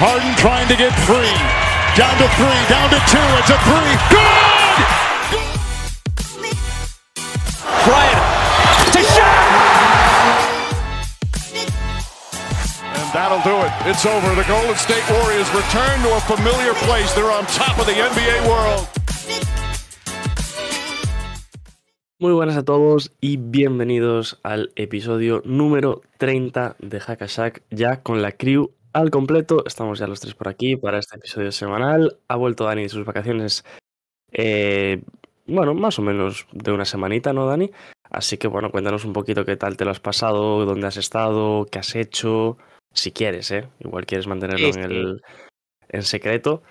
Harden trying to get free. Down to three, down to two. It's a three. Good! Bryant to shot! And that'll do it. It's over. The Golden State Warriors return to a familiar place. They're on top of the NBA world. Muy buenas a todos y bienvenidos al episodio número 30 de Hackashack, ya con la crew al completo. Estamos ya los tres por aquí para este episodio semanal. Ha vuelto Dani de sus vacaciones, eh, bueno, más o menos de una semanita, ¿no, Dani? Así que bueno, cuéntanos un poquito qué tal te lo has pasado, dónde has estado, qué has hecho, si quieres, ¿eh? Igual quieres mantenerlo en, el, en secreto,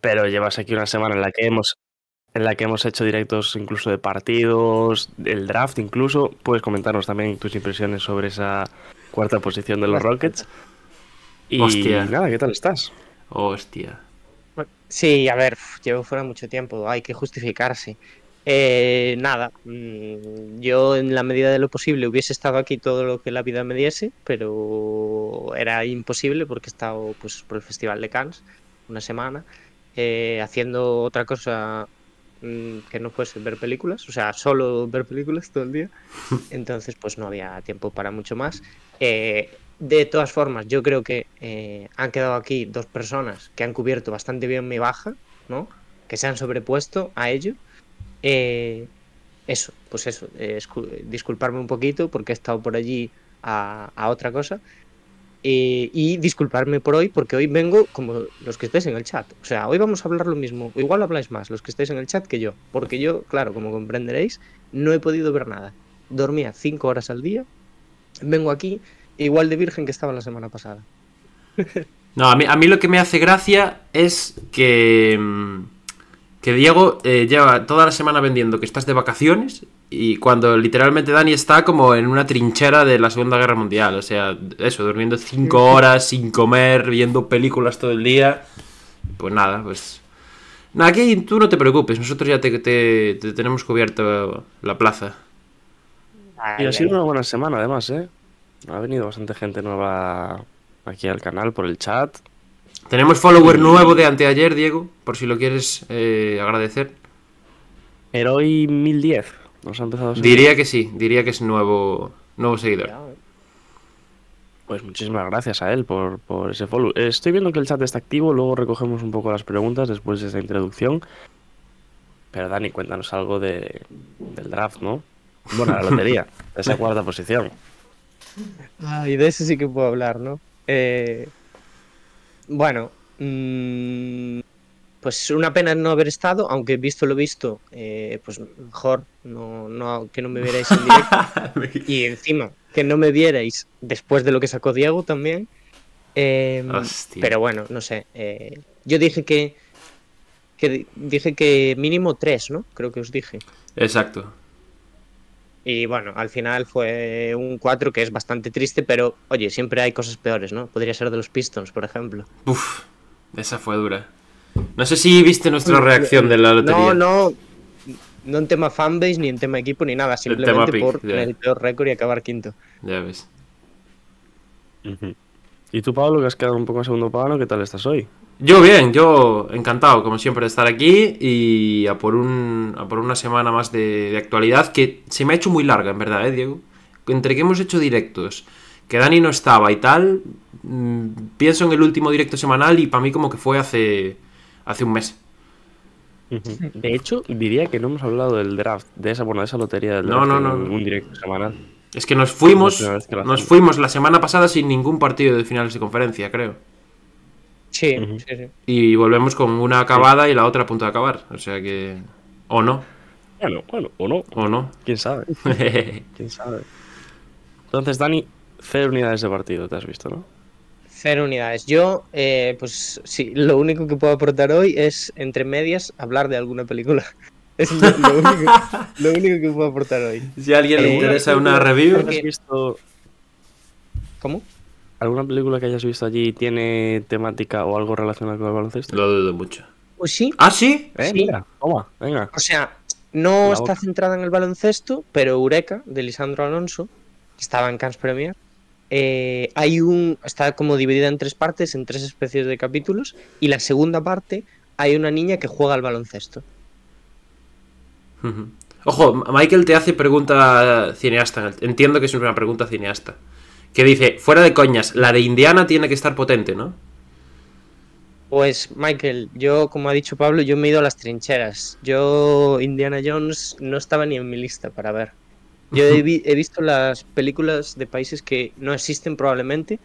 pero llevas aquí una semana en la que hemos en la que hemos hecho directos incluso de partidos, el draft incluso. Puedes comentarnos también tus impresiones sobre esa cuarta posición de los Rockets. Y Hostia. nada, ¿qué tal estás? Hostia. Sí, a ver, llevo fuera mucho tiempo, hay que justificarse. Eh, nada, mm, yo en la medida de lo posible hubiese estado aquí todo lo que la vida me diese, pero era imposible porque he estado pues, por el Festival de Cannes una semana, eh, haciendo otra cosa mm, que no fuese ver películas, o sea, solo ver películas todo el día. Entonces, pues no había tiempo para mucho más. Eh, de todas formas, yo creo que eh, han quedado aquí dos personas que han cubierto bastante bien mi baja, ¿no? Que se han sobrepuesto a ello. Eh, eso, pues eso, eh, disculparme un poquito porque he estado por allí a, otra cosa. Y disculparme por hoy porque hoy vengo como los que estéis en el chat. O sea, hoy vamos a hablar lo mismo. Igual habláis más los que estáis en el chat que yo. Porque yo, claro, como comprenderéis, no he podido ver nada. Dormía cinco horas al día. Vengo aquí igual de virgen que estaba la semana pasada. No, a mí, a mí lo que me hace gracia es que, mm, que Diego eh, lleva toda la semana vendiendo que estás de vacaciones y cuando literalmente Dani está como en una trinchera de la Segunda Guerra Mundial. O sea, eso, durmiendo cinco horas sin comer, viendo películas todo el día. Pues nada, pues... Nada, aquí tú no te preocupes, nosotros ya te, te- te tenemos cubierto la plaza. Y ha sido una buena semana además, ¿eh? Ha venido bastante gente nueva aquí al canal por el chat. Tenemos follower nuevo de anteayer, Diego, por si lo quieres eh, agradecer. Heroi 1010. Nos ha empezado a seguir. Diría que sí, diría que es nuevo, nuevo seguidor. Pues muchísimas gracias a él por, por ese follow. Eh, Estoy viendo que el chat está activo, luego recogemos un poco las preguntas después de esta introducción. Pero Dani, cuéntanos algo de, del draft, ¿no? Bueno, la lotería, esa cuarta posición. Ah, y de eso sí que puedo hablar, ¿no? Eh, bueno, mm, pues una pena no haber estado, aunque visto lo visto, eh, pues mejor no, no, que no me vierais en directo. y encima, que no me vierais después de lo que sacó Diego también. Eh, Hostia. pero bueno, no sé. eh, yo dije que, que di- dije que mínimo tres, ¿no? Creo que os dije. Exacto. Y bueno, al final fue un 4 que es bastante triste, pero oye, siempre hay cosas peores, ¿no? Podría ser de los Pistons, por ejemplo. Uf, esa fue dura. No sé si viste nuestra reacción de la lotería. No, no, no en tema fanbase, ni en tema equipo, ni nada, simplemente pick, por tener el peor récord y acabar quinto. Ya ves. ¿Y tú, Pablo, que has quedado un poco en segundo plano, qué tal estás hoy? Yo bien, yo encantado, como siempre, de estar aquí y a por, un, a por una semana más de, de actualidad que se me ha hecho muy larga, en verdad, ¿eh, Diego? Entre que hemos hecho directos, que Dani no estaba y tal, mm, pienso en el último directo semanal y para mí como que fue hace, hace un mes. De hecho, diría que no hemos hablado del draft, de esa, bueno, de esa lotería del No, draft no, en no. un directo semanal. Es que nos fuimos, nos fuimos la semana pasada sin ningún partido de finales de conferencia, creo. Sí, sí, sí. Y volvemos con una acabada y la otra a punto de acabar. O sea que... O no, Bueno, bueno, o no, o no. quién sabe, quién sabe. Entonces, Dani, cero unidades de partido, te has visto, ¿no? Cero unidades. Yo, eh, pues sí, lo único que puedo aportar hoy es, entre medias, hablar de alguna película. Es lo, lo único, lo único que puedo aportar hoy. si a alguien le Eh, interesa una review... porque- ¿Has visto ¿Cómo? Alguna película que hayas visto allí tiene temática o algo relacionado con el baloncesto? Lo dudo mucho. Pues sí, ¿Ah, sí? Eh, sí. mira, toma, venga. O sea, no está centrada en el baloncesto, pero Eureka, de Lisandro Alonso, que estaba en Cannes Premier, eh, hay un. Está como dividida en tres partes, en tres especies de capítulos. Y la segunda parte hay una niña que juega al baloncesto. Ojo, Michael te hace pregunta cineasta. Entiendo que es una pregunta cineasta. Que dice, fuera de coñas, la de Indiana tiene que estar potente, ¿no? Pues, Michael, yo, como ha dicho Pablo, yo me he ido a las trincheras. Yo, Indiana Jones, no estaba ni en mi lista para ver. Yo he, vi- he visto las películas de países que no existen probablemente,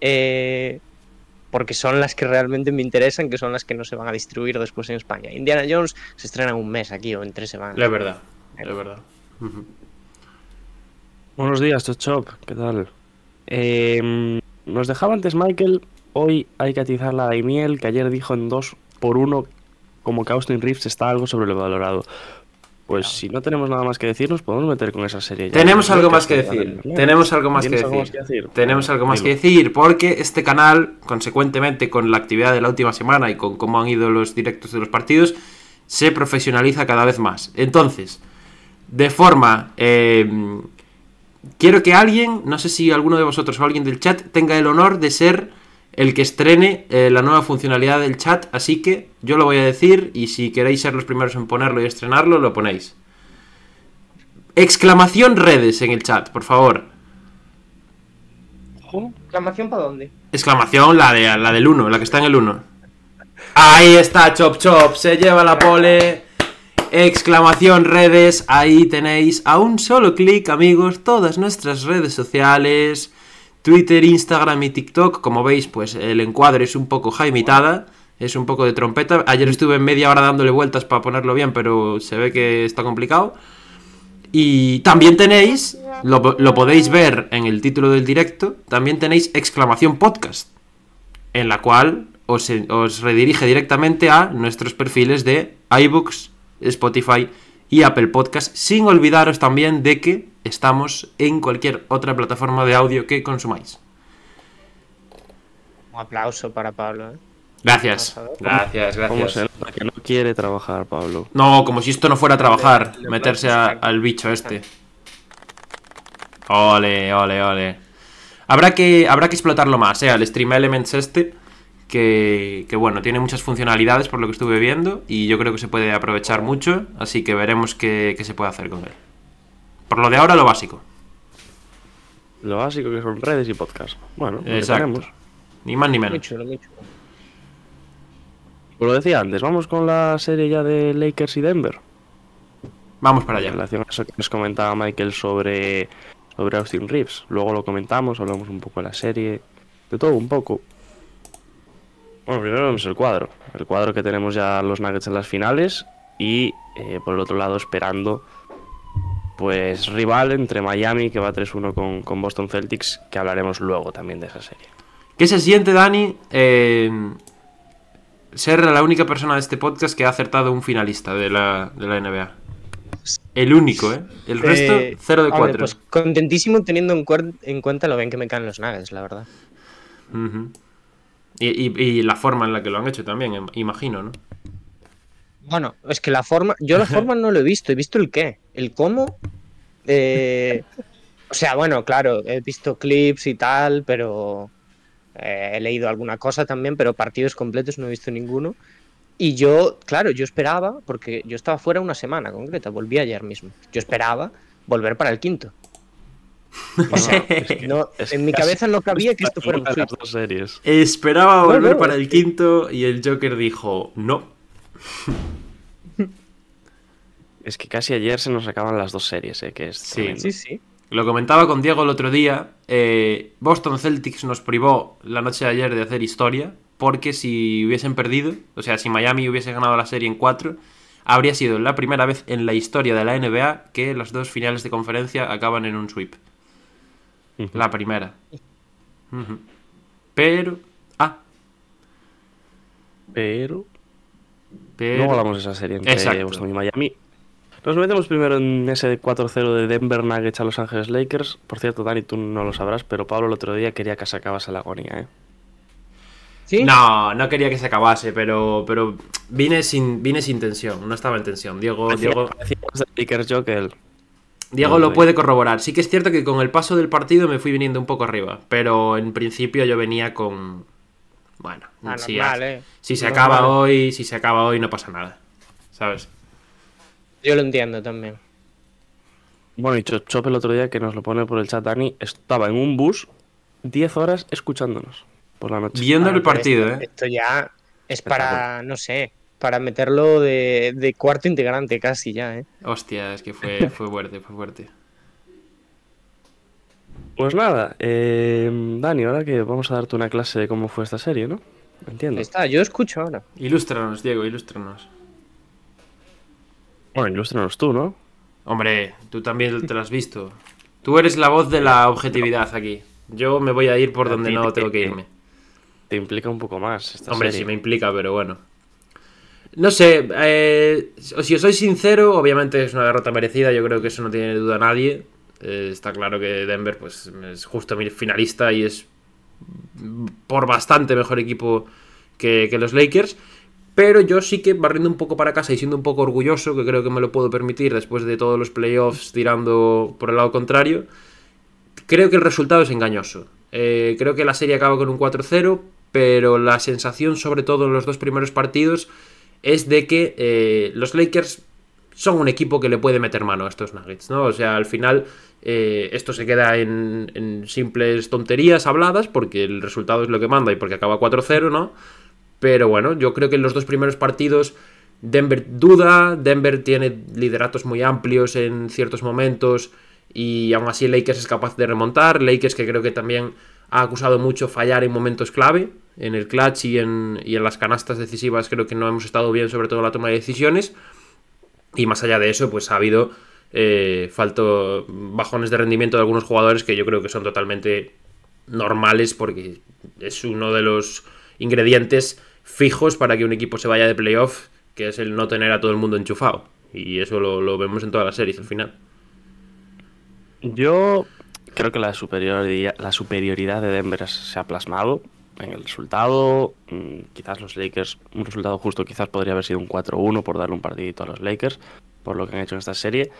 eh, porque son las que realmente me interesan, que son las que no se van a distribuir después en España. Indiana Jones se estrena en un mes aquí o en tres semanas. Es verdad, es verdad. Buenos días, Chochop, ¿qué tal? Eh, nos dejaba antes Michael, hoy hay que atizar la Daimiel, que ayer dijo en 2 por 1 como que Austin Reeves está algo sobrevalorado. Pues si no tenemos nada más que decir, nos podemos meter con esa serie. ya. Tenemos algo más que decir. Tenemos algo más que ¿Tienes algo decir. más que decir? Tenemos algo más que decir porque este canal, consecuentemente con la actividad de la última semana y con cómo han ido los directos de los partidos, se profesionaliza cada vez más. Entonces, de forma... eh, quiero que alguien, no sé si alguno de vosotros o alguien del chat, tenga el honor de ser el que estrene eh, la nueva funcionalidad del chat, así que yo lo voy a decir y si queréis ser los primeros en ponerlo y estrenarlo, lo ponéis. Exclamación redes en el chat, por favor. ¿Exclamación para dónde? Exclamación, la, de, la del 1, la que está en el 1. Ahí está, Chop Chop, se lleva la pole. Exclamación redes, ahí tenéis a un solo clic, amigos, todas nuestras redes sociales. Twitter, Instagram y TikTok. Como veis, pues el encuadre es un poco jaimitada. Es un poco de trompeta. Ayer estuve media hora dándole vueltas para ponerlo bien, pero se ve que está complicado. Y también tenéis, lo, lo podéis ver en el título del directo, también tenéis exclamación podcast, en la cual os, os redirige directamente a nuestros perfiles de iBooks, Spotify y Apple Podcast, sin olvidaros también de que estamos en cualquier otra plataforma de audio que consumáis. Un aplauso para Pablo. ¿eh? Gracias, gracias, ¿Cómo se gracias. nota que no quiere trabajar, Pablo? No, como si esto no fuera a trabajar, Le- le meterse a- al bicho este. Ole, ole, ole. Habrá que, habrá que explotarlo más, ¿eh? Al Stream Elements este, que, que bueno, tiene muchas funcionalidades por lo que estuve viendo y yo creo que se puede aprovechar mucho, así que veremos qué, qué se puede hacer con él. Por lo de ahora, lo básico. Lo básico que son redes y podcast. Bueno, Exacto. Ni más ni Muy menos. chulo, muy chulo. Pues lo decía antes, vamos con la serie ya de Lakers y Denver. Vamos para En allá. relación a eso que nos comentaba Michael sobre, sobre Austin Reeves. Luego lo comentamos, hablamos un poco de la serie, de todo un poco. Bueno, primero vemos el cuadro. El cuadro que tenemos ya los Nuggets en las finales y eh, por el otro lado esperando pues rival entre Miami que va 3-1 con, con Boston Celtics, que hablaremos luego también de esa serie. ¿Qué se siente, Dani, eh, ser la única persona de este podcast que ha acertado un finalista de la, de la NBA? El único, ¿eh? El resto, Eh, 0 de hombre, 4. pues contentísimo teniendo en, cuenta lo bien que me caen los Nuggets, la verdad. Ujú. Y, y- y la forma en la que lo han hecho también, em- imagino, ¿no? Bueno, es que la forma, yo la forma no lo he visto, he visto el qué, el cómo. eh, o sea, bueno, claro, he visto clips y tal, pero eh, he leído alguna cosa también, pero partidos completos no he visto ninguno. Y yo, claro, yo esperaba, porque yo estaba fuera una semana concreta, volví ayer mismo. Yo esperaba volver para el quinto. O sea, no, es en mi casi- cabeza no cabía que esto fuera un las sweep. dos series. Esperaba volver no, para el que- quinto y el Joker dijo, no. Es que casi ayer se nos acaban las dos series, eh, que es Sí. tremendo. Sí, sí. Lo comentaba con Diego el otro día. eh, Boston Celtics nos privó la noche de ayer de hacer historia. Porque si hubiesen perdido, o sea, si Miami hubiese ganado la serie en 4, habría sido la primera vez en la historia de la NBA que las dos finales de conferencia acaban en un sweep. La primera. Pero. Ah, Pero pero. Luego hablamos de esa serie entre Exacto. Boston y Miami. Nos metemos primero en ese 4-0 de Denver Nuggets a Los Ángeles Lakers. Por cierto, Dani, tú no lo sabrás, pero Pablo el otro día quería que sacabas a la agonía, ¿eh? ¿Sí? No, no quería que se acabase, pero, pero vine sin, vine sin tensión, no estaba en tensión. Diego, Parecía- Diego, parecía más de Lakers yo que él. Diego lo puede corroborar. Sí que es cierto que con el paso del partido me fui viniendo un poco arriba, pero en principio yo venía con... Bueno, Ah, si, normal, eh. si se Normal. acaba hoy, si se acaba hoy no pasa nada, ¿sabes? Yo lo entiendo también. Bueno, y Cho- Chop el otro día que nos lo pone por el chat, Dani, estaba en un bus 10 horas escuchándonos por la noche. Viendo el partido, esto, ¿eh? Esto ya es para, no sé, para meterlo de, de cuarto integrante casi ya, ¿eh? Hostia, es que fue, fue fuerte, fue fuerte. Pues nada, eh, Dani, ahora que vamos a darte una clase de cómo fue esta serie, ¿no? Entiendo. Ahí está, yo escucho ahora. Ilústranos, Diego, ilústranos. Bueno, ilústranos tú, ¿no? Hombre, tú también te lo has visto. Tú eres la voz de la objetividad aquí. Yo me voy a ir por donde no te- tengo que irme. Te implica un poco más esta Hombre, serie. sí me implica, pero bueno. No sé, eh, si os soy sincero, obviamente es una derrota merecida, yo creo que eso no tiene duda nadie. Eh, está claro que Denver pues, es justo finalista y es por bastante mejor equipo que, que los Lakers. Pero yo sí que barriendo un poco para casa y siendo un poco orgulloso, que creo que me lo puedo permitir después de todos los playoffs tirando por el lado contrario, creo que el resultado es engañoso. Eh, creo que la serie acaba con un 4-0, pero la sensación, sobre todo en los dos primeros partidos, es de que eh, los Lakers son un equipo que le puede meter mano a estos Nuggets, ¿no? O sea, al final eh, esto se queda en, en simples tonterías habladas, porque el resultado es lo que manda y porque acaba 4-0, ¿no? Pero bueno, yo creo que en los dos primeros partidos Denver duda, Denver tiene lideratos muy amplios en ciertos momentos y aún así Lakers es capaz de remontar. Lakers que creo que también ha acusado mucho fallar en momentos clave, en el clutch y en, y en las canastas decisivas creo que no hemos estado bien, sobre todo en la toma de decisiones. Y más allá de eso, pues ha habido eh, falto bajones de rendimiento de algunos jugadores que yo creo que son totalmente normales porque es uno de los ingredientes fijos para que un equipo se vaya de playoff, que es el no tener a todo el mundo enchufado. Y eso lo, lo vemos en todas las series al final. Yo creo que la superioridad, la superioridad de Denver se ha plasmado en el resultado. Mm, Quizás los Lakers, un resultado justo, quizás podría haber sido un 4-1 por darle un partidito a los Lakers, por lo que han hecho en esta serie.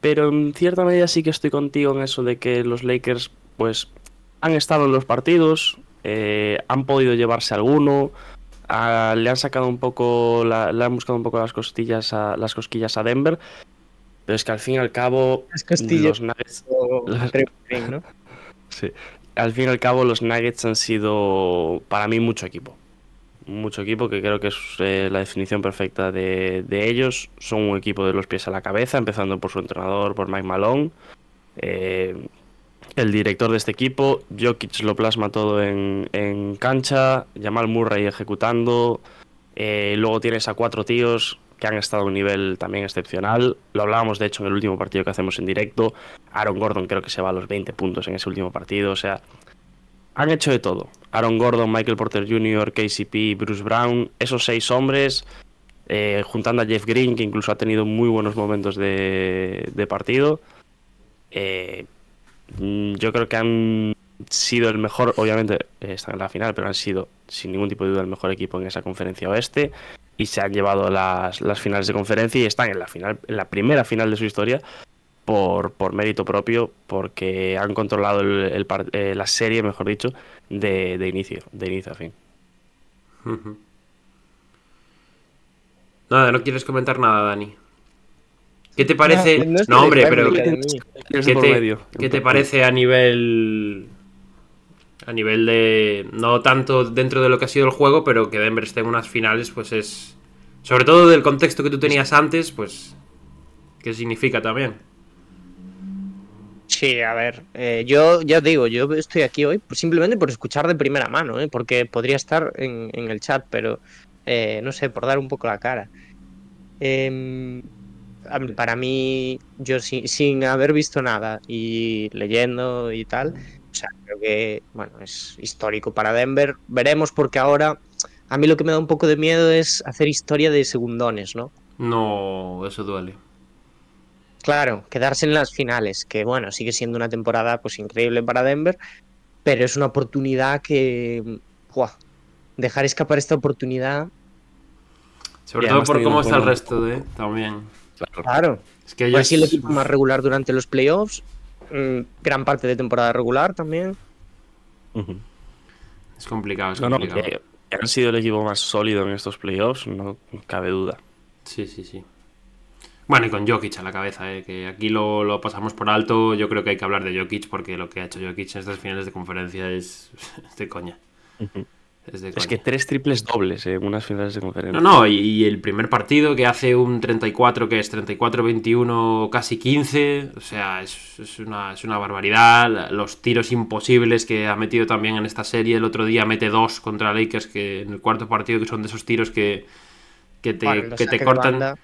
Pero en cierta medida sí que estoy contigo en eso de que los Lakers, pues, han estado en los partidos, eh, han podido llevarse alguno, ah, le han sacado un poco, le han buscado un poco las costillas a, las cosquillas a Denver. Pero es que al fin y al cabo, Es Castillo. los Nuggets. Sí. Al fin y al cabo, los Nuggets han sido para mí mucho equipo. Mucho equipo que creo que es eh, la definición perfecta de, de ellos. Son un equipo de los pies a la cabeza, empezando por su entrenador, por Mike Malone. Eh, el director de este equipo, Jokic lo plasma todo en, en cancha, Jamal Murray ejecutando. Eh, luego tienes a cuatro tíos que han estado a un nivel también excepcional. Lo hablábamos de hecho en el último partido que hacemos en directo. Aaron Gordon creo que se va a los 20 puntos en ese último partido. O sea, han hecho de todo. Aaron Gordon, Michael Porter Jr., KCP, Bruce Brown, esos seis hombres, eh, juntando a Jeff Green, que incluso ha tenido muy buenos momentos de, partido. Eh, mm, yo creo que han sido el mejor, obviamente eh, están en la final, pero han sido sin ningún tipo de duda el mejor equipo en esa conferencia oeste y se han llevado las, las finales de conferencia y están en la final, en la primera final de su historia por, por mérito propio, porque han controlado el, eh, la serie, mejor dicho, de, de inicio, de inicio a fin. Nada, no quieres comentar nada, Dani. ¿Qué te parece? No, no hombre, pero ¿qué, te, qué te parece a nivel. A nivel de. No tanto dentro de lo que ha sido el juego, pero que Denver esté en unas finales, pues es. Sobre todo del contexto que tú tenías antes, pues. ¿Qué significa también? Sí, a ver, eh, yo ya digo, yo estoy aquí hoy simplemente por escuchar de primera mano, ¿eh? porque podría estar en, en el chat, pero eh, no sé, por dar un poco la cara. Em, para mí, yo si- sin haber visto nada y leyendo y tal, o sea, creo que bueno, es histórico para Denver. Veremos porque ahora a mí lo que me da un poco de miedo es hacer historia de segundones, ¿no? No, eso duele. Claro, quedarse en las finales, que bueno, sigue siendo una temporada pues increíble para Denver, pero es una oportunidad que ¡buah! dejar escapar esta oportunidad. Sobre todo por cómo está el resto de. También. Claro. Es que ellos... así el equipo más regular durante los playoffs. Mm, gran parte de temporada regular también. Es complicado, es No, no, complicado. que, que han sido el equipo más sólido en estos playoffs, no cabe duda. Sí, sí, sí. Bueno, y con Jokic a la cabeza, ¿eh? que aquí lo, lo pasamos por alto. Yo creo que hay que hablar de Jokic porque lo que ha hecho Jokic en estas finales de conferencia es, de coña. Es, que tres triples dobles en unas finales de conferencia. No, no, y, y el primer partido que hace un 34, que es 34-21, casi 15, o sea, es, es una, es una barbaridad. Los tiros imposibles que ha metido también en esta serie. El otro día mete dos contra Lakers, que en el cuarto partido, que son de esos tiros que, que te, Bueno, que te cortan. banda,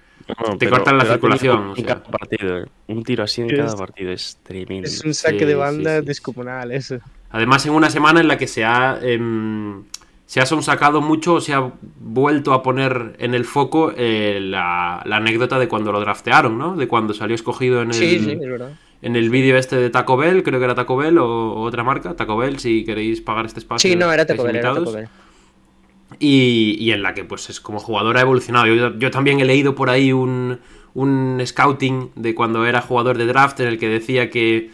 No, te cortan la circulación, sea. cada partido, eh. Un tiro así en Es- cada partido es tremendo. Es un saque Sí, de banda sí. descomunal, eso. Además, en una semana en la que se ha, em, se ha sonsacado mucho, se ha vuelto a poner en el foco eh, la, la anécdota de cuando lo draftearon, ¿no? De cuando salió escogido en el, Sí, sí, en el vídeo este de Taco Bell, creo que era Taco Bell o, o otra marca, Taco Bell, si queréis pagar este espacio. Sí, no, era estáis Taco Bell, era invitados. Taco Bell. Y, y en la que, pues, es como jugador ha evolucionado. Yo, yo también he leído por ahí un, un scouting de cuando era jugador de draft en el que decía que,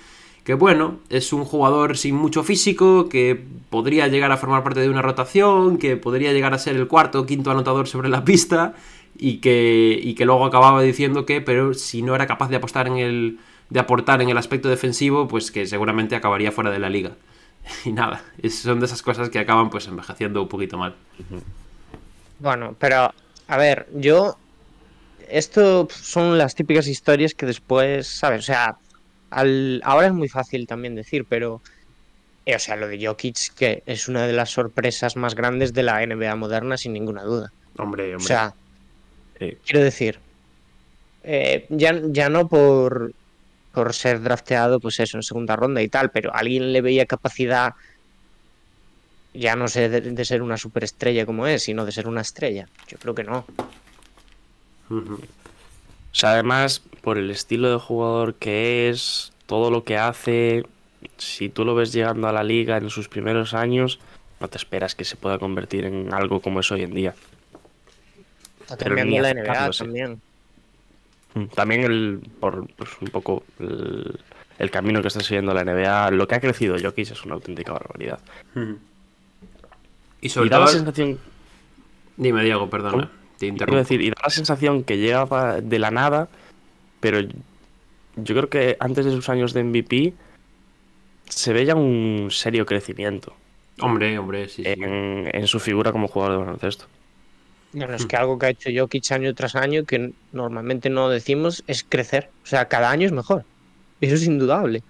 que, bueno, es un jugador sin mucho físico, que podría llegar a formar parte de una rotación, que podría llegar a ser el cuarto o quinto anotador sobre la pista, y que, y que luego acababa diciendo que, pero si no era capaz de apostar en el de aportar en el aspecto defensivo, pues que seguramente acabaría fuera de la liga. Y nada, son de esas cosas que acaban pues envejeciendo un poquito mal. Bueno, pero, a ver, yo. Esto son las típicas historias que después, ¿sabes? O sea, al, ahora es muy fácil también decir, pero. eh, o sea, lo de Jokic, que es una de las sorpresas más grandes de la NBA moderna, sin ninguna duda. Hombre, hombre. O sea, Eh, quiero decir, eh, ya, ya no por, por ser drafteado, pues eso, en segunda ronda y tal, pero alguien le veía capacidad, ya no sé, de, de ser una superestrella como es, sino de ser una estrella. Yo creo que no. O sea, además, por el estilo de jugador que es, todo lo que hace, si tú lo ves llegando a la liga en sus primeros años, no te esperas que se pueda convertir en algo como es hoy en día. Está Pero cambiando ni la NBA también. Mm, También el, por pues, un poco el, el camino que está siguiendo la NBA, lo que ha crecido Jokic es una auténtica barbaridad. Ujú. Y Y sobre da todo... la sensación, Dime, Diego, perdona. ¿Cómo? Te quiero interrumpo. decir, y da la sensación que llega de la nada, pero yo creo que antes de sus años de MVP se ve ya un serio crecimiento Hombre, hombre, sí. sí. en, en su figura como jugador de baloncesto. Bueno, es que algo que ha hecho Jokic año tras año, que normalmente no decimos, es crecer. O sea, cada año es mejor. Eso es indudable.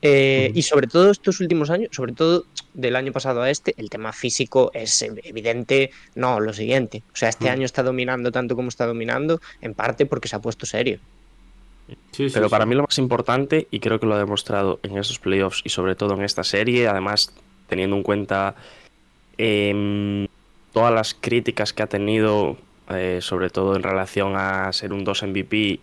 Eh, Ujú. Y sobre todo estos últimos años, sobre todo del año pasado a este, el tema físico es ev- evidente. No, lo siguiente. O sea, este Ujú. año está dominando tanto como está dominando, en parte porque se ha puesto serio. Sí, Pero sí. para mí lo más importante, y creo que lo ha demostrado en esos playoffs y sobre todo en esta serie, además teniendo en cuenta em, todas las críticas que ha tenido, eh, sobre todo en relación a ser un 2 MVP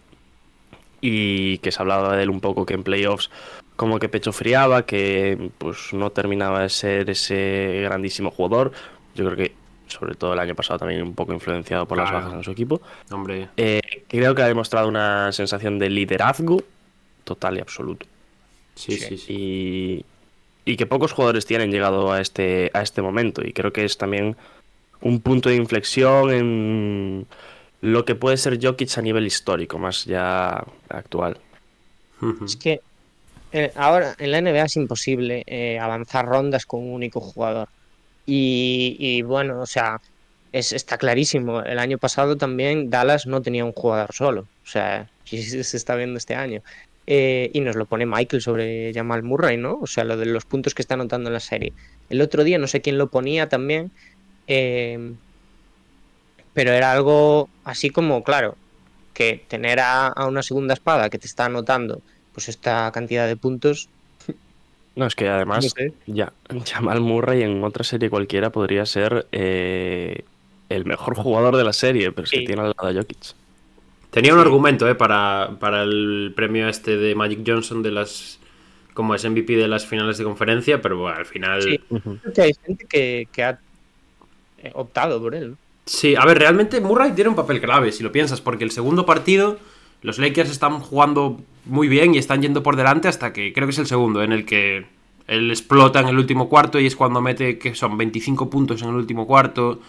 y que se hablaba de él un poco que en playoffs como que pecho friaba, que pues no terminaba de ser ese grandísimo jugador. Yo creo que sobre todo el año pasado también un poco influenciado por las bajas en su equipo. Hombre, Eh, creo que ha demostrado una sensación de liderazgo total y absoluto. sí, Sí. sí, sí. Y, y que pocos jugadores tienen llegado a este, a este momento. Y creo que es también un punto de inflexión en lo que puede ser Jokic a nivel histórico, más ya actual. Es que eh, ahora en la NBA es imposible eh, avanzar rondas con un único jugador. Y, bueno, o sea, es, está clarísimo. El año pasado también Dallas no tenía un jugador solo. O sea, se está viendo este año. Eh, y nos lo pone Michael sobre Jamal Murray, ¿no? O sea, lo de los puntos que está anotando en la serie. El otro día, no sé quién lo ponía también, eh, pero era algo así como, claro, que tener a, a una segunda espada que te está anotando pues esta cantidad de puntos, No, es que además no sé. ya, Jamal Murray en otra serie cualquiera podría ser eh, el mejor jugador de la serie, pero es que Sí. tiene al lado a Jokic. Tenía un argumento, ¿eh? Para, para el premio este de Magic Johnson de las... Como es MVP de las finales de conferencia, pero bueno, al final... Sí. Creo que hay gente que, que ha eh, optado por él. Sí, a ver, realmente Murray tiene un papel clave, si lo piensas, porque el segundo partido Los Lakers están jugando muy bien y están yendo por delante hasta que creo que es el segundo en el que él explota en el último cuarto y es cuando mete que son 25 puntos en el último cuarto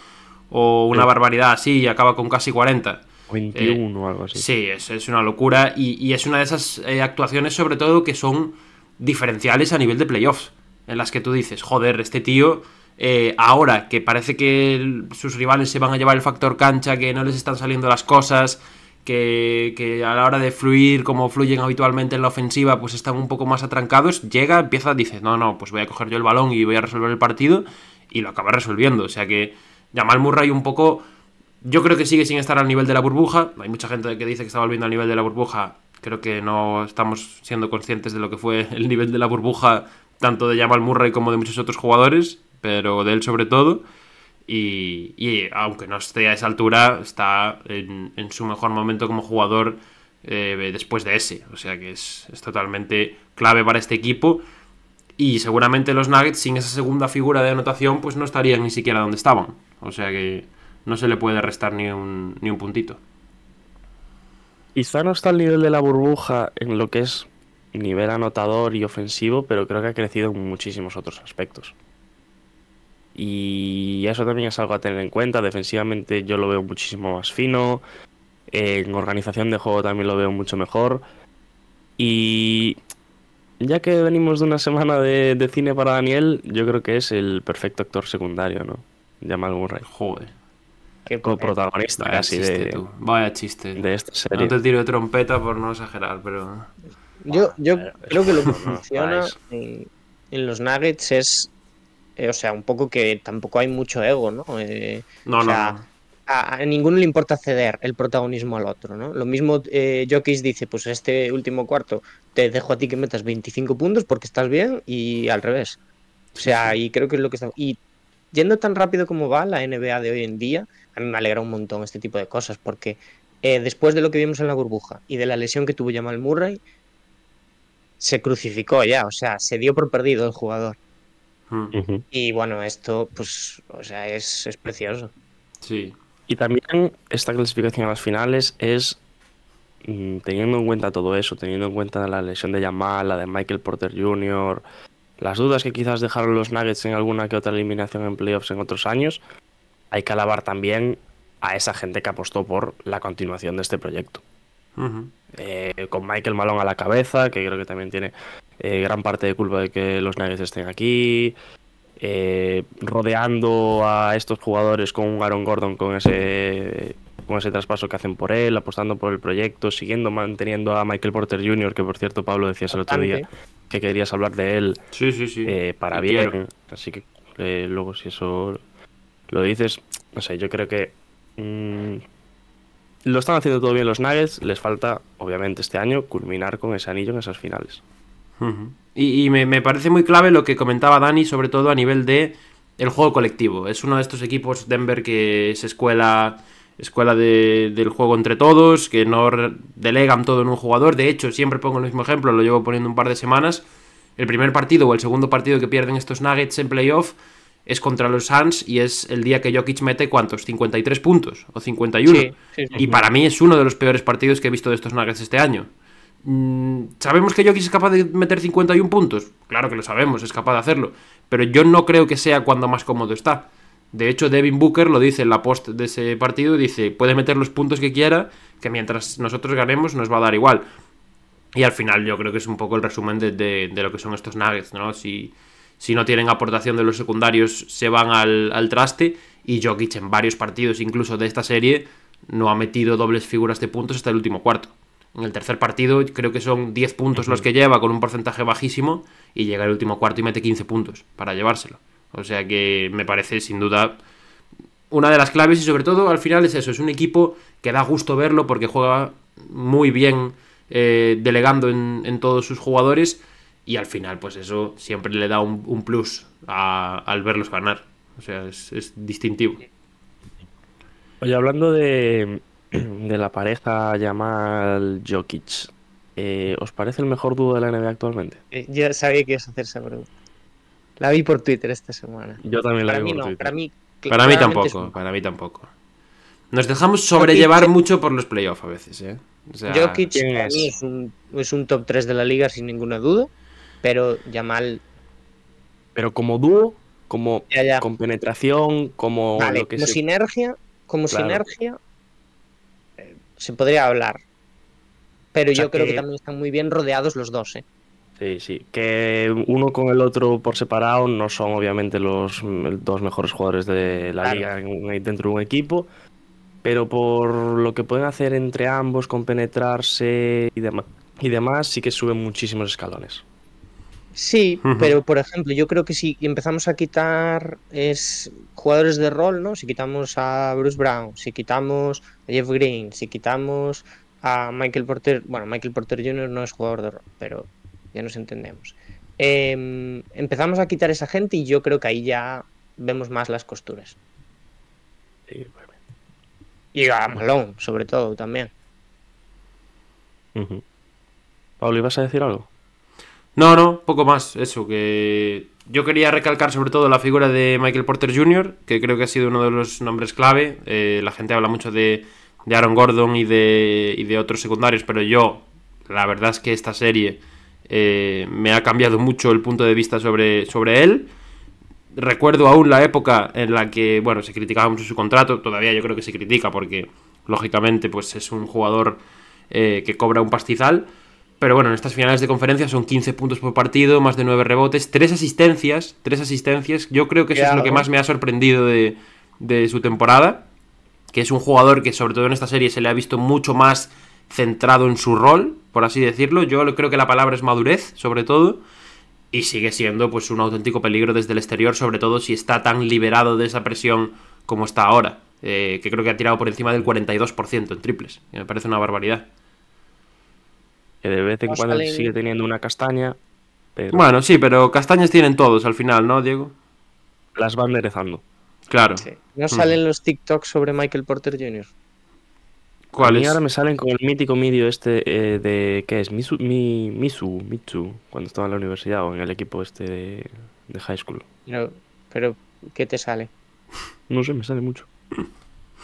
o una Sí. barbaridad así y acaba con casi 40. 21 o algo así. Sí, es, es una locura y, y es una de esas eh, actuaciones sobre todo que son diferenciales a nivel de playoffs, en las que tú dices, joder, este tío, eh, ahora que parece que el- sus rivales se van a llevar el factor cancha, que no les están saliendo las cosas, que, a la hora de fluir como fluyen habitualmente en la ofensiva, pues están un poco más atrancados, llega, empieza, dice, no, no, pues voy a coger yo el balón y voy a resolver el partido y lo acaba resolviendo. O sea que Jamal Murray un poco yo creo que sigue sin estar al nivel de la burbuja. Hay mucha gente que dice que está volviendo al nivel de la burbuja. Creo que no estamos siendo conscientes de lo que fue el nivel de la burbuja, tanto de Jamal Murray como de muchos otros jugadores, pero de él sobre todo. Y, aunque no esté a esa altura, está en, su mejor momento como jugador eh, después de ese. O sea que es, es totalmente clave para este equipo. Y seguramente los Nuggets, sin esa segunda figura de anotación, pues no estarían ni siquiera donde estaban. O sea que no se le puede restar ni un, ni un puntito. Quizá no está al nivel de la burbuja en lo que es nivel anotador y ofensivo, pero creo que ha crecido en muchísimos otros aspectos. Y eso también es algo a tener en cuenta. Defensivamente yo lo veo muchísimo más fino. En organización de juego también lo veo mucho mejor. Y ya que venimos de una semana de, de cine para Daniel, yo creo que es el perfecto actor secundario, ¿no? Jamal Murray. Joder. Qué protagonista Vaya casi chiste, de, tú. Vaya chiste. de esta serie. no te tiro de trompeta por no exagerar, pero. Yo, yo creo que lo que funciona en los Nuggets es, eh, o sea, un poco que tampoco hay mucho ego, ¿no? Eh, No, O no, sea, no. a, a ninguno le importa ceder el protagonismo al otro, ¿no? Lo mismo eh, Jokic dice, pues este último cuarto te dejo a ti que metas 25 puntos porque estás bien y al revés. O sea, y creo que es lo que está... Y yendo tan rápido como va la NBA de hoy en día, a mí me alegra un montón este tipo de cosas porque eh, después de lo que vimos en la burbuja y de la lesión que tuvo Jamal Murray, se crucificó ya, o sea, se dio por perdido el jugador. Y bueno, esto, pues, o sea, es, es precioso. Sí. Y también esta clasificación a las finales es mm, teniendo en cuenta todo eso, teniendo en cuenta la lesión de Yamal, la de Michael Porter Jr., las dudas que quizás dejaron los Nuggets en alguna que otra eliminación en playoffs en otros años, hay que alabar también a esa gente que apostó por la continuación de este proyecto. Eh, con Michael Malone a la cabeza, que creo que también tiene eh, gran parte de culpa de que los Nuggets estén aquí. eh, rodeando a estos jugadores con un Aaron Gordon con ese con ese traspaso que hacen por él, apostando por el proyecto, siguiendo manteniendo a Michael Porter Jr., que por cierto Pablo decías el otro día que querías hablar de él Sí, sí, sí. eh, para Y bien. quiero. Así que eh, luego si eso lo dices, no sé, yo creo que mm, lo están haciendo todo bien los Nuggets, les falta obviamente este año culminar con ese anillo en esas finales. Y, me, parece muy clave lo que comentaba Dani, sobre todo a nivel de el juego colectivo. Es uno de estos equipos Denver que es escuela, escuela de- del juego entre todos, que no delegan todo en un jugador. De hecho, siempre pongo el mismo ejemplo, lo llevo poniendo un par de semanas. El primer partido o el segundo partido que pierden estos Nuggets en playoff es contra los Suns y es el día que Jokic mete ¿cuántos? 53 puntos o 51. Sí, sí, sí. Y para mí es uno de los peores partidos que he visto de estos Nuggets este año. Mm, ¿Sabemos que Jokic es capaz de meter 51 puntos? Claro que lo sabemos, es capaz de hacerlo. Pero yo no creo que sea cuando más cómodo está. De hecho, Devin Booker lo dice en la post de ese partido, dice, puede meter los puntos que quiera, que mientras nosotros ganemos nos va a dar igual. Y al final yo creo que es un poco el resumen de, de- de lo que son estos Nuggets, ¿no? Si, si no tienen aportación de los secundarios, se van al, al traste. Y Jokic en varios partidos, incluso de esta serie, no ha metido dobles figuras de puntos hasta el último cuarto. En el tercer partido creo que son 10 puntos los que lleva con un porcentaje bajísimo y llega el último cuarto y mete 15 puntos para llevárselo. O sea que me parece sin duda una de las claves y sobre todo al final es eso, es un equipo que da gusto verlo porque juega muy bien eh, delegando en, en todos sus jugadores y al final pues eso siempre le da un, un plus a- al verlos ganar. O sea, es, es distintivo. Oye, hablando de, de la pareja Yamal Jokic, eh, ¿os parece el mejor dúo de la NBA actualmente? Eh, Yo sabía que ibas a hacer esa pregunta. La vi por Twitter esta semana. Yo también la Para vi mí por no, Twitter. para mí. Para mí tampoco, un- para mí tampoco. Nos dejamos sobrellevar Jokic- mucho por los playoffs a veces, ¿eh? O sea, Jokic ¿quién para mí es un, es un top 3 de la liga sin ninguna duda, pero Yamal, Pero como dúo, como ya, ya. con penetración, como Vale, lo que como se- sinergia, como Claro. sinergia eh, se podría hablar. Pero O sea yo creo que... que- también están muy bien rodeados los dos, ¿eh? Sí, sí. Que uno con el otro por separado no son obviamente los dos mejores jugadores de la Claro. liga en- dentro de un equipo. Pero por lo que pueden hacer entre ambos, con penetrarse y, demás y demás, sí que suben muchísimos escalones. Sí, pero por ejemplo, yo creo que si empezamos a quitar es jugadores de rol, ¿no? Si quitamos a Bruce Brown, si quitamos a Jeff Green, si quitamos a Michael Porter, bueno, Michael Porter Jr. no es jugador de rol, pero ya nos entendemos. Em, empezamos a quitar esa gente y yo creo que ahí ya vemos más las costuras. Sí, Y a Malone, sobre todo, también. Pablo, ¿ibas a decir algo? No, no, poco más. Eso, que yo quería recalcar sobre todo la figura de Michael Porter Jr., que creo que ha sido uno de los nombres clave. Eh, la gente habla mucho de, de Aaron Gordon y de, y de otros secundarios, pero yo, la verdad es que esta serie eh, me ha cambiado mucho el punto de vista sobre, sobre él. Recuerdo aún la época en la que, bueno, se criticaba mucho su contrato, todavía yo creo que se critica porque, lógicamente, pues es un jugador eh, que cobra un pastizal. Pero bueno, en estas finales de conferencia son 15 puntos por partido, más de 9 rebotes, 3 asistencias, 3 asistencias. Yo creo que eso es lo que más me ha sorprendido de, de su temporada. Que es un jugador que sobre todo en esta serie se le ha visto mucho más centrado en su rol, por así decirlo. Yo creo que la palabra es madurez, sobre todo. Y sigue siendo pues un auténtico peligro desde el exterior, sobre todo si está tan liberado de esa presión como está ahora. Eh, que creo que ha tirado por encima del 42% en triples. que me parece una barbaridad. Que de vez en cuando sigue teniendo una castaña, pero Bueno, sí, pero castañas tienen todos al final, ¿no, Diego? las van enderezando. Claro. Sí. ¿No salen los TikToks sobre Michael Porter Jr.? A ¿Cuál mí es? ahora me salen con el mítico vídeo este eh, de. ¿Qué es? Misu, mi, Misu, Mitsu, cuando estaba en la universidad o en el equipo este de, de high school. Pero, pero, ¿qué te sale? No sé, me sale mucho.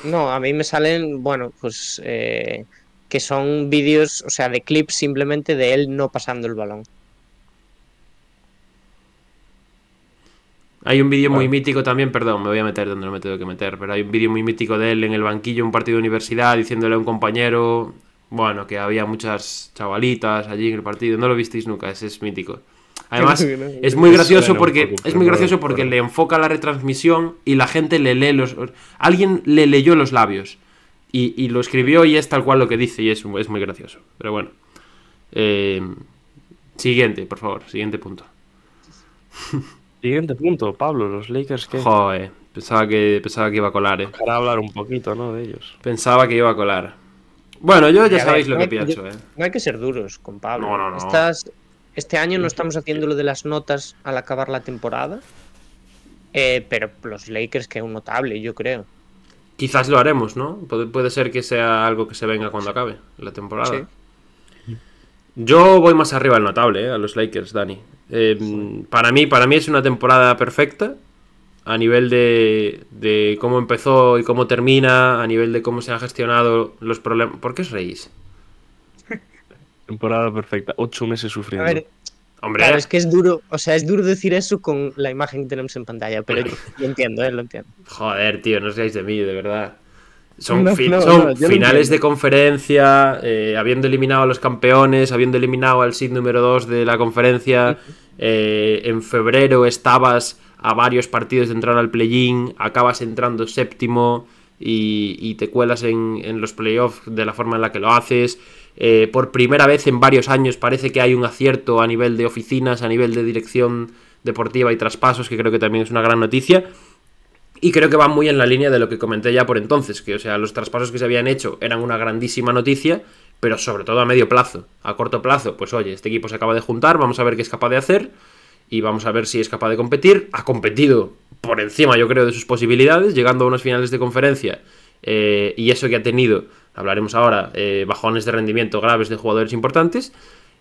No, a mí me salen, bueno, pues eh, que son vídeos, o sea, de clips simplemente de él no pasando el balón. Hay un vídeo muy mítico también, perdón, me voy a meter donde no me tengo que meter, pero hay un vídeo muy mítico de él en el banquillo, en un partido de universidad, diciéndole a un compañero, bueno, que había muchas chavalitas allí en el partido. No lo visteis nunca, ese es mítico. Además, es muy gracioso porque es muy gracioso porque le enfoca la retransmisión y la gente le lee los alguien le leyó los labios y, y lo escribió y es tal cual lo que dice y es, es muy gracioso. Pero bueno. Eh, siguiente, por favor, siguiente punto. Siguiente punto, Pablo, los Lakers que. Joder, pensaba que pensaba que iba a colar, eh. Para hablar un poquito, ¿no? De ellos. Pensaba que iba a colar. Bueno, yo ya sabéis ver, lo no que hay- pienso, eh. No hay que ser duros con Pablo. No, no, no. Estas- este año no estamos haciendo lo de las notas al acabar la temporada. eh, pero los Lakers que es un notable, yo creo. Quizás lo haremos, ¿no? Puede, puede ser que sea algo que se venga cuando acabe la temporada. Sí. Yo voy más arriba al notable, ¿eh? a los Lakers, Dani. Eh, para, mí, para mí es una temporada perfecta a nivel de, de cómo empezó y cómo termina, a nivel de cómo se han gestionado los problemas. ¿Por qué os reís? Temporada perfecta. Ocho meses A sufriendo. ver, Hombre, claro, es que es duro, o sea, es duro decir eso con la imagen que tenemos en pantalla, pero yo lo entiendo, eh, lo entiendo. Joder, tío, no os reáis de mí, de verdad. Son, No, fi- no, son no, yo lo finales de conferencia, eh, habiendo eliminado a los campeones, habiendo eliminado al seed número 2 de la conferencia. eh, en febrero estabas a varios partidos de entrar al play-in, acabas entrando séptimo y, y te cuelas en, en los playoffs de la forma en la que lo haces. Eh, por primera vez en varios años parece que hay un acierto a nivel de oficinas, a nivel de dirección deportiva y traspasos, que creo que también es una gran noticia. Y creo que va muy en la línea de lo que comenté ya por entonces, que o sea, los traspasos que se habían hecho eran una grandísima noticia, pero sobre todo a medio plazo. A corto plazo, pues oye, este equipo se acaba de juntar, vamos a ver qué es capaz de hacer y vamos a ver si es capaz de competir. Ha competido por encima, yo creo, de sus posibilidades, llegando a unas finales de conferencia. eh, y eso que ha tenido, hablaremos ahora, eh, bajones de rendimiento graves de jugadores importantes.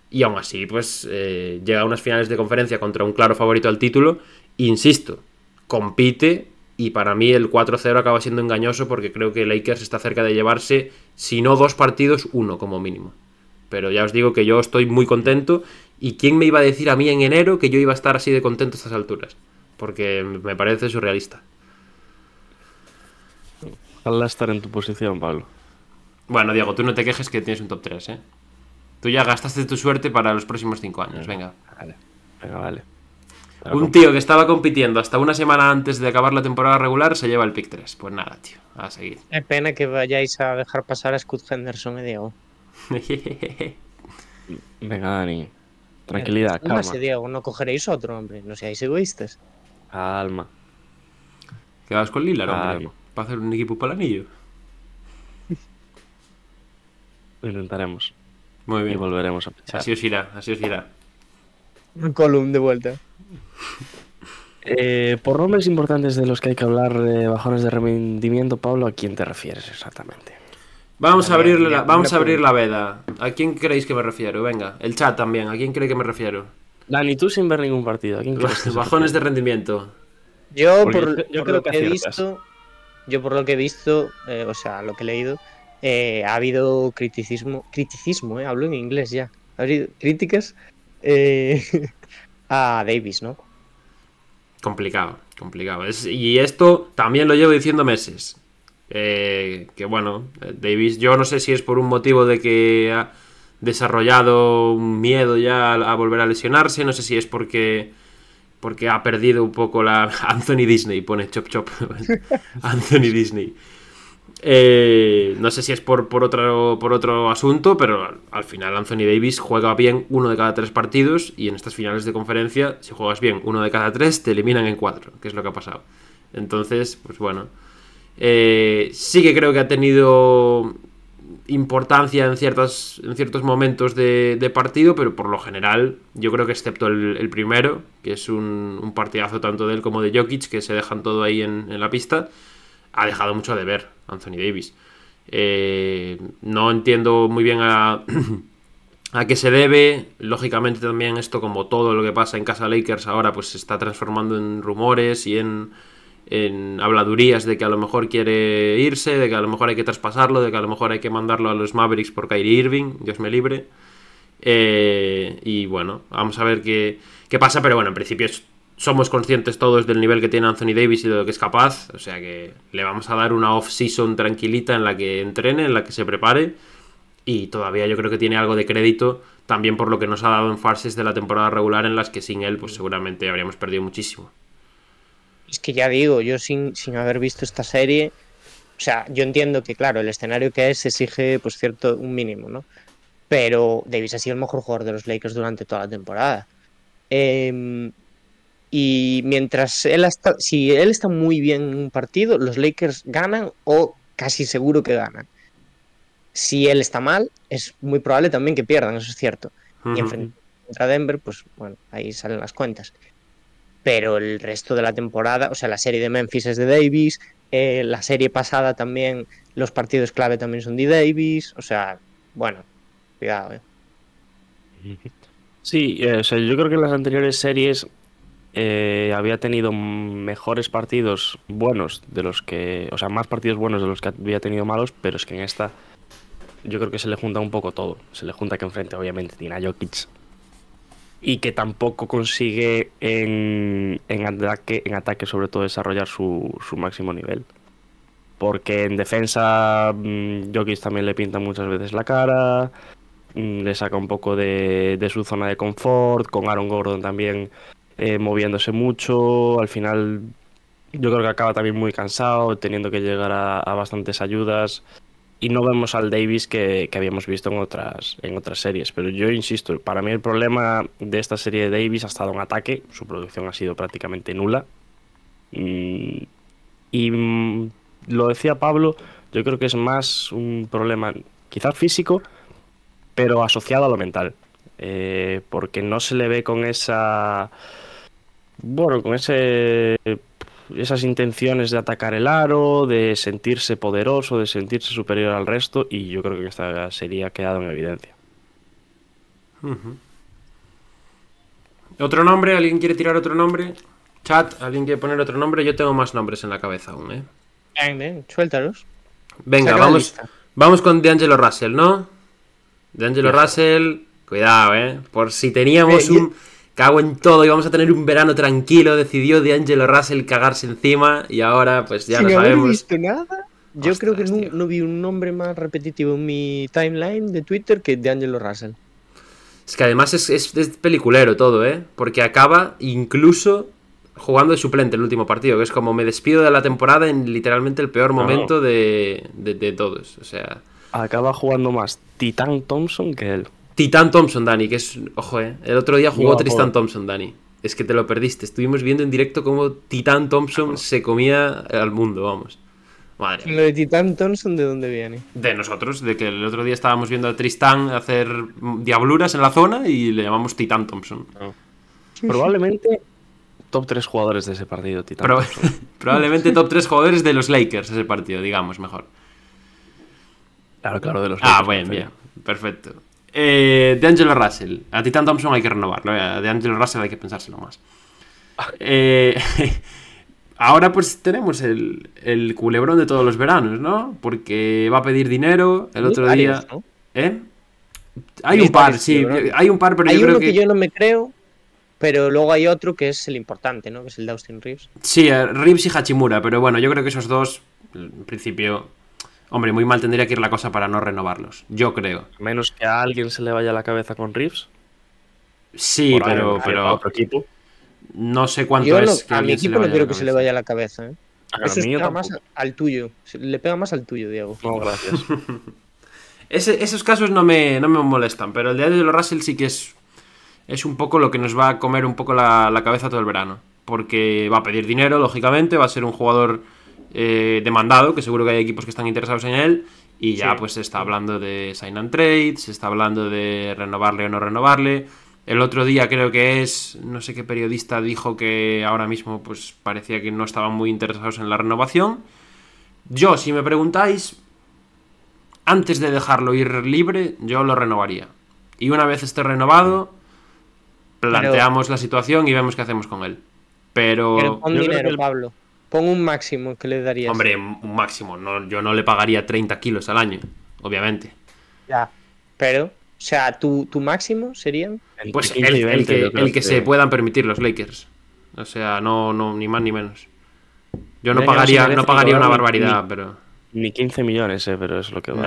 Y aún así, pues llega a unas finales de conferencia contra un claro favorito al título. Insisto, compite Y para mí el 4-0 acaba siendo engañoso porque creo que Lakers está cerca de llevarse, si no dos partidos, uno como mínimo. Pero ya os digo que yo estoy muy contento. ¿Y quién me iba a decir a mí en enero que yo iba a estar así de contento a estas alturas? Porque me parece surrealista. Ojalá estar en tu posición, Pablo. Bueno, Diego, tú no te quejes que tienes un top 3, ¿eh? Tú ya gastaste tu suerte para los próximos 5 años, venga. Vale, venga, vale. Un tío que estaba compitiendo hasta una semana antes de acabar la temporada regular se lleva el pick 3. Pues nada, tío, a seguir. Es pena que vayáis a dejar pasar a Scott Henderson y Diego. Venga, Dani. Tranquilidad, Calma. Diego, no cogeréis otro, hombre. No seáis egoístas. Calma. Quedaos con Lillard, hombre, para hacer un equipo para el anillo. Lo intentaremos. Muy Y bien. volveremos a pensar. Así os irá, así os irá. Un column de vuelta. Eh, por nombres importantes de los que hay que hablar de bajones de rendimiento, Pablo, ¿a quién te refieres exactamente? Vamos a abrir la, vamos a abrir la veda. ¿A quién creéis que me refiero? Venga, el chat también. ¿A quién cree que me refiero? Dani, tú sin ver ningún partido, ¿a quién crees que Bajones de rendimiento. Yo, por, yo- yo por creo lo que que he aciertas. visto, yo por lo que he visto, eh, o sea, lo que he leído, eh, ha habido criticismo, criticismo, eh, hablo en inglés ya, ha habido críticas eh, a Davis, ¿no? Complicado, complicado. Y esto también lo llevo diciendo meses. Eh, que bueno, Davis, yo no sé si es por un motivo de que ha desarrollado un miedo ya a, a volver a lesionarse, no sé si es porque porque ha perdido un poco la Anthony Disney, pone chop chop. Anthony Disney. Eh, no sé si es por, por, otro, por otro asunto, pero al, al final Anthony Davis juega bien uno de cada tres partidos y en estas finales de conferencia, si juegas bien uno de cada tres, te eliminan en cuatro, que es lo que ha pasado. Entonces, pues bueno. Eh, sí que creo que ha tenido importancia en, ciertas, en ciertos momentos de, partido, pero por lo general, yo creo que excepto el, primero, que es un, un partidazo tanto de él como de Jokic, que se dejan todo ahí en la pista, ha dejado mucho de ver Anthony Davis. Eh, no entiendo muy bien a, a qué se debe. Lógicamente también esto, como todo lo que pasa en casa Lakers ahora, pues se está transformando en rumores y en, en habladurías de que a lo mejor quiere irse, de que a lo mejor hay que traspasarlo, de que a lo mejor hay que mandarlo a los Mavericks por Kyrie Irving, Dios me libre. Eh, y bueno, vamos a ver qué, qué pasa, pero bueno, en principio es- somos conscientes todos del nivel que tiene Anthony Davis y de lo que es capaz, o sea que le vamos a dar una off-season tranquilita en la que entrene, en la que se prepare y todavía yo creo que tiene algo de crédito también por lo que nos ha dado en fases de la temporada regular en las que sin él pues seguramente habríamos perdido muchísimo. Es que ya digo, yo sin, sin haber visto esta serie, o sea, yo entiendo que, claro, el escenario que es exige, pues, cierto, un mínimo, ¿no? Pero Davis ha sido el mejor jugador de los Lakers durante toda la temporada. Em, y mientras él está, si él está muy bien en un partido, los Lakers ganan o casi seguro que ganan. Si él está mal, es muy probable también que pierdan, eso es cierto. Y Ujú. enfrente contra Denver, pues bueno, ahí salen las cuentas. Pero el resto de la temporada, o sea, la serie de Memphis es de Davis, eh, la serie pasada también, los partidos clave también son de Davis, o sea, bueno, cuidado, eh. Sí, eh, o sea, yo creo que en las anteriores series eh, había tenido mejores partidos buenos de los que, o sea, más partidos buenos de los que había tenido malos, pero es que en esta yo creo que se le junta un poco todo. Se le junta que enfrente obviamente tiene a Jokic y que tampoco consigue en, en ataque, en ataque sobre todo desarrollar su, su máximo nivel. Porque en defensa mm, Jokic también le pinta muchas veces la cara, mm, le saca un poco de, de su zona de confort, con Aaron Gordon también eh, moviéndose mucho, al final yo creo que acaba también muy cansado, teniendo que llegar a, bastantes ayudas y no vemos al Davis que, que habíamos visto en otras, en otras series. Pero yo insisto, para mí el problema de esta serie de Davis ha estado en ataque, su producción ha sido prácticamente nula. Mm, y mm, lo decía Pablo, yo creo que es más un problema quizás físico, pero asociado a lo mental. Eh, porque no se le ve con esa. Bueno, con ese. Esas intenciones de atacar el aro, de sentirse poderoso, de sentirse superior al resto, y yo creo que esta serie ha quedado en evidencia. ¿Otro nombre? ¿Alguien quiere tirar otro nombre? Chat, ¿alguien quiere poner otro nombre? Yo tengo más nombres en la cabeza aún, ¿eh? Ven, suéltalos. Venga, Saca vamos, vamos con D'Angelo Russell, ¿no? D'Angelo. Russell, cuidado, ¿eh? Por si teníamos Eh, yo- un... Cago en todo y vamos a tener un verano tranquilo, decidió D'Angelo Russell cagarse encima y ahora pues ya Sin lo haber sabemos. visto nada. Yo Ostras, creo que no, vi un nombre más repetitivo en mi timeline de Twitter que de Angelo Russell. Es que además es, es- es peliculero todo, ¿eh? Porque acaba incluso jugando de suplente el último partido, que es como me despido de la temporada en literalmente el peor no. momento de, de- de todos. O sea, Acaba jugando más Titan Thompson que él. Titán Thompson, Dani, que es, ojo, ¿eh? El otro día jugó No, Tristan. Thompson, Dani. Es que te lo perdiste. Estuvimos viendo en directo cómo Titán Thompson se comía al mundo, vamos. Madre. Lo de Titan Thompson, ¿de dónde viene? De nosotros, de que el otro día estábamos viendo a Tristán hacer diabluras en la zona y le llamamos Titán Thompson. Probablemente top 3 jugadores de ese partido, Titan Pro- Thompson. probablemente top 3 jugadores de los Lakers ese partido, digamos, mejor. Claro, claro, de los Ah, Lakers, bien, me bien. Perfecto. Eh, de Angelo Russell. A Titan Thompson hay que renovarlo. eh, A de Angelo Russell hay que pensárselo más. Eh, ahora pues tenemos el, el culebrón de todos los veranos, ¿no? Porque va a pedir dinero el otro varios, día. ¿no? ¿Eh? Hay un par, sí. Hay un par, pero hay yo uno creo que... que... yo no me creo, pero luego hay otro que es el importante, ¿no? Que es el de Austin Reeves. Sí, Reeves y Hachimura, pero bueno, yo creo que esos dos, en principio, hombre, muy mal tendría que ir la cosa para no renovarlos. Yo creo. A menos que a alguien se le vaya la cabeza con Reeves. Sí, por pero, a pero otro equipo. no sé cuánto Yo no- es que a mi alguien se le equipo no quiero que se le vaya la cabeza, ¿eh? A pega más al tuyo. Le pega más al tuyo, Diego. No, gracias. Ese- esos casos no me, no me molestan, pero el de Angelo Russell sí que es, es un poco lo que nos va a comer un poco la, la cabeza todo el verano. Porque va a pedir dinero, lógicamente, va a ser un jugador eh, demandado, que seguro que hay equipos que están interesados en él. Y ya Sí. pues se está hablando de sign and trade, se está hablando de renovarle o no renovarle. El otro día creo que es, no sé qué periodista dijo que ahora mismo pues parecía que no estaban muy interesados en la renovación. Yo, si me preguntáis, antes de dejarlo ir libre, yo lo renovaría. Y una vez esté renovado, planteamos la situación y vemos qué hacemos con él. Pero, creo dinero, que el- Pablo. Pon un máximo que le darías. hombre, un máximo. No, yo no le pagaría 30 kilos al año, obviamente. Ya. Pero, o sea, tu, tu máximo serían. Entre Pues 15 el, y el 20 que, el que se puedan permitir los Lakers. O sea, no, no ni más ni menos. Yo no pagaría, no pagaría una barbaridad, ni- pero. Ni 15 millones, eh, pero es lo que va.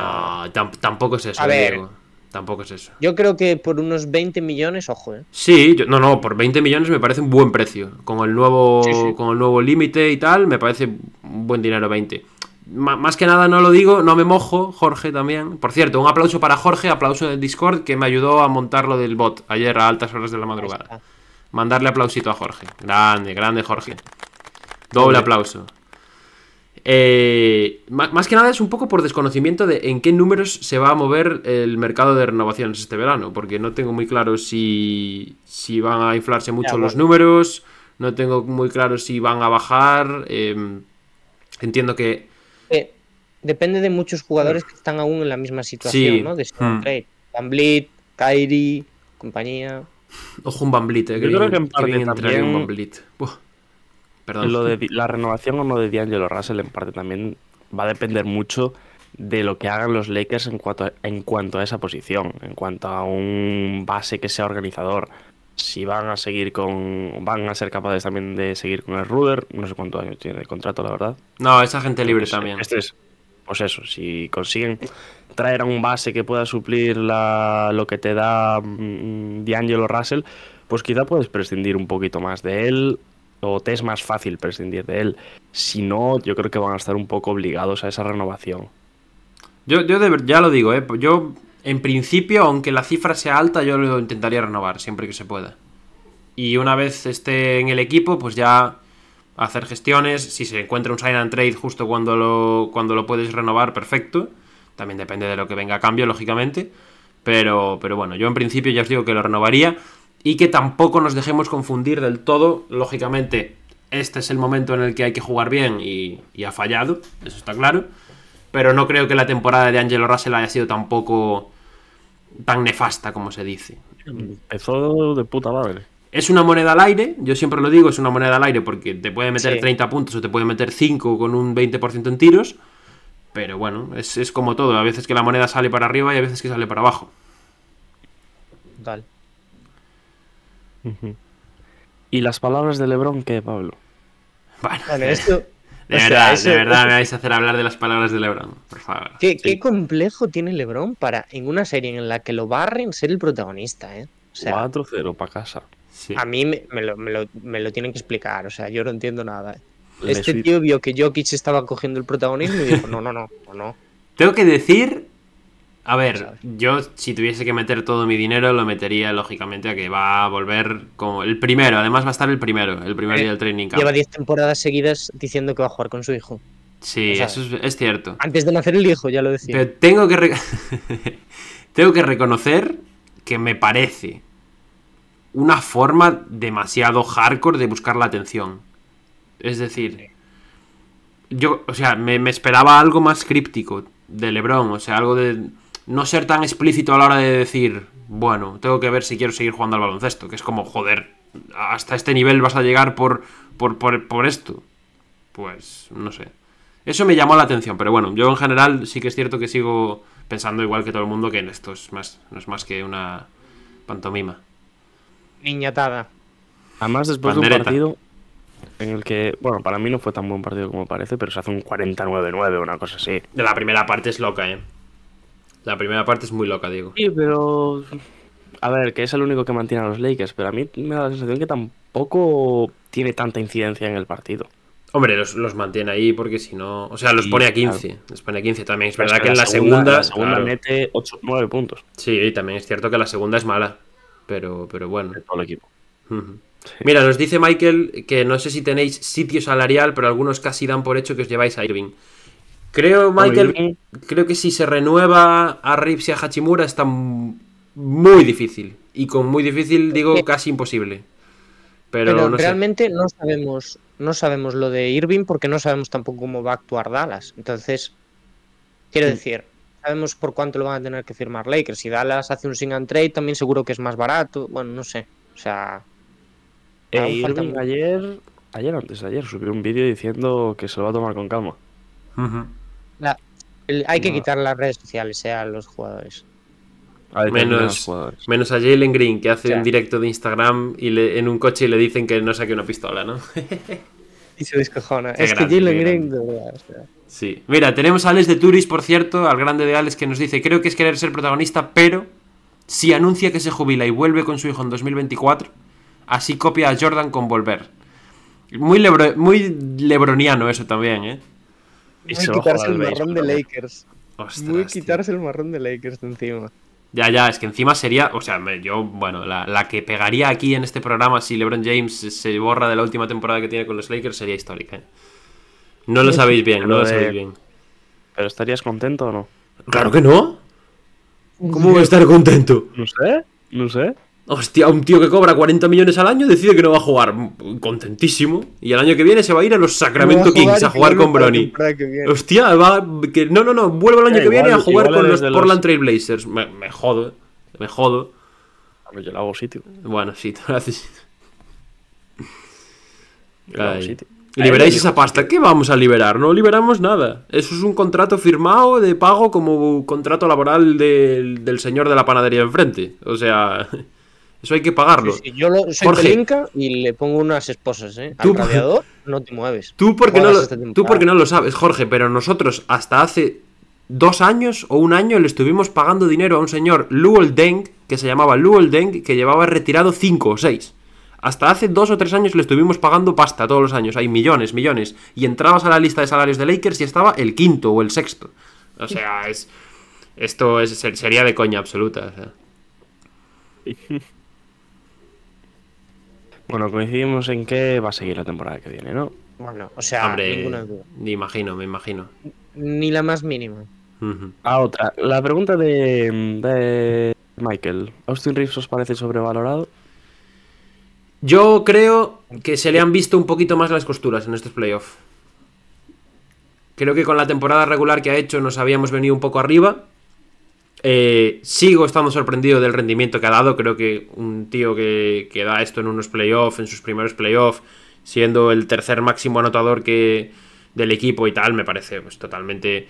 No, tam- tampoco es eso, A ver. Diego. Tampoco es eso. Yo creo que por unos 20 millones, ojo, ¿eh? Sí, yo- no, no, por 20 millones me parece un buen precio. Con el nuevo, Sí, sí. con el nuevo límite y tal, me parece un buen dinero 20. Ma- más que nada no lo digo, no me mojo, Jorge también. Por cierto, un aplauso para Jorge, aplauso del Discord que me ayudó a montar lo del bot ayer a altas horas de la madrugada. Mandarle aplausito a Jorge. Grande, grande Jorge. Doble aplauso. Eh, más que nada es un poco por desconocimiento de en qué números se va a mover el mercado de renovaciones este verano, porque no tengo muy claro si, si van a inflarse mucho Ya, los bueno. números, no tengo muy claro si van a bajar. eh, entiendo que Eh, depende de muchos jugadores que están aún en la misma situación, Sí. ¿no? De Hmm. trade. Van Kyrie, compañía. Ojo un Van eh, Yo creo que en parte también- Van. Buah. Perdón. Lo de la renovación o no de D'Angelo Russell en parte también va a depender mucho de lo que hagan los Lakers en cuanto a, en cuanto a esa posición, en cuanto a un base que sea organizador. Si van a seguir con. van a ser capaces también de seguir con el Ruder, no sé cuántos años tiene de contrato, la verdad. No, esa gente libre Pues, también. Este es, pues eso, si consiguen traer a un base que pueda suplir la, lo que te da mm, D'Angelo Russell, pues quizá puedes prescindir un poquito más de él o te es más fácil prescindir de él. Si no, yo creo que van a estar un poco obligados a esa renovación. Yo, yo ya lo digo, ¿eh? Yo, en principio, aunque la cifra sea alta, yo lo intentaría renovar siempre que se pueda. Y una vez esté en el equipo, pues ya hacer gestiones. Si se encuentra un sign and trade justo cuando lo, cuando lo puedes renovar, perfecto. También depende de lo que venga a cambio, lógicamente. Pero, pero bueno, yo en principio ya os digo que lo renovaría. Y que tampoco nos dejemos confundir del todo. Lógicamente, este es el momento en el que hay que jugar bien y, y ha fallado, eso está claro. Pero no creo que la temporada de Angelo Russell haya sido tampoco tan nefasta como se dice. Empezó de puta madre. Es una moneda al aire, yo siempre lo digo, es una moneda al aire porque te puede meter Sí. 30 puntos o te puede meter 5 con un 20% en tiros. Pero bueno, es, es como todo. A veces que la moneda sale para arriba y a veces que sale para abajo. Total. ¿Y las palabras de Lebron qué, Pablo? Bueno, Bueno, esto. de o sea, verdad, eso- de verdad me vais a hacer hablar de las palabras de Lebron, por favor. ¿Qué, Sí. qué complejo tiene LeBron para en una serie en la que lo barren ser el protagonista, ¿eh? O sea, 4-0 para casa. Sí. a mí me, me lo, me lo- me lo tienen que explicar, o sea, yo no entiendo nada. ¿eh? Este tío vio que Jokic estaba cogiendo el protagonismo y dijo, no, no, no, no, no. Tengo que decir. A ver, ¿Sabes? yo si tuviese que meter todo mi dinero, lo metería lógicamente a que va a volver como el primero. Además, va a estar el primero, el primer Eh, día del training camp. Lleva 10 temporadas seguidas diciendo que va a jugar con su hijo. Sí, o sea, eso es, es cierto. Antes de nacer el hijo, ya lo decía. Pero tengo que, re- tengo que reconocer que me parece una forma demasiado hardcore de buscar la atención. Es decir, yo, o sea, me, me esperaba algo más críptico de LeBron, o sea, algo de no ser tan explícito a la hora de decir, bueno, tengo que ver si quiero seguir jugando al baloncesto, que es como, joder, hasta este nivel vas a llegar por, por, por, por esto. Pues, no sé. Eso me llamó la atención, pero bueno, yo en general sí que es cierto que sigo pensando igual que todo el mundo que en esto es más, no es más que una pantomima. Niñatada. Además, después de un partido en el que, bueno, para mí no fue tan buen partido como parece, pero se hace un 49-9, una cosa así. De la primera parte es loca, eh. La primera parte es muy loca, digo. Sí, pero. A ver, que es el único que mantiene a los Lakers, pero a mí me da la sensación que tampoco tiene tanta incidencia en el partido. Hombre, los, los mantiene ahí porque si no. O sea, los Sí, pone a claro. 15. Los pone a 15 también. Es Pero verdad es que en la segunda. la segunda claro. mete 8, 9 puntos Sí, y también es cierto que la segunda es mala. Pero, pero bueno. de todo el equipo. Mira, nos dice Michael que no sé si tenéis sitio salarial, pero algunos casi dan por hecho que os lleváis a Irving. Creo, Michael, Irving- creo que si se renueva a Rips y a Hachimura está muy difícil. Y con muy difícil digo casi imposible. Pero, Pero, no sé. realmente no sabemos, no sabemos lo de Irving porque no sabemos tampoco cómo va a actuar Dallas. Entonces, quiero Mm. decir, sabemos por cuánto lo van a tener que firmar Lakers. Si Dallas hace un sing and trade, también seguro que es más barato. Bueno, no sé. O sea, Eh, Irving ayer, ayer o antes de ayer, subió un vídeo diciendo que se lo va a tomar con calma. Ujú. La- el- hay que No. quitar las redes sociales eh, a los jugadores. A Menos, jugadores. menos a Jalen Green, que hace O sea. un directo de Instagram y le- en un coche y le dicen que no saque una pistola, ¿no? Y se descojona. Qué es grande, que Jalen Green, grande. de verdad, o sea, Sí. Mira, tenemos a Alex de Turis, por cierto, al grande de Alex, que nos dice, creo que es querer ser protagonista, pero si anuncia que se jubila y vuelve con su hijo en 2024, así copia a Jordan con volver. Muy, lebro- muy lebroniano eso también, ¿eh? Muy se va a quitarse jugar el marrón de. Lakers. Ostras, Muy tío. quitarse el marrón de Lakers de encima. Ya, ya, es que encima sería, o sea, me- yo, bueno, la, la que pegaría aquí en este programa si LeBron James se borra de la última temporada que tiene con los Lakers sería histórica, ¿eh? No lo sabéis bien, no Lo sabéis bien. ¿Pero estarías contento o no? Claro que no. ¿Cómo voy a estar contento? No sé, no sé. Hostia, un tío que cobra 40 millones al año decide que no va a jugar. Contentísimo. Y el año que viene se va a ir a los Sacramento Kings a jugar con Bronny. Hostia, va. Que, no, no, no. Vuelvo el año Eh, que viene a jugar con los Portland Trail Blazers. Me, me jodo. Me jodo. Yo le hago sitio. Bueno, sí, tú lo haces. Yo le hago Ay. sitio. Liberáis esa pasta. ¿Qué vamos a liberar? No liberamos nada. Eso es un contrato firmado de pago como contrato laboral del, del señor de la panadería enfrente. O sea, eso hay que pagarlo. Sí, sí, yo lo, soy Jorge. pelinca y le pongo unas esposas, ¿eh? Al Tú- radiador no te mueves. Tú porque, no Juegas lo, esta tú temporada. porque no lo sabes, Jorge, pero nosotros hasta hace dos años o un año le estuvimos pagando dinero a un señor Luol Deng, que se llamaba Luol Deng, que llevaba retirado 5 o 6. Hasta hace dos o tres años le estuvimos pagando pasta todos los años, hay millones, millones. Y entrabas a la lista de salarios de Lakers y estaba el quinto o el sexto. O sea, es. Esto es, ser- sería de coña absoluta. o sea. Bueno, coincidimos en que va a seguir la temporada que viene, ¿no? Bueno, o sea, Hombre, ninguna duda. me imagino, me imagino. Ni la más mínima. A otra. La pregunta de, de Michael. ¿Austin Reeves os parece sobrevalorado? Yo creo que se le han visto un poquito más las costuras en estos playoffs. Creo que con la temporada regular que ha hecho nos habíamos venido un poco arriba. Eh, sigo estando sorprendido del rendimiento que ha dado. Creo que un tío que, que da esto en unos playoffs, en sus primeros playoffs, siendo el tercer máximo anotador que del equipo y tal, me parece pues, totalmente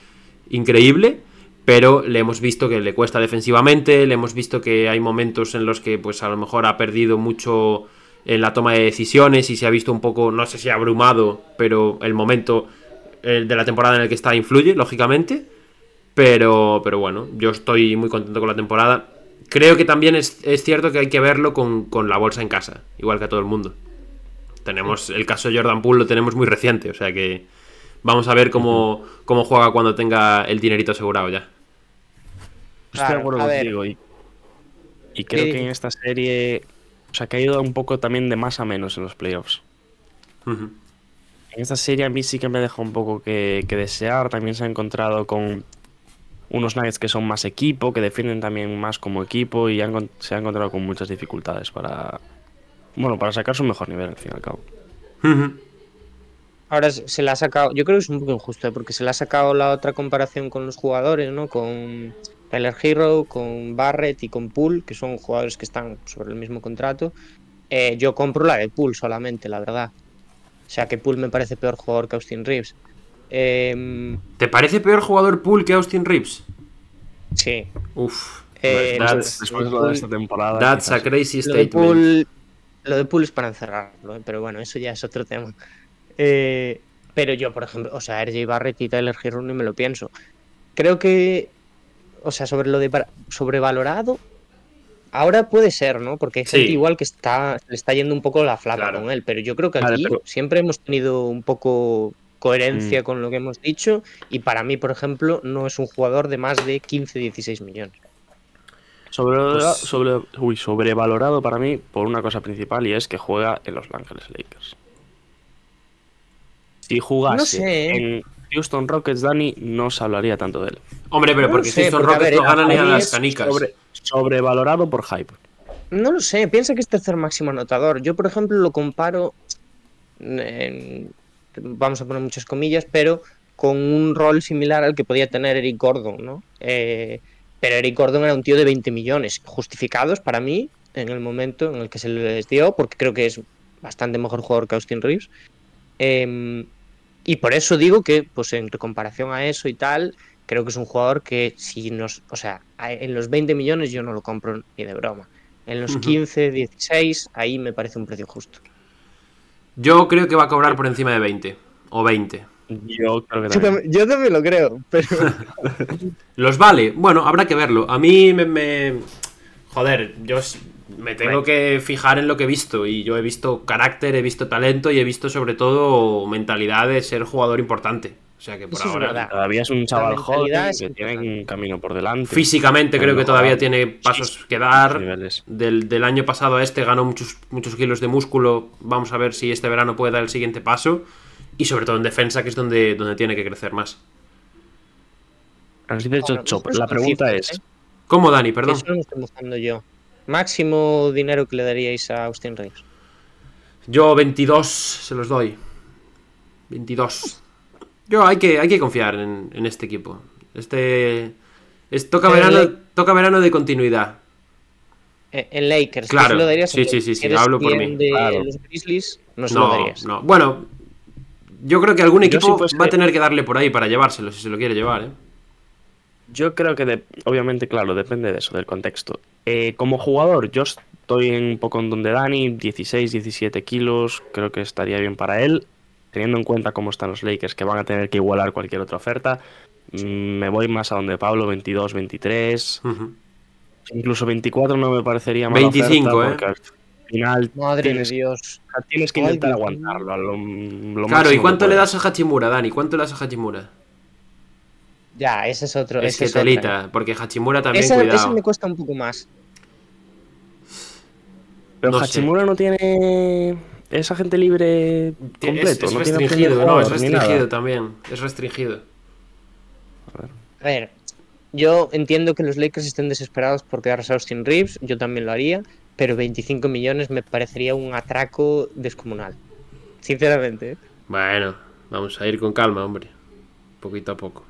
increíble. Pero le hemos visto que le cuesta defensivamente, le hemos visto que hay momentos en los que pues a lo mejor ha perdido mucho en la toma de decisiones y se ha visto un poco, no sé si abrumado, pero el momento de la temporada en el que está influye, lógicamente. Pero, pero bueno, yo estoy muy contento con la temporada. Creo que también es, cierto que hay que verlo con, con, la bolsa en casa, igual que a todo el mundo. Tenemos el caso de Jordan Poole, lo tenemos muy reciente, o sea que vamos a ver cómo, cómo juega cuando tenga el dinerito asegurado ya. Estoy de acuerdo contigo. Y, y, creo que en esta serie. O sea, que ha ido un poco también de más a menos en los playoffs. En esta serie a mí sí que me deja un poco que, desear. También se ha encontrado con unos Nuggets que son más equipo, que defienden también más como equipo y se ha encontrado con muchas dificultades para. Bueno, para sacar su mejor nivel, al fin y al cabo. Ahora se le ha sacado. Yo creo que es un poco injusto, ¿eh? porque se le ha sacado la otra comparación con los jugadores, ¿no? Con Tyler Hero, con Barrett y con Poole, que son jugadores que están sobre el mismo contrato. Eh, yo compro la de Poole solamente, la verdad. O sea que Poole me parece peor jugador que Austin Reeves. Em, ¿Te parece peor jugador Poole que Austin Reeves? Sí. Uf. Eh, después de esta temporada. That's a crazy statement. Lo de, Poole, lo de Poole es para encerrarlo, ¿eh? pero bueno, eso ya es otro tema. pero yo, por ejemplo, o sea, RJ Barrett y Tyler Hero ni me lo pienso. Creo que o sea, sobre lo de sobrevalorado, ahora puede ser, ¿no? Porque hay gente igual que está, le está yendo un poco la flaca con él, pero yo creo que aquí siempre hemos tenido un poco coherencia mm. con lo que hemos dicho y para mí, por ejemplo, no es un jugador de más de 15, 16 millones. Sobrevalorado, pues sobre, uy, sobrevalorado para mí por una cosa principal y es que juega en Los Ángeles Lakers. Si jugase ¿eh? en Houston Rockets, Dani, no se hablaría tanto de él. Hombre, pero porque Houston Rockets no ganan ni a las canicas. sobrevalorado por hype. No lo sé, piensa que es tercer máximo anotador. Yo, por ejemplo, lo comparo, vamos a poner muchas comillas, pero con un rol similar al que podía tener Eric Gordon, ¿no? Eh, pero Eric Gordon era un tío de 20 millones, justificados para mí en el momento en el que se les dio, porque creo que es bastante mejor jugador que Austin Reeves. Eh, y por eso digo que, pues en comparación a eso y tal, creo que es un jugador que si nos, o sea, en los 20 millones yo no lo compro ni de broma. En los 15, 16, ahí me parece un precio justo. Yo creo que va a cobrar por encima de 20 o 20. Yo creo que también. Yo también lo creo, pero... Los vale. Bueno, habrá que verlo. A mí me... Joder, yo me tengo que fijar en lo que he visto. Y yo he visto carácter, he visto talento y he visto sobre todo mentalidad de ser jugador importante. O sea que por ahora. todavía es un chaval joven que tiene un camino por delante. Físicamente creo que todavía tiene pasos que dar. Del, del, año pasado a este ganó muchos, muchos kilos de músculo. Vamos a ver si este verano puede dar el siguiente paso. Y sobre todo en defensa, que es donde, donde tiene que crecer más. Así de hecho, la pregunta es. ¿eh? ¿Cómo, Dani? Perdón. Eso lo estoy buscando yo. Máximo dinero que le daríais a Austin Reeves. Yo 22 se los doy. 22. Yo hay que, hay que confiar en, este equipo. Este. Es, toca, verano, toca verano de continuidad. Eh, en Lakers, claro. Lo darías sí, sí, sí, sí, hablo por mí. De los Grizzlies, no se lo darías. No. Bueno, yo creo que algún equipo va a tener que darle por ahí para llevárselo, si se lo quiere llevar, ¿eh? Yo creo que, obviamente, claro, depende de eso, del contexto. Eh, como jugador, yo estoy un poco en donde Dani, 16, 17 kilos, creo que estaría bien para él. Teniendo en cuenta cómo están los Lakers, que van a tener que igualar cualquier otra oferta, mm, me voy más a donde Pablo, 22, 23. Incluso 24 no me parecería mal. 25, ¿eh? Al final Madre tienes, Dios. tienes que intentar aguantarlo. claro, ¿y cuánto le das a Hachimura, Dani? ¿Cuánto le das a Hachimura? Ya, ese es otro. Es que telita, porque Hachimura también, ese, cuidado. Ese me cuesta un poco más. Pero Hachimura no tiene esa gente libre completo. Es, restringido, no, es restringido también. Es restringido. A ver. yo entiendo que los Lakers estén desesperados por quedarse a Austin Reeves, yo también lo haría, pero 25 millones me parecería un atraco descomunal. Sinceramente. ¿eh? Bueno, vamos a ir con calma, hombre. Poquito a poco.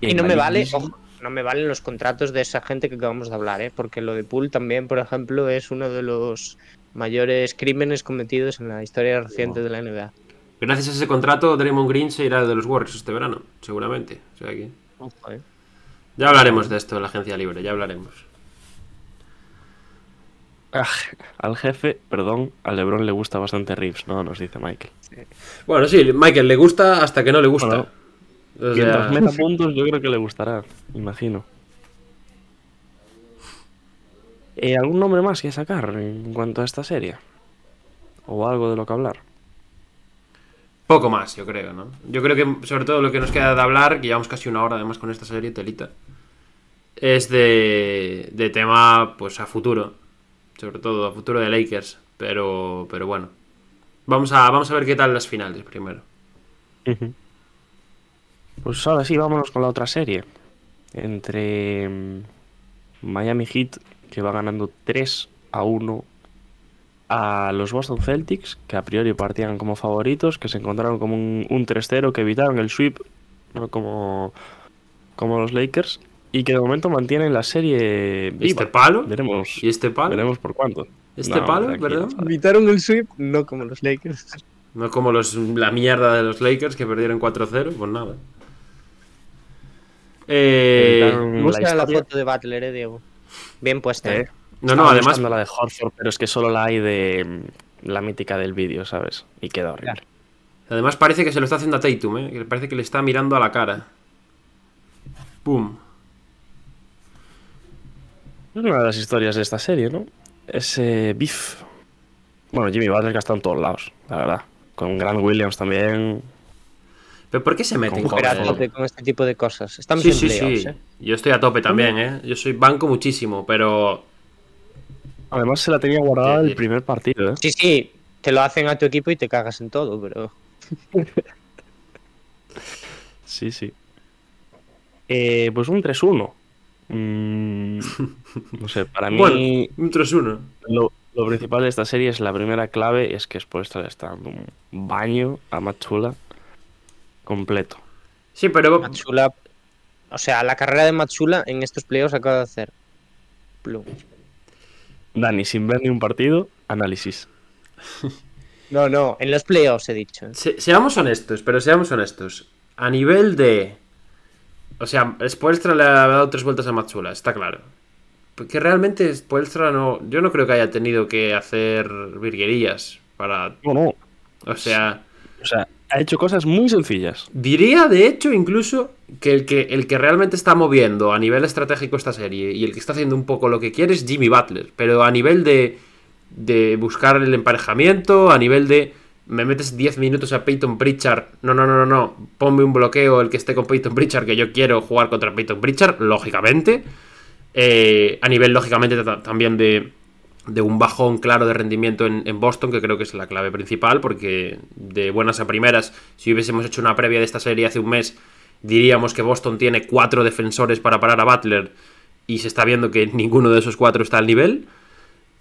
Y no me vale, ojo, no me valen los contratos de esa gente que acabamos de hablar, ¿eh? porque lo de Pool también, por ejemplo, es uno de los mayores crímenes cometidos en la historia reciente de la NBA. Gracias a ese contrato, Draymond Green se irá de los Warriors este verano, seguramente. O sea que... Ojo, ¿eh? Ya hablaremos de esto en la agencia libre, ya hablaremos. Ah, al jefe, perdón, a LeBron le gusta bastante Reeves, ¿no? Nos dice Michael. Bueno, sí, Michael le gusta hasta que no le gusta. Bueno, O sea, Mientras meta puntos, yo creo que le gustará, imagino. Eh, ¿Algún nombre más que sacar en cuanto a esta serie? ¿O algo de lo que hablar? Poco más, yo creo, ¿no? Yo creo que sobre todo lo que nos queda de hablar, que llevamos casi una hora además con esta serie, telita, es de, de tema pues a futuro. Sobre todo a futuro de Lakers. Pero, pero bueno. Vamos a, vamos a ver qué tal las finales primero. Pues ahora sí, vámonos con la otra serie. Entre mm, Miami Heat, que va ganando 3 a 1 a los Boston Celtics, que a priori partían como favoritos, que se encontraron como un, un 3-0, que evitaron el sweep, no como, como los Lakers, y que de momento mantienen la serie ¿Y este viva. palo? Veremos, ¿Y este palo? veremos por cuánto. ¿Este No, palo, verdad? Evitaron el sweep, no como los Lakers. No como los, la mierda de los Lakers que perdieron 4-0, pues nada. Eh, gusta la, historia. foto de Butler, eh, Diego. Bien puesta. Eh, ¿eh? no, no, además, la de Horford, pero es que solo la hay de mm, la mítica del vídeo, ¿sabes? Y queda horrible. además parece que se lo está haciendo a Tatum, ¿eh? Parece que le está mirando a la cara. Pum. Es una de las historias de esta serie, ¿no? Ese beef. Bueno, Jimmy Butler que ha estado en todos lados, la verdad. Con Grant Williams también. ¿Pero por qué se meten Con con Pero a Joder. tope con este tipo de cosas. Estamos Sí, en sí, playoffs, sí. ¿eh? Yo estoy a tope también, ¿eh? Yo soy banco muchísimo, pero Además se la tenía guardada Sí, el primer partido, ¿eh? Sí, sí, te lo hacen a tu equipo y te cagas en todo, pero. Sí, sí. Eh, pues un 3-1. Mm, no sé, para mí bueno, un 3-1. lo, lo principal de esta serie es la primera clave, es que Spoelstra le está dando un baño a Machula completo. Sí, pero Matsula. O sea, la carrera de Matsula en estos playoffs acaba de hacer. plum. Dani, sin ver ni un partido, análisis. No, no, en los playoffs he dicho. se- seamos honestos, pero seamos honestos. A nivel de... O sea, Spoelstra le ha dado tres vueltas a Matsula, está claro. Porque realmente Spoelstra no... Yo no creo que haya tenido que hacer virguerías para... No, no. O sea... O sea, ha hecho cosas muy sencillas. Diría, de hecho, incluso que el, que el que realmente está moviendo a nivel estratégico esta serie y el que está haciendo un poco lo que quiere es Jimmy Butler. Pero a nivel de, de buscar el emparejamiento, a nivel de me metes 10 minutos a Peyton Pritchard, no, no, no, no, no, ponme un bloqueo el que esté con Peyton Pritchard, que yo quiero jugar contra Peyton Pritchard, lógicamente. Eh, a nivel, lógicamente, ta- también de, de un bajón claro de rendimiento en, en Boston, que creo que es la clave principal, porque de buenas a primeras, si hubiésemos hecho una previa de esta serie hace un mes, diríamos que Boston tiene cuatro defensores para parar a Butler y se está viendo que ninguno de esos cuatro está al nivel.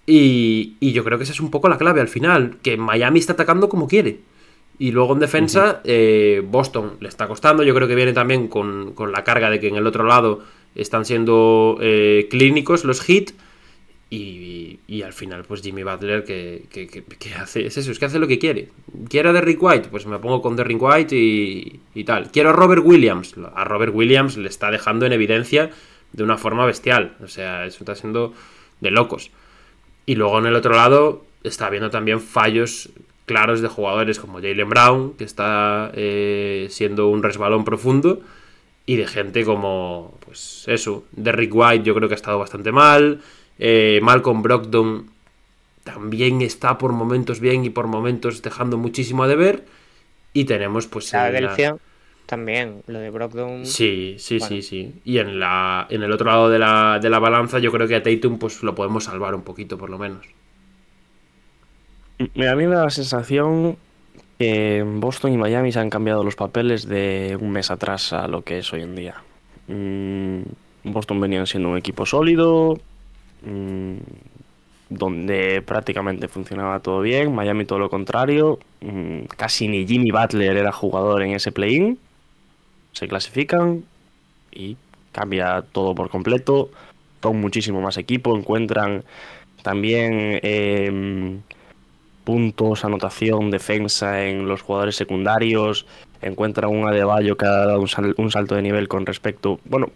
Y, y yo creo que esa es un poco la clave al final, que Miami está atacando como quiere. Y luego en defensa, eh, Boston le está costando. Yo creo que viene también con, con la carga de que en el otro lado están siendo eh, clínicos los hit. Y, y al final, pues Jimmy Butler, que, que- que- que hace, es eso, es que hace lo que quiere. ¿Quiero a Derrick White? Pues me pongo con Derrick White y, y tal. ¿Quiero a Robert Williams? A Robert Williams le está dejando en evidencia de una forma bestial. O sea, eso está siendo de locos. Y luego en el otro lado está habiendo también fallos claros de jugadores como Jalen Brown, que está eh, siendo un resbalón profundo, y de gente como, pues eso, Derrick White yo creo que ha estado bastante mal, eh, Malcolm Brogdon también está por momentos bien y por momentos dejando muchísimo a deber, y tenemos pues... la- también, lo de Brogdon. Sí, sí, Bueno. sí, sí. Y en la en el otro lado de la, de la balanza yo creo que a Tatum pues lo podemos salvar un poquito por lo menos. A mí me da la sensación que en Boston y Miami se han cambiado los papeles de un mes atrás a lo que es hoy en día. Mm, Boston venían siendo un equipo sólido, mm, donde prácticamente funcionaba todo bien. Miami todo lo contrario. mm, casi ni Jimmy Butler era jugador en ese play-in. Se clasifican y cambia todo por completo. Con muchísimo más equipo, encuentran también em, puntos, anotación, defensa en los jugadores secundarios. Encuentran un Adebayo que ha dado un, un salto de nivel con respecto. Bueno,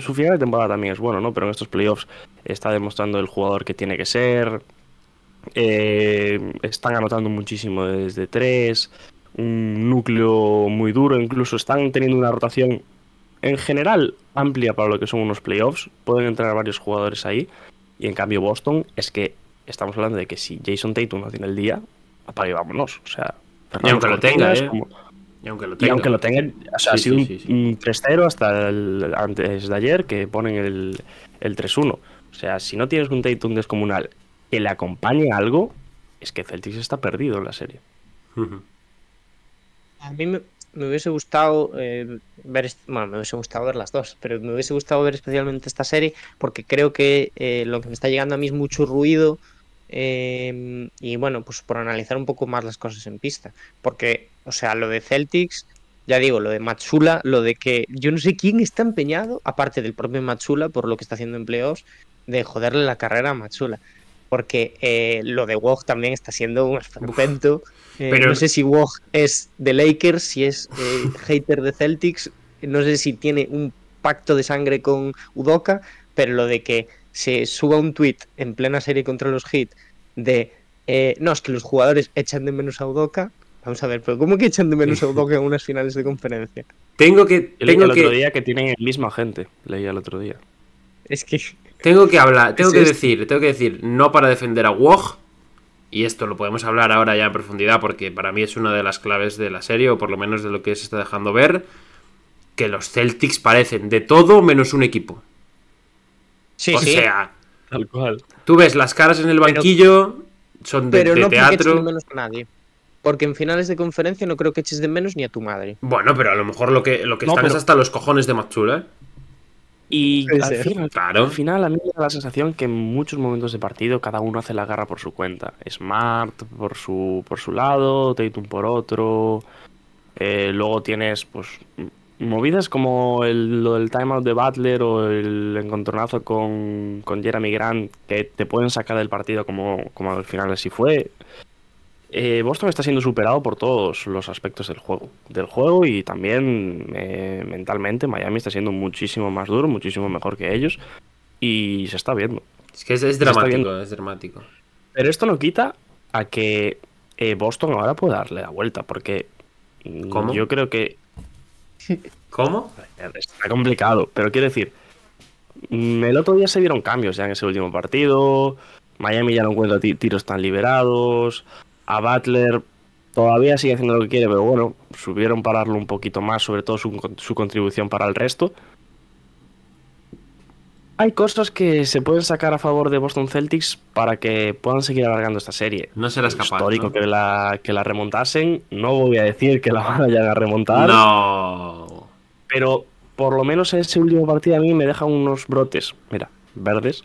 su final de temporada también es bueno, ¿no? Pero en estos playoffs está demostrando el jugador que tiene que ser. Eh, están anotando muchísimo desde tres. Un núcleo muy duro. Incluso están teniendo una rotación en general amplia para lo que son unos playoffs. Pueden entrar varios jugadores ahí. Y en cambio, Boston es que estamos hablando de que si Jason Tatum no tiene el día, apague y vámonos. O sea, Y aunque lo tenga, ¿eh? como- Y aunque lo y tenga. aunque lo tengan, o sea, Sí, ha sido sí, un, sí, sí. un 3-0 hasta el- antes de ayer que ponen el, el 3-1. O sea, si no tienes un Tatum descomunal que le acompañe algo, es que Celtics está perdido en la serie. A mí me, me hubiese gustado eh, ver, bueno, me hubiese gustado ver las dos, pero me hubiese gustado ver especialmente esta serie porque creo que eh, lo que me está llegando a mí es mucho ruido eh, y bueno, pues por analizar un poco más las cosas en pista, porque, o sea, lo de Celtics, ya digo, lo de Matsula, lo de que yo no sé quién está empeñado, aparte del propio Matsula, por lo que está haciendo en playoffs, de joderle la carrera a Matsula. Porque eh, lo de Wog también está siendo un esperpento. Eh, Pero- No sé si Wog es de Lakers, si es eh, hater de Celtics, no sé si tiene un pacto de sangre con Udoka, pero lo de que se suba un tweet en plena serie contra los Heat de eh, no, es que los jugadores echan de menos a Udoka. Vamos a ver, pero ¿cómo que echan de menos a Udoka en unas finales de conferencia? Tengo que. Yo leí Tengo el otro que, día que tienen el mismo agente. Leía el otro día. Es que tengo que hablar. Tengo Es que decir. Tengo que decir. No para defender a Woj. Y esto lo podemos hablar ahora ya en profundidad. Porque para mí es una de las claves de la serie. O por lo menos de lo que se está dejando ver. Que los Celtics parecen de todo menos un equipo. sí, o sí. sea, Tal cual. tú ves las caras en el Pero- banquillo. son de, pero de no teatro. menos a nadie. Porque en finales de conferencia no creo que eches de menos ni a tu madre. Bueno, pero a lo mejor lo que, lo que No, están pero- es hasta los cojones de Matsula. ¿eh? Y al final, Claro. al final a mí me da la sensación que en muchos momentos de partido cada uno hace la garra por su cuenta. Smart por su, por su lado, Tatum por otro. Eh, luego tienes pues movidas como el, lo del timeout de Butler o el encontronazo con, con Jeremy Grant que te pueden sacar del partido como, como al final así fue. Eh, Boston está siendo superado por todos los aspectos del juego. Del juego y también eh, mentalmente Miami está siendo muchísimo más duro, muchísimo mejor que ellos. Y se está viendo. Es que es, dramático, es dramático. Pero esto no quita a que eh, Boston ahora pueda darle la vuelta. Porque ¿Cómo? yo creo que ¿Cómo? está complicado. Pero quiero decir, mm, el otro día se dieron cambios ya en ese último partido. Miami ya no encuentra ti- tiros tan liberados. A Butler todavía sigue haciendo lo que quiere, pero bueno, subieron pararlo un poquito más, sobre todo su, su contribución para el resto. Hay cosas que se pueden sacar a favor de Boston Celtics para que puedan seguir alargando esta serie. No serás capaz. Histórico ¿no? que, la, que la remontasen. No voy a decir que la vayan a remontar. No. Pero por lo menos ese último partido a mí me deja unos brotes, mira, verdes.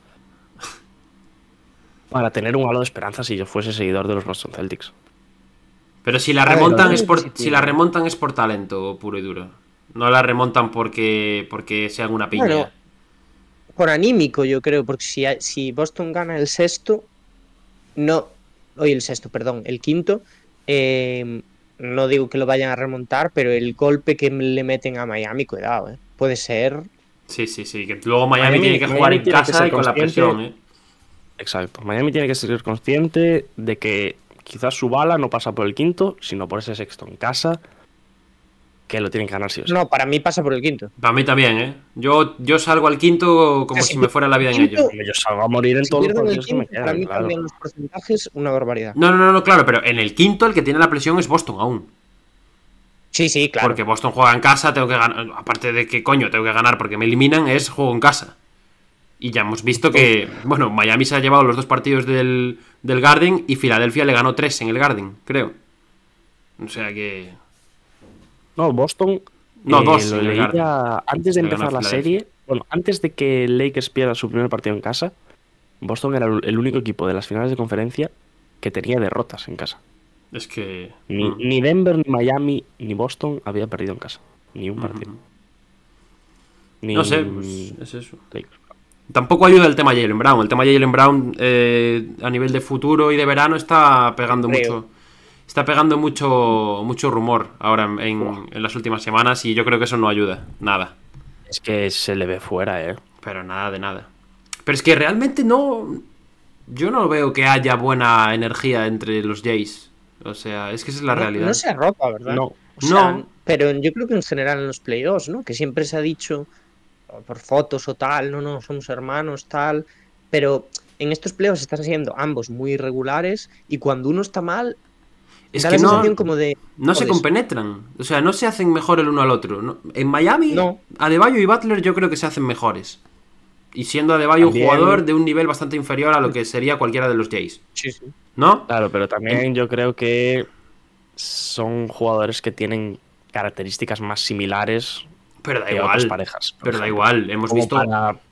Para tener un halo de esperanza si yo fuese seguidor de los Boston Celtics. Pero si la remontan es por, si la remontan es por talento puro y duro. No la remontan porque porque sean una piña. Bueno, por anímico, yo creo, porque si, si Boston gana el sexto, no, hoy el sexto, perdón, el quinto, eh, no digo que lo vayan a remontar, pero el golpe que le meten a Miami, cuidado, eh, puede ser. Sí, sí, sí. Que luego Miami, Miami- tiene que Miami jugar en casa y con la presión, ¿eh? Exacto. Miami tiene que ser consciente de que quizás su bala no pasa por el quinto, sino por ese sexto en casa, que lo tienen que ganar sí o sí. No, para mí pasa por el quinto. Para mí también, ¿eh? Yo, yo salgo al quinto como si me fuera la vida en ello. Yo salgo a morir en Si todos los partidos que me quinto, para quedan, mí claro. cambian los porcentajes una barbaridad. No, no, no, no, claro, pero en el quinto el que tiene la presión es Boston aún. Sí, sí, claro. Porque Boston juega en casa, tengo que ganar. Aparte de que coño, tengo que ganar porque me eliminan, es juego en casa. Y ya hemos visto que, bueno, Miami se ha llevado los dos partidos del, del Garden y Filadelfia le ganó tres en el Garden, creo. O sea que. No, Boston. No, eh, dos leía antes de empezar la serie. Bueno, antes de que Lakers pierda su primer partido en casa, Boston era el único equipo de las finales de conferencia que tenía derrotas en casa. Es que. Ni, mm. ni Denver, ni Miami, ni Boston había perdido en casa. Ni un partido. Ni No sé, pues es eso. Tampoco ayuda el tema Jalen Brown. El tema Jalen Brown eh, a nivel de futuro y de verano está pegando Creo. mucho. Está pegando mucho, mucho rumor ahora en, en- en las últimas semanas y yo creo que eso no ayuda. Nada. Es que se le ve fuera, ¿eh? Pero nada de nada. Pero es que realmente no. Yo no veo que haya buena energía entre los Jays. O sea, es que esa es la No- realidad. No, se ropa, ¿verdad? No. O sea, No. Pero yo creo que en general en los playoffs, ¿no? Que siempre se ha dicho por fotos o tal, no, no, somos hermanos, tal. Pero en estos playoffs están siendo ambos muy irregulares y cuando uno está mal, es da que la no, sensación como de. no se compenetran. O sea, no se hacen mejor el uno al otro. No- En Miami, No. Adebayo y Butler yo creo que se hacen mejores. Y siendo Adebayo También- un jugador de un nivel bastante inferior a lo que sería cualquiera de los Jays. Sí, sí. ¿No? Claro, pero también yo creo que son jugadores que tienen características más similares Pero da otras igual. parejas. Pero da igual. Hemos Como visto.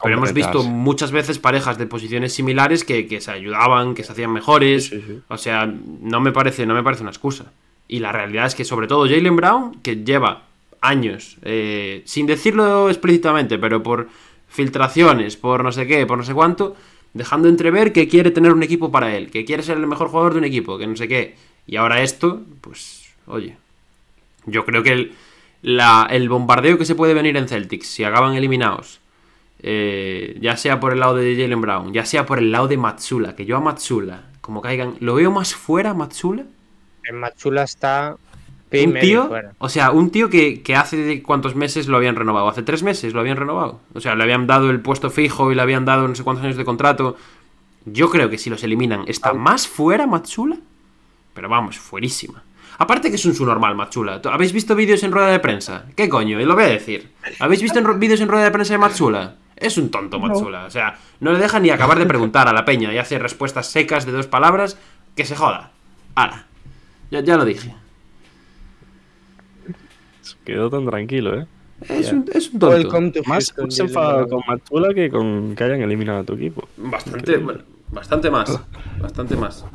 Pero hemos visto muchas veces parejas de posiciones similares que, que se ayudaban, que se hacían mejores. Sí, sí, sí. O sea, no me parece, no me parece una excusa. Y la realidad es que, sobre todo, Jalen Brown, que lleva años, eh, sin decirlo explícitamente, pero por filtraciones, por no sé qué, por no sé cuánto, dejando entrever que quiere tener un equipo para él, que quiere ser el mejor jugador de un equipo, que no sé qué. Y ahora esto, pues, oye. Yo creo que el, la- el bombardeo que se puede venir en Celtics, si acaban eliminados, eh, ya sea por el lado de Jalen Brown, ya sea por el lado de Matsula, que yo a Matsula, como caigan, lo veo más fuera Matsula. En Machula está. Un tío, fuera. o sea, un tío que, que hace cuántos meses lo habían renovado, hace tres meses lo habían renovado. O sea, le habían dado el puesto fijo y le habían dado no sé cuántos años de contrato. Yo creo que si los eliminan, está más fuera Matsula, pero vamos, fuerísima. Aparte que es un su normal, Matsula. ¿Tú- ¿Habéis visto vídeos en rueda de prensa? ¿Qué coño? Y lo voy a decir. ¿Habéis visto vídeos en rueda de prensa de Matsula? Es un tonto Matsula. O sea, no le deja ni acabar de preguntar a la peña y hace respuestas secas de dos palabras. Que se joda. Ala. Ya, ya lo dije. Se Quedó tan tranquilo, ¿eh? Es un, es un tonto. Welcome to Más Jalen enfadado con Matula que con que hayan eliminado a tu equipo. Bastante, bueno, bastante más. Bastante más.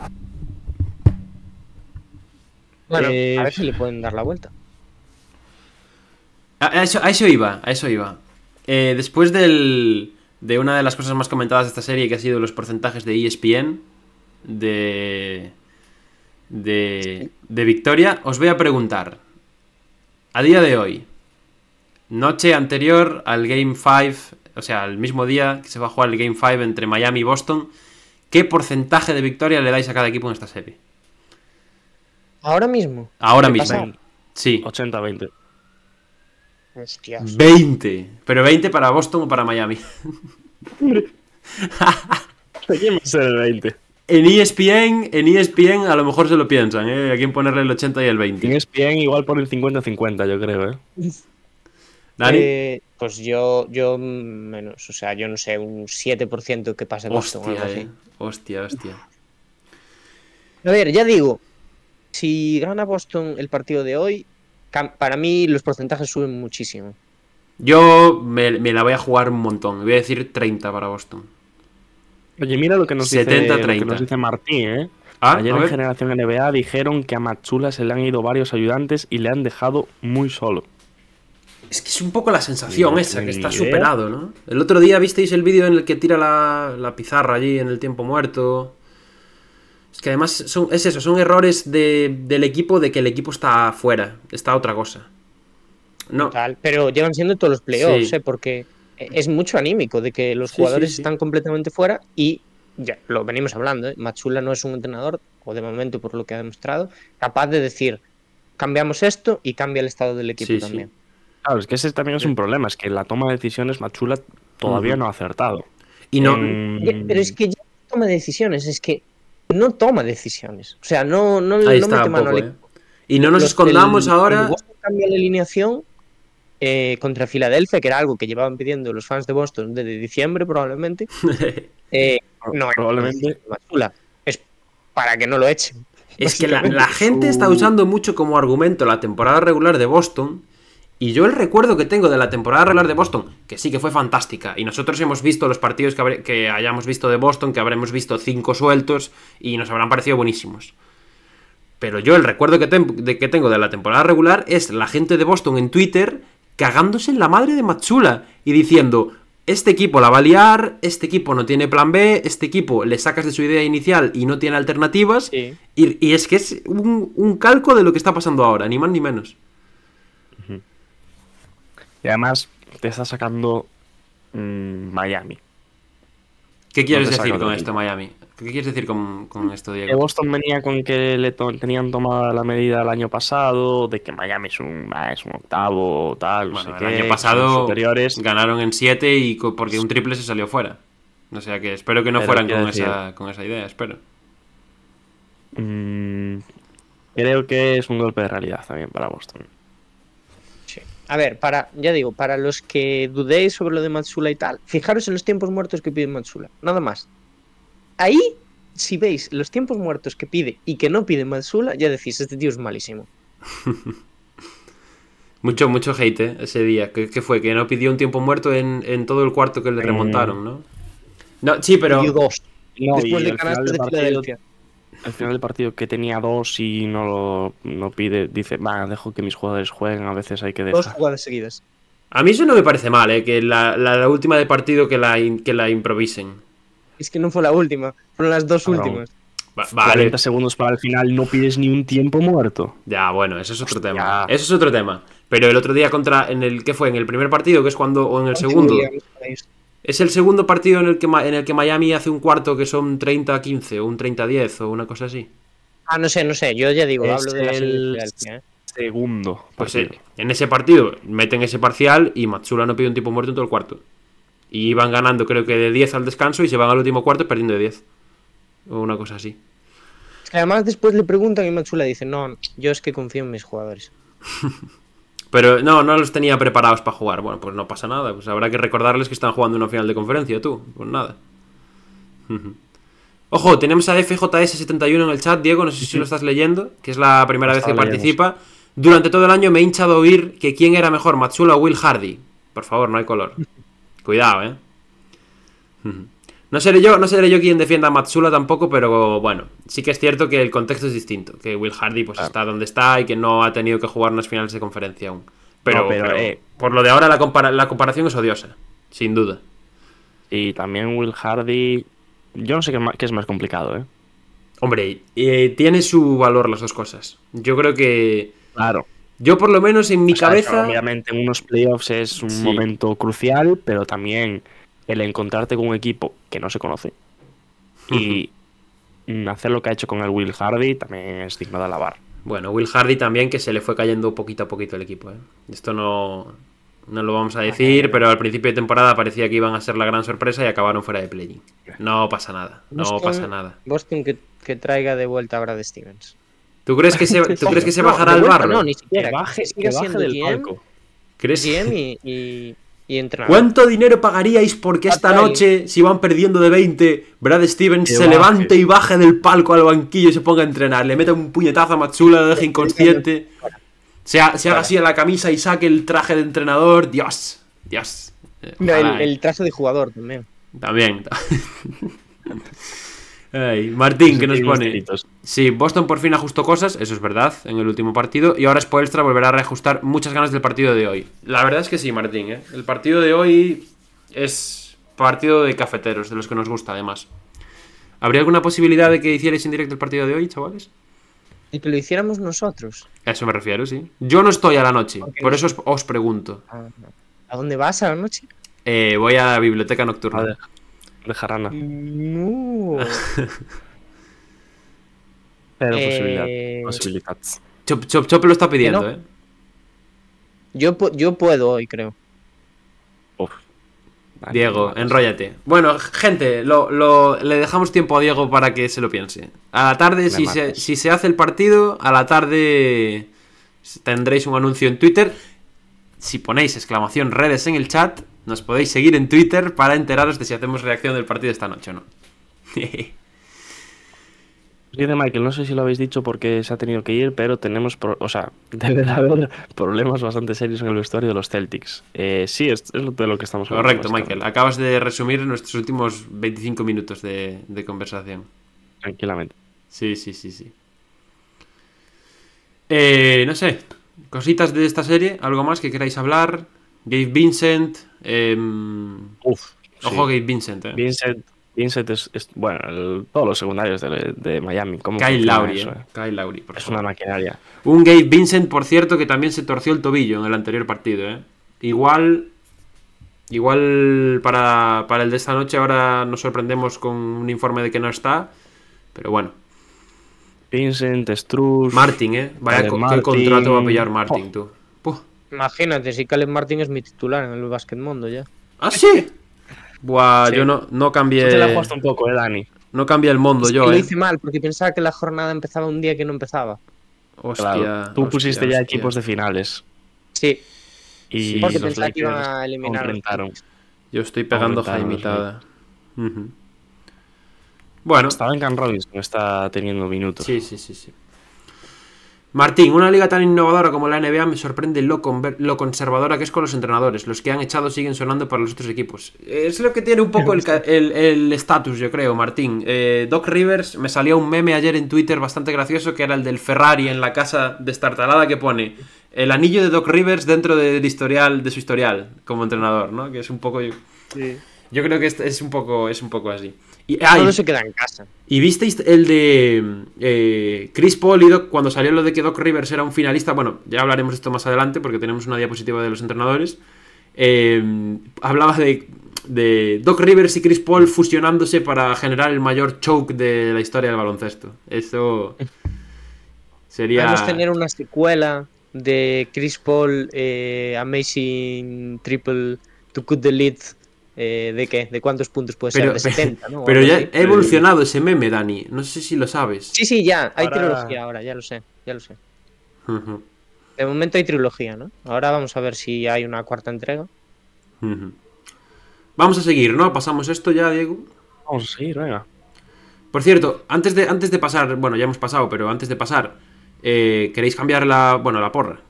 Bueno, Eh, a ver si le pueden dar la vuelta. A, eso, a eso iba, a eso iba. Eh, después del, de una de las cosas más comentadas de esta serie, que ha sido los porcentajes de ESPN de, de, de victoria, os voy a preguntar, a día de hoy, noche anterior al Game 5, o sea, el mismo día que se va a jugar el Game 5 entre Miami y Boston, ¿qué porcentaje de victoria le dais a cada equipo en esta serie? Ahora mismo. Ahora ¿Qué mismo. pasa? Sí. 80-20. Hostias. 20. Pero 20 para Boston o para Miami. ¿Quién va a ser el 20? En ESPN, en ESPN a lo mejor se lo piensan, ¿eh? A quién ponerle el 80 y el En 20. ESPN igual por el 50-50, yo creo, ¿eh? Dani, Eh, pues yo, yo menos, o sea, yo no sé, un 7% que pase Boston o algo hostia, eh. Hostia, hostia. A ver, ya digo, si gana Boston el partido de hoy, para mí los porcentajes suben muchísimo. Yo me, me la voy a jugar un montón. Voy a decir 30 para Boston. Oye, mira lo que nos, 70-30. dice, lo que nos dice Martín, ¿eh? Ah, Ayer en. Generación NBA dijeron que a Matsula se le han ido varios ayudantes y le han dejado muy solo. Es que es un poco la sensación esa, que está idea. superado, ¿no? El otro día visteis el vídeo en el que tira la, la pizarra allí en el tiempo muerto. Es que además son, es eso, son errores de- del equipo de que el equipo está fuera, está otra cosa. No, pero llevan siendo todos los playoffs, Sí. ¿eh? porque es mucho anímico de que los jugadores sí, sí. están completamente fuera y ya lo venimos hablando, ¿eh? Matsula no es un entrenador, o de momento por lo que ha demostrado, capaz de decir, cambiamos esto y cambia el estado del equipo Sí, sí. también. Claro, es que ese también es un problema, es que la toma de decisiones Matsula todavía no ha acertado. y no, Pero es que ya no toma decisiones, es que no toma decisiones. O sea, no, no, ahí no está mete mano poco, ¿eh? Y no nos Los- escondamos el- ahora. cambia la alineación eh, contra Filadelfia, que era algo que llevaban pidiendo los fans de Boston desde diciembre probablemente. eh, no, Probablemente. es para que no lo echen. Es que la, gente está usando mucho como argumento la temporada regular de Boston. Y yo el recuerdo que tengo de la temporada regular de Boston, que sí que fue fantástica, y nosotros hemos visto los partidos que, habré- que hayamos visto de Boston, que habremos visto cinco sueltos, y nos habrán parecido buenísimos. Pero yo el recuerdo que, tem- de, que tengo de la temporada regular es la gente de Boston en Twitter cagándose en la madre de Matsula y diciendo, este equipo la va a liar, este equipo no tiene plan B, este equipo le sacas de su idea inicial y no tiene alternativas. Sí. Y, y es que es un, un calco de lo que está pasando ahora, ni más ni menos. Y además te está sacando Miami. ¿Qué quieres decir con esto, Miami? ¿Qué quieres decir con, con esto, Que Diego? Boston venía con que le to- tenían tomada la medida el año pasado, de que Miami es un, es un octavo, tal, no Bueno, sé el qué, año pasado superiores. ganaron en 7 y porque un triple se salió fuera. O sea que espero que no Pero fueran con decir- esa, con esa idea, espero. Mm, creo que es un golpe de realidad también para Boston. A ver, para, ya digo, para los que dudéis sobre lo de Matsula y tal, fijaros en los tiempos muertos que pide Matsula, nada más. Ahí, si veis los tiempos muertos que pide y que no pide Matsula, ya decís, este tío es malísimo. Mucho, mucho hate ¿eh? ese día. ¿Qué, qué fue? Que no pidió un tiempo muerto en, en todo el cuarto que le Mm. remontaron, ¿no? No, sí, pero. Pidió dos, No, después de del de Filadelfia. Al final del partido que tenía dos y no lo no pide, dice, va, dejo que mis jugadores jueguen, a veces hay que Dos dejar. jugadas seguidas. A mí eso no me parece mal, ¿eh? Que la, la- la última de partido que la, in- que la improvisen. Es que no fue la última, fueron las dos Cabrón. últimas. Va- vale. 40 segundos para el final, no pides ni un tiempo muerto. Ya, bueno, eso es otro Hostia. tema. Eso es otro tema. Pero el otro día contra. ¿En el qué fue? ¿En el primer partido? que es cuando. o en el segundo? Es el segundo partido en el que, en el que Miami hace un cuarto que son 30-15 o un 30-10 o una cosa así. Ah, no sé, no sé, yo ya digo, Es hablo de la serie de ¿eh? Segundo Pues partido. eh, en ese partido meten ese parcial y Matsula no pide un tipo muerto en todo el cuarto. Y iban ganando creo que de 10 al descanso y se van al último cuarto perdiendo de 10. O una cosa así. Es que además después le preguntan y Matsula dice, no, yo es que confío en mis jugadores. Pero no, no los tenía preparados para jugar. Bueno, pues no pasa nada. Pues habrá que recordarles que están jugando una final de conferencia, tú. Pues nada. Ojo, tenemos a FJS71 en el chat, Diego, no sé si lo estás leyendo, que es la primera vez que participa. Durante todo el año me he hinchado a oír que quién era mejor, Matsula o Will Hardy. Por favor, no hay color. Cuidado, eh. No seré yo, no seré yo quien defienda a Matsula tampoco, pero bueno, sí que es cierto que el contexto es distinto, que Will Hardy pues Claro. está donde está y que no ha tenido que jugar unas finales de conferencia aún. Pero, No, pero, pero, eh. por lo de ahora la, compara- la comparación es odiosa, sin duda. Y también Will Hardy. Yo no sé qué, es más complicado, ¿eh? Hombre, eh, tiene su valor las dos cosas. Yo creo que Claro. yo por lo menos en mi O sea, cabeza Obviamente en unos playoffs es un Sí. momento crucial, pero también el encontrarte con un equipo que no se conoce y mm, hacer lo que ha hecho con el Will Hardy también es digno de alabar. Bueno, Will Hardy también, que se le fue cayendo poquito a poquito el equipo. ¿eh? Esto no, no lo vamos a decir, pero al principio de temporada parecía que iban a ser la gran sorpresa y acabaron fuera de play No pasa nada, no Boston- pasa nada. Boston que, que traiga de vuelta a Brad Stevens. ¿Tú crees que se, ¿tú crees que se No, bajará de al barro? No, ni siquiera. Que baje, que baje siendo del GM, palco. ¿Crees? GM y, y, y entrenador. ¿Cuánto dinero pagaríais porque esta noche, si van perdiendo de 20, Brad Stevens se baje. levante y baje del palco al banquillo y se ponga a entrenar? Le meta un puñetazo a Matsula, lo deje inconsciente. Se, ha- se haga así a la camisa y saque el traje de entrenador. Dios, Dios. No, el, ojalá, el traje de jugador también. También. Ay, Martín, que nos pone. Sí, Boston por fin ajustó cosas, eso es verdad, en el último partido. Y ahora Spoelstra volverá a reajustar muchas ganas del partido de hoy. La verdad es que sí, Martín. ¿eh? El partido de hoy es partido de cafeteros, de los que nos gusta además. ¿Habría alguna posibilidad de que hicierais en directo el partido de hoy, chavales? Y que lo hiciéramos nosotros. A eso me refiero, sí. Yo no estoy a la noche, por eso os, os pregunto. Ah, ¿A dónde vas a la noche? Eh, voy a la biblioteca nocturna. A ver, de Jarana. No. Pero Eh, posibilidad. Posibilidad. Chop, Chop, Chop lo está pidiendo, no. ¿eh? Yo, yo puedo hoy, creo. Uf. Diego, enróllate. Bueno, gente, lo, lo- le dejamos tiempo a Diego para que se lo piense. A la tarde, si se, matas. si se hace el partido, a la tarde tendréis un anuncio en Twitter. Si ponéis exclamación redes en el chat, nos podéis seguir en Twitter para enteraros de si hacemos reacción del partido esta noche o no. Dice Michael, no sé si lo habéis dicho porque se ha tenido que ir, pero tenemos, pro- o sea, debe de haber problemas bastante serios en el vestuario de los Celtics. Eh, sí, es, es de lo que estamos hablando. Correcto, Michael. Acabas de resumir nuestros últimos 25 minutos de, de conversación. Tranquilamente. Sí, sí, sí, sí. Eh, no sé. Cositas de esta serie, algo más que queráis hablar. Gabe Vincent. em, Uf. Ojo, sí. Gabe Vincent, eh. Vincent, Vincent es, es- bueno, el- todos los secundarios de, de Miami. ¿cómo Kyle Lowry, eso, eh. eh? Kyle Lowry, por Es favor. una maquinaria. Un Gabe Vincent, por cierto, que también se torció el tobillo en el anterior partido, ¿eh? Igual. Igual para, para el de esta noche ahora nos sorprendemos con un informe de que no está. Pero bueno. Vincent, Struz. Martin, ¿eh? Vaya qué Martin. contrato va a pillar Martin, Oh. tú. Imagínate, si Caleb Martin es mi titular en el básquet mundo ya. ¿Ah, sí? Buah, Sí. yo no, no Tú cambié. te la jugaste un poco, eh, Dani. No cambié el mundo Es que yo, lo ¿eh? hice mal porque pensaba que la jornada empezaba un día que no empezaba. Hostia. Claro. Tú hostia, pusiste ya equipos de finales. Sí, Y Sí, porque pensaba que iban a eliminar. Yo estoy pegando jaimitada. Ujú. Bueno, Hasta Duncan Robinson está teniendo minutos. sí, sí, sí, sí. Martín, una liga tan innovadora como la NBA me sorprende lo, lo conservadora que es con los entrenadores. Los que han echado siguen sonando para los otros equipos. Es lo que tiene un poco el ca- el el estatus, yo creo, Martín. Eh, Doc Rivers, me salió un meme ayer en Twitter bastante gracioso que era el del Ferrari en la casa destartalada que pone el anillo de Doc Rivers dentro del historial, de su historial como entrenador, ¿no? Que es un poco... Yo creo que es, es un poco es un poco así. Y, ah, se queda en casa. ¿y visteis el de eh, Chris Paul y Doc, cuando salió lo de que Doc Rivers era un finalista? Bueno, ya hablaremos de esto más adelante porque tenemos una diapositiva de los entrenadores. Eh, hablaba de, de Doc Rivers y Chris Paul fusionándose para generar el mayor choke de la historia del baloncesto. Eso sería... Podemos tener una secuela de Chris Paul eh, Amazing Triple to Cut the Lead. Eh, ¿De qué? ¿De cuántos puntos puede Pero, ser? De 70, ¿no? Pero ya ha evolucionado ese meme, Dani. No sé si lo sabes. Sí, sí, ya. Hay Ahora- trilogía ahora, ya lo sé. Ya lo sé. De momento hay trilogía, ¿no? Ahora vamos a ver si hay una cuarta entrega. Vamos a seguir, ¿no? Pasamos esto ya, Diego. Vamos a seguir, venga. Por cierto, antes de, antes de pasar, bueno, ya hemos pasado, pero antes de pasar, eh, ¿queréis cambiar la, bueno, la porra?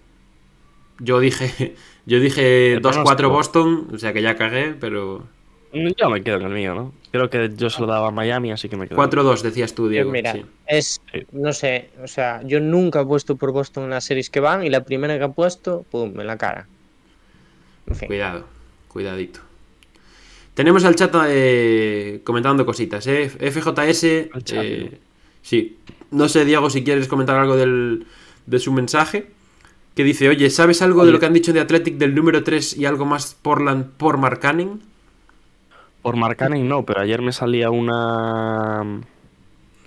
Yo dije, yo dije El 2-4 pronóstico. Boston, o sea que ya cagué, pero Yo me quedo con el mío, ¿no? Creo que yo se lo daba a Miami, así que me quedo. 4-2 decías tú, Diego. Pues mira, sí. es, no sé, o sea, yo nunca he puesto por Boston en las series que van y la primera que he puesto, pum, en la cara. En fin. Cuidado, cuidadito. Tenemos al chat eh, comentando cositas, ¿eh? FJS. Eh, sí. No sé, Diego, si quieres comentar algo del, de su mensaje. Que dice, oye, ¿sabes algo de lo que han dicho de Athletic del número 3 y algo más Portland por Mark Canning? Por Marcanen no, pero ayer me salía una.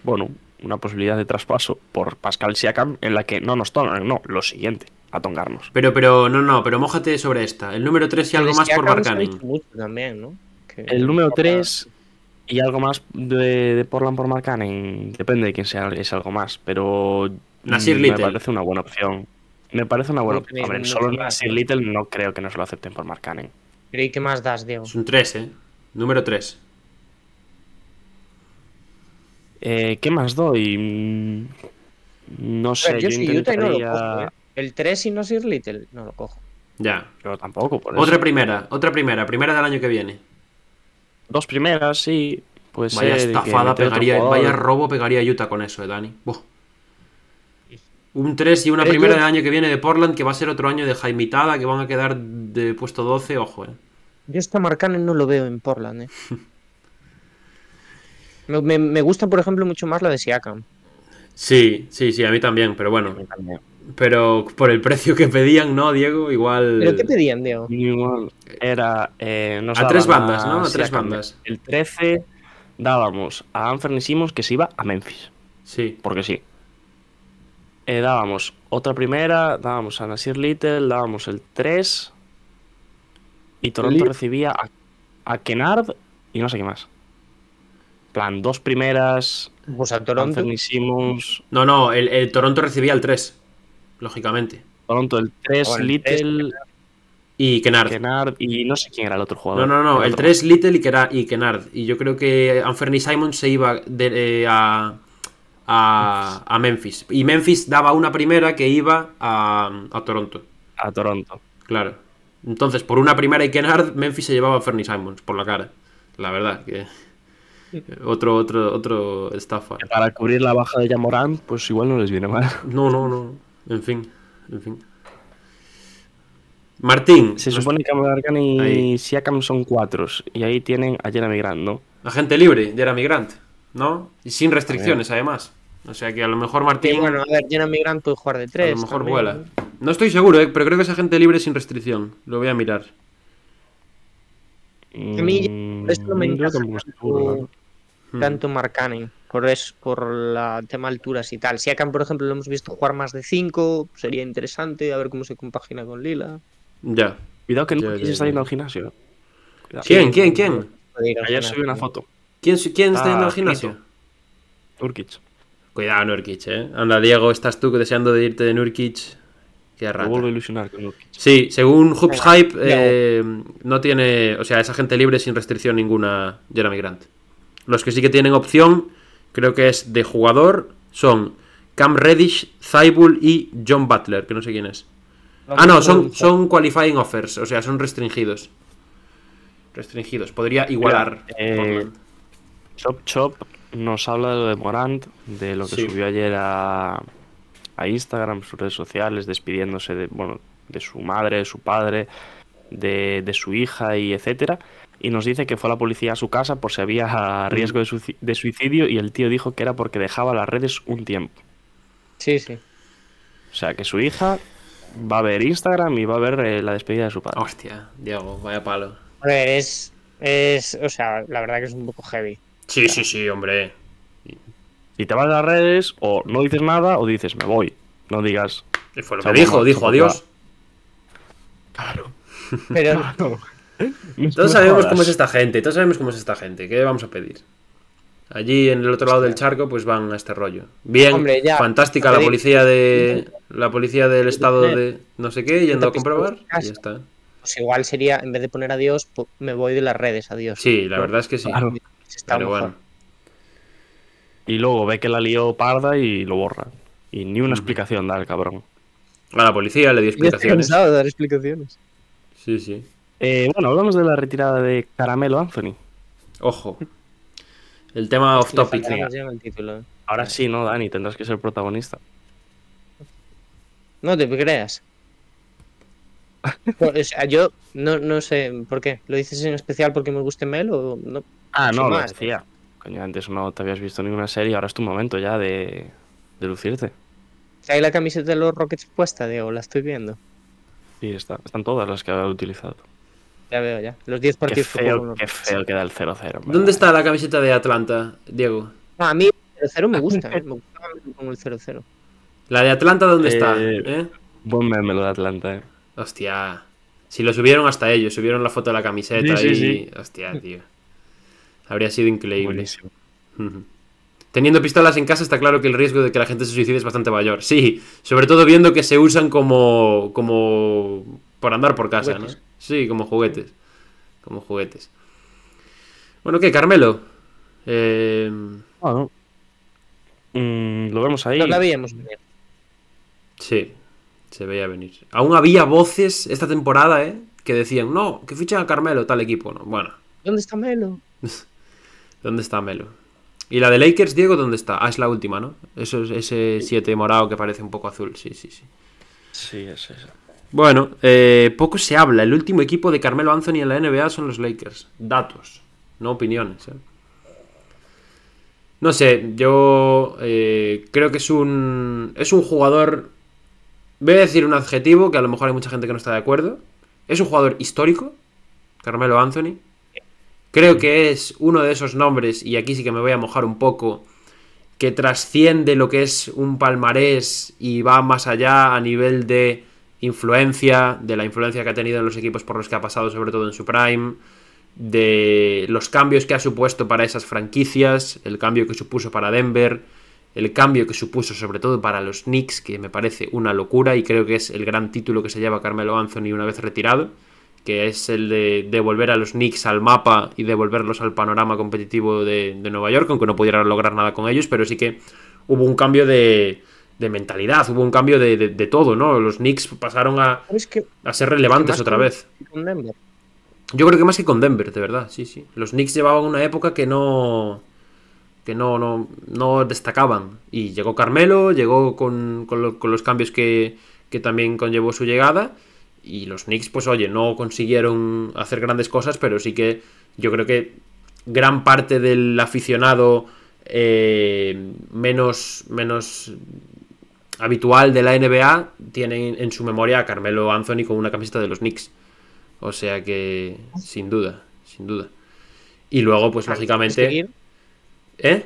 Bueno, una posibilidad de traspaso por Pascal Siakam en la que no nos tocan, no, lo siguiente, a tongarnos. Pero, pero, no, no, pero mójate sobre esta. El número 3 y algo Pero más por Siakam mucho también, ¿no? Que- El número 3 y algo más de, de Portland por Marcanen, depende de quién sea, es algo más, pero. Nasir Little. Me parece una buena opción. Me parece una buena No opción. mucho solo más, Nasir ¿no? Little no creo que nos lo acepten por Marcanen. Pero ¿y qué más das, Diego? Es un 3, ¿eh? Número 3. Eh, ¿Qué más doy? Mm, No sé, ver, yo yo sí, Utah no lo intentaría... cojo, ¿eh? El 3 y no Sir Little, no lo cojo. Ya. Yo tampoco, por Otra eso. primera, otra primera, primera del año que viene. Dos primeras, sí. Pues Vaya estafada pegaría, vaya robo pegaría Utah con eso, eh, Dani. Buah. Un 3 y una primera yo- del año que viene de Portland, que va a ser otro año de jaimitada, que van a quedar de puesto 12, ojo, eh. Yo esta Marcanen no lo veo en Portland, ¿eh? me, me- me gusta, por ejemplo, mucho más la de Siakam. Sí, sí, sí, a mí también, pero bueno. también. Pero por el precio que pedían, ¿no, Diego? Igual. ¿Pero qué pedían, Diego? Igual Era. eh, nos A tres bandas, ¿no? A tres bandas. El 13 dábamos a Anthony Simmons que se iba a Memphis. Sí. Porque sí. Eh, dábamos otra primera, dábamos a Nasir Little, dábamos el 3. Y Toronto recibía a, a Kennard y no sé qué más. plan, dos primeras, Pues a Toronto. Simmons, No, no, el, el Toronto recibía el 3, lógicamente. Toronto el 3, O el Little, Y Kennard. Kennard y no sé quién era el otro No, jugador. no, no, el otro 3 Little y, Kennard. Y yo creo que Anthony Simon se iba de- eh, a, a, a Memphis. Y Memphis daba una primera que iba a, a Toronto. A Toronto. Claro. Entonces, por una primera y Kennard, Memphis se llevaba a Fernie Simons por la cara. La verdad, que. Otro, otro, otro estafa. Para cubrir la baja de Yamorán, pues igual no les viene mal. No, no, no. En fin, en fin. Martín, Se nos- supone que Marcan y Ahí. Siakam son cuatros. Y ahí tienen a Jeremy Grant, ¿no? agente libre, Jeremy Grant, ¿no? Y sin restricciones, además. O sea que a lo mejor Sí, Martín bueno, a ver, Jeremy Grant puede jugar de a tres. lo mejor también, vuela. ¿no? No estoy seguro, ¿eh? pero creo que es agente libre sin restricción. Lo voy a mirar. A mí por eso no me verdad. Hmm. tanto Markkanen, por eso, por la tema alturas y tal. Si Siakam, por ejemplo, lo hemos visto jugar más de 5, sería interesante a ver cómo se compagina con Lila. Ya. Cuidado que Nurkic ya, está yendo al gimnasio. Cuidado. ¿Quién? ¿Quién? ¿Quién? Ayer subí una foto. ¿Quién, quién está Ah, yendo al gimnasio? Quito. Cuidado, Nurkic, ¿eh? Anda, Diego, estás tú deseando de irte de Nurkic. Qué Me rata. vuelvo a ilusionar con Nurkic. Sí, según Hoops Venga, Hype, eh, no tiene. O sea, es agente libre sin restricción ninguna Jeremy Grant. Los que sí que tienen opción, creo que es de jugador, son Cam Reddish, Thibault y John Butler, que no sé quién es. Ah, no, son, son qualifying offers, o sea, son restringidos. Restringidos. Podría igualar. eh, Portland. Chop Chop nos habla de lo de Morant, de lo que Sí. subió ayer a, a Instagram, sus redes sociales, despidiéndose de, bueno, de su madre, de su padre, de, de su hija y etcétera. Y nos dice que fue a la policía a su casa por si había riesgo de, suici- de suicidio y el tío dijo que era porque dejaba las redes un tiempo. Sí, sí. O sea, que su hija va a ver Instagram y va a ver eh, la despedida de su padre. Hostia, Diego, vaya palo. A ver, es, es. O sea, la verdad que es un poco heavy. Sí, sí, sí, hombre. Si te vas a las redes, o no dices nada o dices me voy. No digas. Y fue lo que dijo, dijo adiós. Claro. Pero Todos sabemos cómo es esta gente, todos sabemos cómo es esta gente. ¿Qué vamos a pedir? Allí en el otro lado del charco, pues van a este rollo. Bien, Hombre, ya, fantástica la policía de. La policía del estado de no sé qué, yendo a comprobar. Y ya está. pues igual sería, en vez de poner adiós, me voy de las redes, adiós. Sí, la verdad es que sí. Claro. Está Pero mejor. bueno. Y luego ve que la lió parda y lo borra. Y ni una explicación da el cabrón. A la policía le dio explicaciones. cansado de dar explicaciones. Sí, sí. Eh, bueno, hablamos de la retirada de Caramelo Anthony. Ojo. El tema off topic. el. ¿eh? Ahora sí, ¿no, Dani? Tendrás que ser protagonista. No te creas. Pues, o sea, yo no, no sé por qué. ¿Lo dices en especial porque me guste Mel o no? Ah, no, lo más. decía. Coño, antes no te habías visto ninguna serie, ahora es tu momento ya de, de lucirte. ¿Hay la camiseta de los Rockets puesta, Diego? La estoy viendo. Sí, está, están todas las que ha utilizado. Ya veo, ya. Los 10 Qué partidos con feo, qué feo queda el 0-0. en ¿Dónde está la camiseta de Atlanta, Diego? No, a mí el 0 me gusta. ¿eh? Me gusta con el 0-0. La de Atlanta, ¿dónde está? Eh, ¿Eh? Buen meme lo de Atlanta, eh. Hostia. Si lo subieron hasta ellos, subieron la foto de la camiseta Sí, sí, y. sí. Hostia, tío. Habría sido increíble. Buenísimo. Teniendo pistolas en casa está claro que el riesgo de que la gente se suicide es bastante mayor. Sí, sobre todo viendo que se usan como como por andar por casa, Juguetes. ¿no? Sí, como juguetes. Como juguetes. Bueno, ¿qué, Carmelo? Eh, Bueno. Mm, lo vemos ahí. No la veíamos venir. sí, se veía venir. Aún había voces esta temporada, ¿eh? Que decían, no, que fichan a Carmelo, tal equipo, ¿no? Bueno, ¿Dónde está Melo? ¿dónde está Melo? ¿Y la de Lakers, Diego, dónde está? Ah, es la última, ¿no? Eso es ese 7 morado que parece un poco azul, sí, sí, sí. Sí, es eso. Bueno, eh, poco se habla. El último equipo de Carmelo Anthony en la NBA son los Lakers. Datos, no opiniones. ¿eh? No sé, yo eh, creo que es un, es un jugador... Voy a decir un adjetivo que a lo mejor hay mucha gente que no está de acuerdo. Es un jugador histórico, Carmelo Anthony. Creo que es uno de esos nombres, y aquí sí que me voy a mojar un poco, que trasciende lo que es un palmarés y va más allá a nivel de influencia, de la influencia que ha tenido en los equipos por los que ha pasado, sobre todo en su prime, de los cambios que ha supuesto para esas franquicias, el cambio que supuso para Denver, el cambio que supuso sobre todo para los Knicks, que me parece una locura y creo que es el gran título que se lleva Carmelo Anthony una vez retirado, que es el de devolver a los Knicks al mapa y devolverlos al panorama competitivo de, de Nueva York, aunque no pudiera lograr nada con ellos, pero sí que hubo un cambio de, de mentalidad, hubo un cambio de, todo, ¿no? Los Knicks pasaron a, a ser relevantes otra vez. Con Denver. Yo creo que más que con Denver, de verdad, sí, sí. Los Knicks llevaban una época que no. que no, no, no destacaban. Y llegó Carmelo, llegó con, con lo- con los cambios que, que también conllevó su llegada. Y los Knicks, pues oye, no consiguieron hacer grandes cosas, pero sí que yo creo que gran parte del aficionado eh, menos, menos habitual de la NBA tiene en su memoria a Carmelo Anthony con una camiseta de los Knicks. O sea que, sin duda, sin duda. Y luego, pues lógicamente. ¿Eh?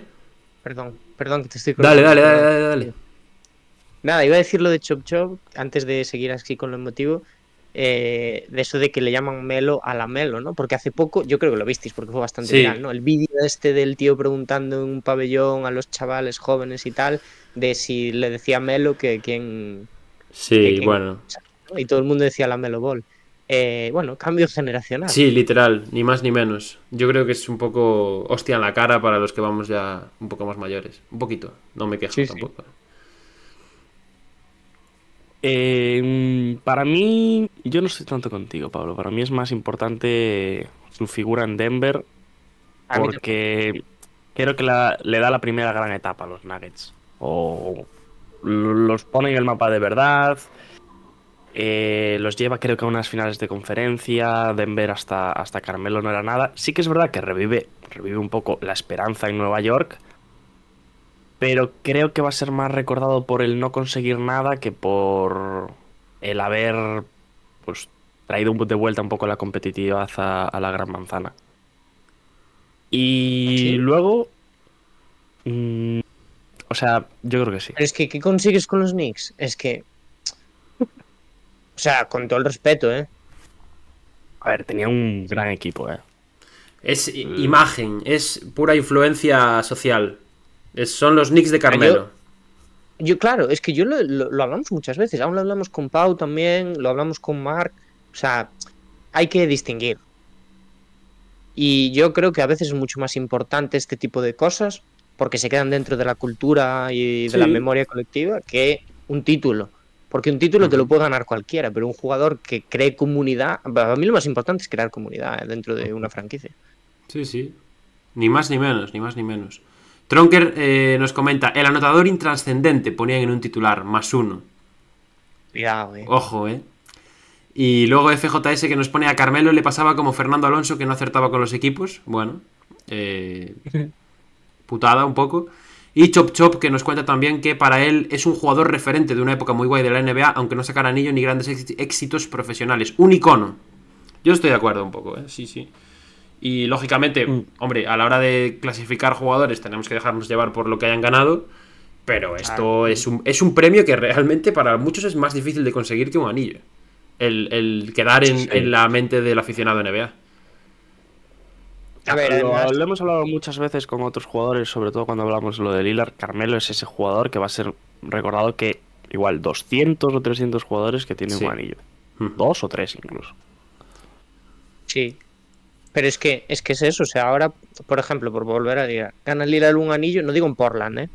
Perdón, perdón que te estoy Dale, dale, dale, dale, dale. Nada, iba a decir lo de Chop Chop antes de seguir así con lo emotivo. Eh, de eso de que le llaman Melo a la Melo, ¿no? Porque hace poco, yo creo que lo visteis porque fue bastante Sí. viral, ¿no? El vídeo este del tío preguntando en un pabellón a los chavales jóvenes y tal, de si le decía Melo que quién. Sí, que- bueno. ¿no? Y todo el mundo decía la Melo Ball. Eh, bueno, cambio generacional. Sí, literal, ni más ni menos. Yo creo que es un poco hostia en la cara para los que vamos ya un poco más mayores. Un poquito, no me quejo Sí, sí. Eh, para mí, yo no estoy tanto contigo, Pablo. Para mí es más importante su figura en Denver porque creo que la- le da la primera gran etapa a los Nuggets. O los pone en el mapa de verdad. eh, los lleva creo que a unas finales de conferencia. Denver hasta, hasta Carmelo no era nada. Sí que es verdad que revive, revive un poco la esperanza en Nueva York. Pero creo que va a ser más recordado por el no conseguir nada que por el haber pues traído de vuelta un poco la competitividad a, a la gran manzana. Y ¿Sí? luego. mm, o sea, yo creo que sí. Pero es que, ¿qué consigues con los Knicks? Es que. O sea, con todo el respeto, ¿eh? A ver, tenía un gran equipo, ¿eh? Es i- imagen, es pura influencia social. Es- son los Knicks de Carmelo. Yo, claro, es que yo lo, lo- lo hablamos muchas veces. Aún lo hablamos con Pau también, lo hablamos con Mark. O sea, hay que distinguir. Y yo creo que a veces es mucho más importante este tipo de cosas porque se quedan dentro de la cultura y de Sí. la memoria colectiva que un título. Porque un título te lo puede ganar cualquiera, pero un jugador que cree comunidad. A mí lo más importante es crear comunidad eh, dentro de una franquicia. Sí, sí. Ni más ni menos, ni más ni menos. Tronker eh, nos comenta, el anotador intrascendente ponían en un titular, más uno. Cuidado, eh. Ojo, eh. Y luego FJS que nos pone a Carmelo le pasaba como Fernando Alonso que no acertaba con los equipos. Bueno, eh, putada un poco. Y Chop Chop que nos cuenta también que para él es un jugador referente de una época muy guay de la NBA, aunque no sacara anillo ni grandes éxi- éxitos profesionales. Un icono. Yo estoy de acuerdo un poco, ¿eh? Sí, sí. Y lógicamente, Mm. hombre, a la hora de clasificar jugadores tenemos que dejarnos llevar por lo que hayan ganado. Pero esto es, un, es un premio que realmente para muchos es más difícil de conseguir que un anillo. El, el quedar en, Sí. en la mente del aficionado NBA. A ver, lo, además- lo hemos hablado muchas veces con otros jugadores, sobre todo cuando hablamos lo de Lillard. Carmelo es ese jugador que va a ser recordado que igual 200 o 300 jugadores que tienen Sí. un anillo. Mm. Dos o tres incluso. Sí. Pero es que, es que es eso, o sea, ahora, por ejemplo, por volver a ligar, gana Lillard un anillo, no digo en Portland, ¿eh?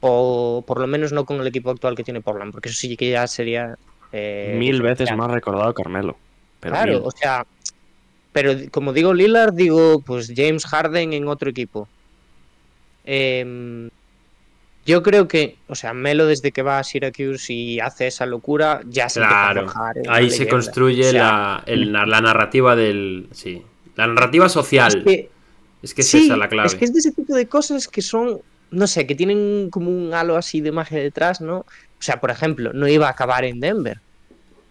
O por lo menos no con el equipo actual que tiene Portland, porque eso sí que ya sería... eh, mil veces más recordado Carmelo. Pero Claro, mil. o sea, pero como digo Lillard, digo pues James Harden en otro equipo. Em, yo creo que, o sea, Melo desde que va a Syracuse y hace esa locura, ya se a Claro. forjar una Ahí se leyenda. construye O sea, la, el- la narrativa del. Sí. La narrativa social. es que- Es que es sí, esa la clave. Es que es de ese tipo de cosas que son, no sé, que tienen como un halo así de magia detrás, ¿no? O sea, por ejemplo, no iba a acabar en Denver.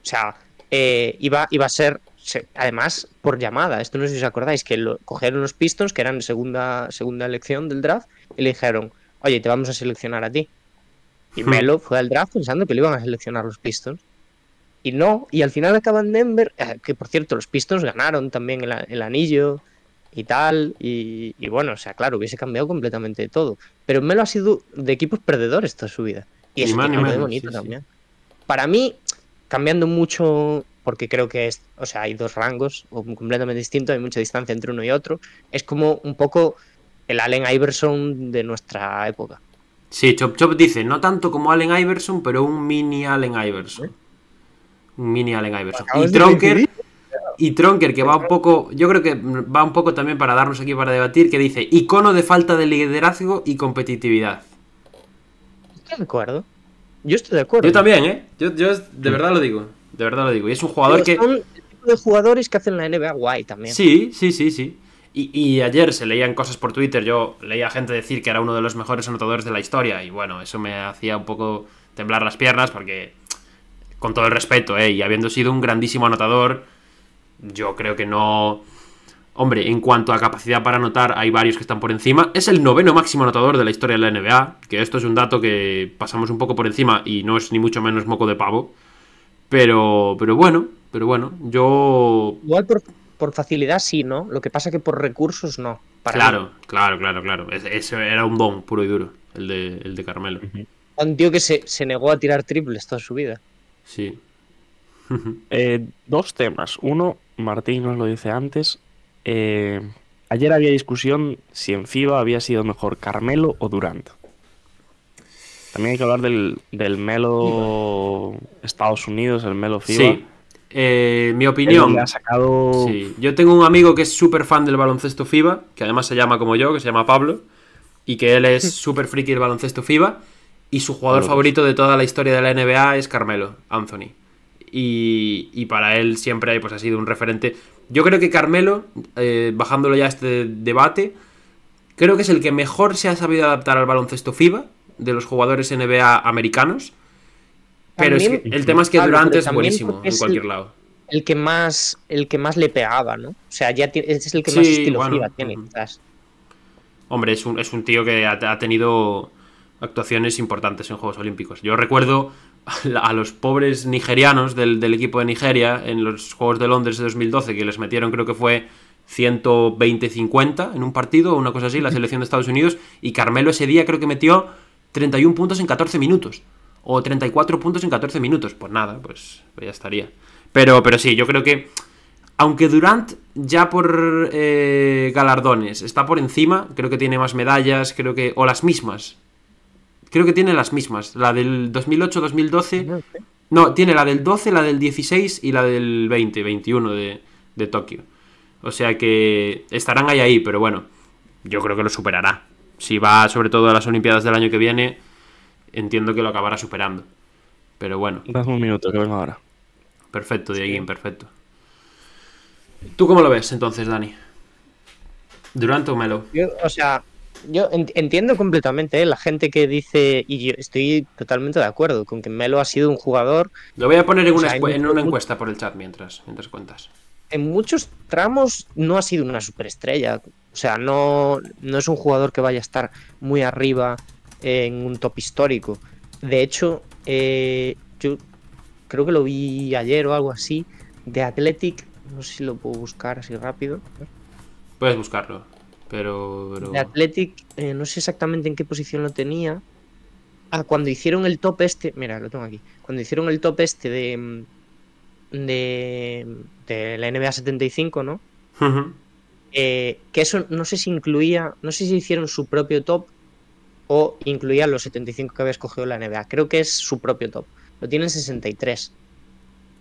O sea, eh, iba, iba a ser, se- además, por llamada. Esto no sé si os acordáis, que lo, cogieron los Pistons, que eran segunda, segunda elección del draft, y le dijeron, oye, te vamos a seleccionar a ti. Y Hmm. Melo fue al draft pensando que le iban a seleccionar los Pistons. Y no, y al final acaba en Denver, eh, que por cierto, los Pistons ganaron también el, anillo y tal, y, y bueno, o sea, claro, hubiese cambiado completamente todo. Pero Melo ha sido de equipos perdedores toda su vida. Y de menos, bonito sí, sí. también. Para mí, cambiando mucho, porque creo que es, o sea, hay dos rangos o completamente distintos, hay mucha distancia entre uno y otro, es como un poco el Allen Iverson de nuestra época. Sí, Chop Chop dice, no tanto como Allen Iverson, pero un mini Allen Iverson. Un mini Allen Iverson. Y Tronker, y Tronker, que va un poco, yo creo que va un poco también para darnos aquí para debatir, que dice, icono de falta de liderazgo y competitividad. Estoy de acuerdo. Yo estoy de acuerdo. Yo también, ¿eh? Yo, yo de verdad lo digo. De verdad lo digo. Y es un jugador que. Son el tipo de jugadores que hacen la NBA guay también. Sí, sí, sí, sí. Y, y ayer se leían cosas por Twitter. Yo leía gente decir que era uno de los mejores anotadores de la historia. Y bueno, eso me hacía un poco temblar las piernas porque, con todo el respeto, ¿eh? y habiendo sido un grandísimo anotador, yo creo que no. Hombre, en cuanto a capacidad para anotar, hay varios que están por encima. Es el noveno máximo anotador de la historia de la NBA, que esto es un dato que pasamos un poco por encima y no es ni mucho menos moco de pavo. Pero, pero bueno, pero bueno, yo... Igual por, por facilidad sí, ¿no? Lo que pasa que por recursos no. para claro, mí. claro, claro, claro. Es- Eso era un don puro y duro, el de, el de Carmelo. Un tío que se, se negó a tirar triples toda su vida. Sí. Eh, dos temas. Uno, Martín nos lo dice antes. eh, ayer había discusión si en FIBA había sido mejor Carmelo o Durant. También hay que hablar del, del Melo Estados Unidos, el Melo FIBA. Sí. Eh, mi opinión... ha sacado. Sí, yo tengo un amigo que es súper fan del baloncesto FIBA, que además se llama como yo, que se llama Pablo, y que él es súper friki del baloncesto FIBA, y su jugador favorito de toda la historia de la NBA es Carmelo, Anthony. Y, y para él siempre pues, ha sido un referente. Yo creo que Carmelo, eh, bajándolo ya a este debate, creo que es el que mejor se ha sabido adaptar al baloncesto FIBA de los jugadores NBA americanos. Pero es que el tema es que Claro, Durant es buenísimo en cualquier el- lado. El que más, el que más le pegaba, ¿no? O sea, ya es el que Sí, más estilo bueno, FIBA tiene, quizás. Hombre, es un, es un tío que ha, ha tenido actuaciones importantes en Juegos Olímpicos. Yo recuerdo a, los pobres nigerianos del, del equipo de Nigeria en los Juegos de Londres de 2012, que les metieron creo que fue 120-50 en un partido o una cosa así, la selección de Estados Unidos, y Carmelo ese día creo que metió 31 puntos en 14 minutos. O 34 puntos en 14 minutos. Pues nada, pues, pues ya estaría. Pero, pero sí, yo creo que aunque Durant ya por eh, galardones está por encima, creo que tiene más medallas, creo que... o las mismas. Creo que tiene las mismas. La del 2008-2012... No sé. No, tiene la del 12, la del 16 y la del 20, 21 de, de Tokio. O sea que estarán ahí ahí, pero bueno, yo creo que lo superará. Si va sobre todo a las Olimpiadas del año que viene, entiendo que lo acabará superando. Pero bueno, Dame un minuto, que vengo ahora. perfecto, Dieguín, perfecto. ¿Tú cómo lo ves entonces, Dani? ¿Durant o Melo? Yo, o sea, yo en- entiendo completamente ¿eh? la gente que dice, y yo estoy totalmente de acuerdo con que Melo ha sido un jugador Lo voy a poner en sea, una encuesta por el chat mientras, mientras cuentas. en muchos tramos no ha sido una superestrella. O sea, no, no es un jugador que vaya a estar muy arriba en un top histórico. De hecho, eh, yo creo que lo vi ayer o algo así, de Athletic, no sé si lo puedo buscar así rápido. Puedes buscarlo, pero... pero... De Athletic, eh, no sé exactamente en qué posición lo tenía. Ah, cuando hicieron el top este, mira, lo tengo aquí. Cuando hicieron el top este de, mm, de, de la NBA 75, ¿no? Eh, que eso no sé si incluía, no sé si hicieron su propio top o incluía los 75 que había escogido la NBA. Creo que es su propio top. Lo tienen 63.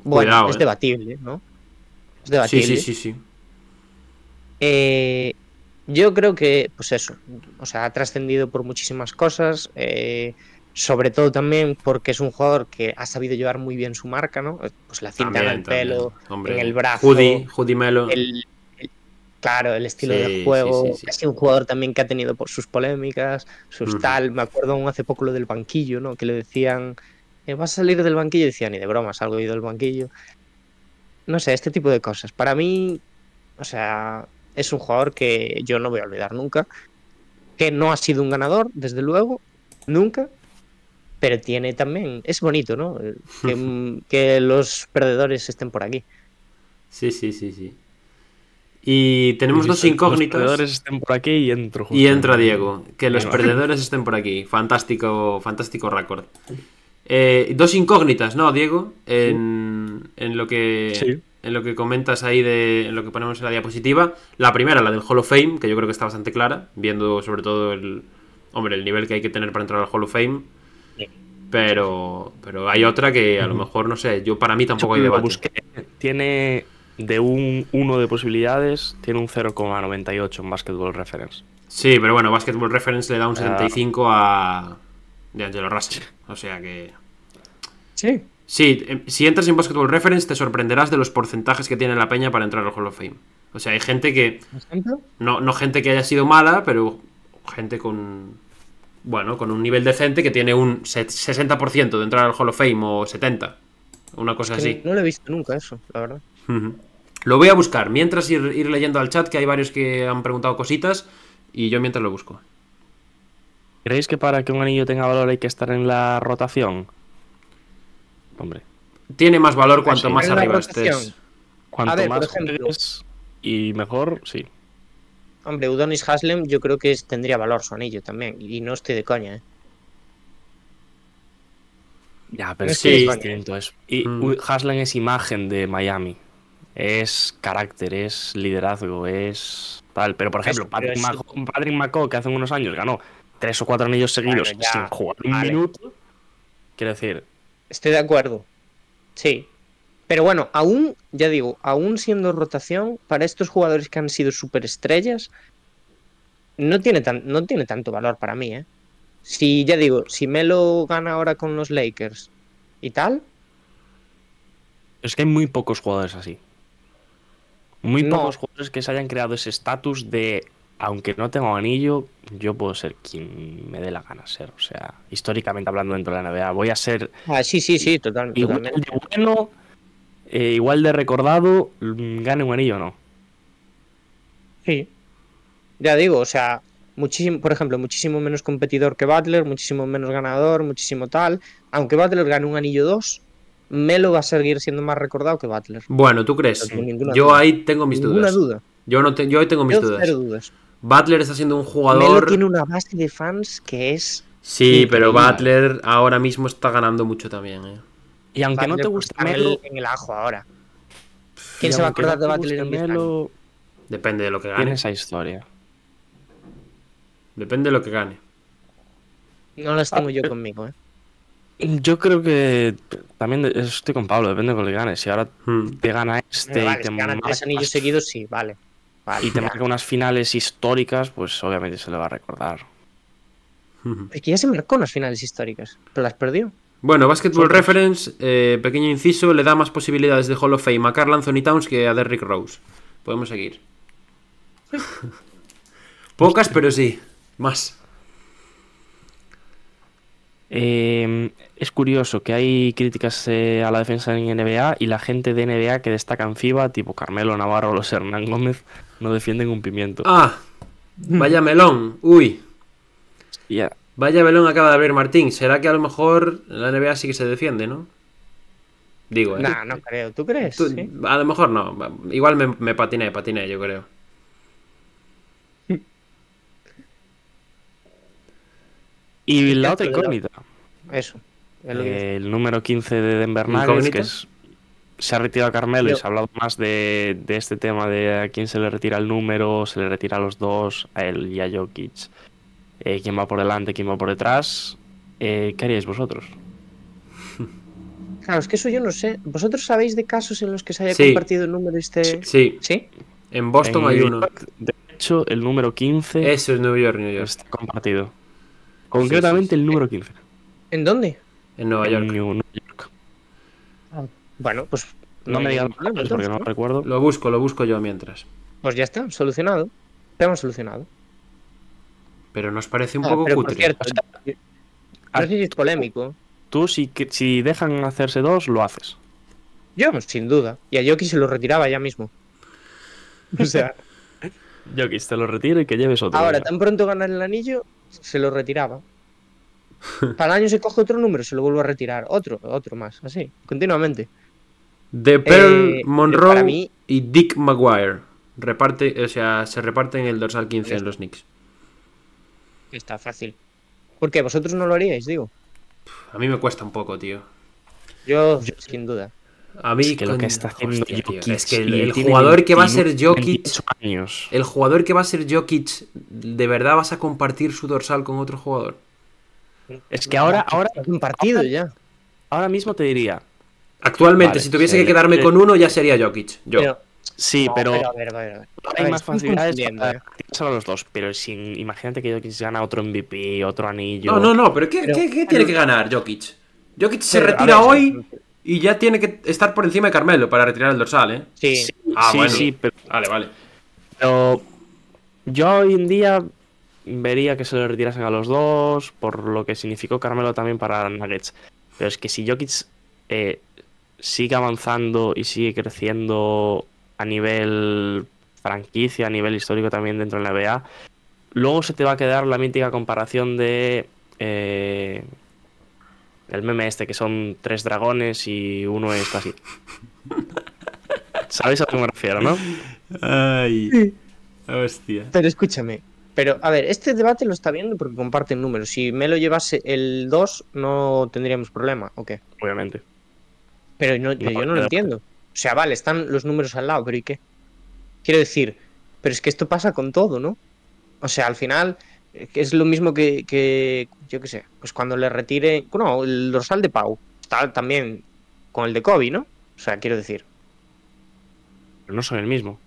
Bueno, Cuidado, es eh. debatible, ¿no? Es Sí, debatible. sí, sí, sí. Eh, yo creo que, pues eso, o sea, ha trascendido por muchísimas cosas, eh, sobre todo también porque es un jugador que ha sabido llevar muy bien su marca, ¿no? Pues la cinta en el También, pelo, también. Hombre, en el brazo, Hoodie, Hoodie Melo. el, el- claro, el estilo Sí, de juego. sí, sí, sí. Ha sido un jugador también que ha tenido por sus polémicas, sus tal. Me acuerdo aún hace poco lo del banquillo, ¿no? Que le decían, eh, ¿vas a salir del banquillo? Y decía, ni de broma, salgo yo del banquillo. No sé, este tipo de cosas. Para mí, o sea, es un jugador que yo no voy a olvidar nunca. Que no ha sido un ganador, desde luego, nunca. Pero tiene también, es bonito, ¿no? Eh, Que, que los perdedores estén por aquí. Sí, sí, sí, sí. Y tenemos Y dos los incógnitas. perdedores estén por aquí y entro justo. Y entra Diego. Que los Venga. perdedores estén por aquí. Fantástico, fantástico récord. Eh, dos incógnitas, ¿no, Diego? En, en lo que. Sí. En lo que comentas ahí de en lo que ponemos en la diapositiva. La primera, la del Hall of Fame, que yo creo que está bastante clara, viendo sobre todo el. Hombre, el nivel que hay que tener para entrar al Hall of Fame. Sí. Pero. Pero hay otra que a lo mejor, no sé, yo para mí tampoco hay debate. busqué. Tiene de un 1 de posibilidades, tiene un 0,98 en Basketball Reference. Sí, pero bueno, Basketball Reference le da un Ah. 75 a. de Angelo Russell. O sea que. Sí. Sí, eh, si entras en Basketball Reference te sorprenderás de los porcentajes que tiene la peña para entrar al Hall of Fame. O sea, hay gente que... No, no gente que haya sido mala, pero gente con... Bueno, con un nivel decente que tiene un se- 60% de entrar al Hall of Fame o 70%. Una cosa Que así. No lo he visto nunca eso, la verdad. Lo voy a buscar. Mientras ir, ir leyendo al chat, que hay varios que han preguntado cositas. Y yo mientras lo busco. ¿Creéis que para que un anillo tenga valor hay que estar en la rotación? Hombre, Tiene más valor cuanto sí, más arriba estés. cuanto ver, más juegues y mejor, sí. Hombre, Udonis Haslem yo creo que es- tendría valor su anillo también. Y no estoy de coña, ¿eh? Ya, pero Es es que distinto. Es, y Mm. Haslam es imagen de Miami. Es carácter, es liderazgo, es tal. Pero por ejemplo, Patrick, es- Patrick McCaw, que hace unos años ganó tres o cuatro anillos seguidos sin jugar un vale. minuto. Quiero decir, Estoy de acuerdo. Sí. Pero bueno, aún, ya digo, aún siendo rotación, para estos jugadores que han sido superestrellas, no tiene, tan, no tiene tanto valor para mí, ¿eh? Si, ya digo, si Melo gana ahora con los Lakers y tal, es que hay muy pocos jugadores así. Muy No. pocos jugadores que se hayan creado ese estatus de, aunque no tenga anillo, yo puedo ser quien me dé la gana ser. O sea, históricamente hablando dentro de la NBA, voy a ser ah, sí, sí, sí, total- igual totalmente. de bueno, eh, igual de recordado, gane un anillo o no. Sí. Ya digo, o sea, muchísimo, por ejemplo, muchísimo menos competidor que Butler, muchísimo menos ganador, muchísimo tal. Aunque Butler gane un anillo 2, Melo va a seguir siendo más recordado que Butler. Bueno, ¿tú crees? No tengo Yo duda. ahí tengo mis Ninguna dudas. duda. Yo, no te- yo ahí tengo mis Yo dudas. cero dudas. Butler está siendo un Melo jugador. tiene una base de fans que es. Sí, pero. Butler ahora mismo está ganando mucho también. ¿eh? Y aunque no te guste Melo, el, en el ajo ahora. ¿Quién se va a acordar no de Butler en guste 10 años? Melo, Depende de lo que tiene gane. esa historia. Depende de lo que gane. No las tengo Ah, yo eh. conmigo, ¿eh? Yo creo que también estoy con Pablo, depende de lo que gane. Si ahora Hmm. te gana este vale, y te si gana tres anillos seguidos, sí, vale. Vale, y te marca unas finales históricas, pues obviamente se le va a recordar. Es que ya se marcó unas finales históricas, pero las perdió. Bueno, Basketball. Reference, eh, pequeño inciso, le da más posibilidades de Hall of Fame a Carl Anthony Towns que a Derrick Rose. Podemos seguir. Pocas, pero sí. Más. Eh, es curioso que hay críticas eh, a la defensa en NBA y la gente de NBA que destaca en FIBA, tipo Carmelo Navarro o los Hernán Gómez, no defienden un pimiento. Ah, vaya melón. Uy, Ya, vaya melón acaba de abrir Martín. ¿Será que a lo mejor la NBA sí que se defiende, no? Digo, ¿eh? Nah, no creo. ¿Tú crees? Tú- Sí. A lo mejor no. Igual me, me patiné, patiné, yo creo. Y la otra incógnita, Eso. que- eh, el número 15 de Denver Nuggets, ¿Incógnita? que es, se ha retirado Carmelo y se ha hablado más de, de este tema de a quién se le retira el número, se le retira a los dos, a él y a Jokic. Eh, quién va por delante, quién va por detrás. Eh, ¿Qué haríais vosotros? Claro, es que eso yo no sé. ¿Vosotros sabéis de casos en los que se haya Sí. compartido el número este? Sí, ¿Sí? en Boston En hay uno. York, de hecho, el número 15 Eso es New York, New York. está compartido. Concretamente sí, sí. el número 15. ¿En dónde? En Nueva en York. New York. Bueno, pues No, me hay digas ningún problema, nombres porque no recuerdo. Lo busco, lo busco yo mientras. Pues ya está, solucionado. Tema solucionado. Pero nos parece un Ah, poco pero por cutre. cierto, no sé si es polémico. Tú, si, que- si dejan hacerse dos, lo haces. Yo, sin duda. Y a Jokic se lo retiraba ya mismo. O sea, Jokic, te lo retiro y que lleves otro. ahora tan pronto ganar el anillo, se lo retiraba. Para el año se coge otro número, se lo vuelvo a retirar. Otro, otro más, así, continuamente. De Pearl Eh, Monroe para mí- y Dick Maguire. Reparte, o sea, se reparten el dorsal 15 en los Knicks. Está fácil. ¿Por qué? ¿Vosotros no lo haríais? Digo. A mí me cuesta un poco, tío. Yo, sin duda. A mí Es que lo que está haciendo hostia, tío, Jokic. Es que el, jugador que va a 21, ser Jokic. 28 años. El jugador que va a ser Jokic, ¿de verdad vas a compartir su dorsal con otro jugador? Es que ahora, ahora, Un partido ya. ahora mismo te diría. Actualmente, Vale, si tuviese sí. que quedarme con uno, ya sería Jokic. Yo. Pero, Sí, no, pero, a ver, a ver, a ver. A hay más facilidades para a los dos. Pero sin, imagínate que Jokic gana otro MVP, otro anillo. No, no, no, pero ¿qué, Pero- qué- qué tiene que ganar Jokic? Jokic se Pero, retira ver, hoy y ya tiene que estar por encima de Carmelo para retirar el dorsal, ¿eh? Sí. Ah, sí, bueno. sí, pero, Vale, vale. pero yo hoy en día vería que se le retirasen a los dos, por lo que significó Carmelo también para Nuggets. Pero es que si Jokic eh, sigue avanzando y sigue creciendo a nivel franquicia, a nivel histórico también dentro de la NBA, luego se te va a quedar la mítica comparación de eh, el meme este, que son tres dragones y uno es así. ¿Sabéis a que me refiero, no? Ay. Hostia. Pero escúchame. Pero, a ver, este debate lo está viendo porque comparten números. Si me lo llevase el 2, no tendríamos problema, ¿o qué? Obviamente. Pero no, yo, No, yo no lo pero- entiendo. O sea, vale, están los números al lado, pero ¿y qué? Quiero decir, pero es que esto pasa con todo, ¿no? O sea, al final eh, es lo mismo que, que, yo qué sé, pues cuando le retire, no, el dorsal de Pau está también con el de Kobe, ¿no? O sea, quiero decir, Pero no son el mismo.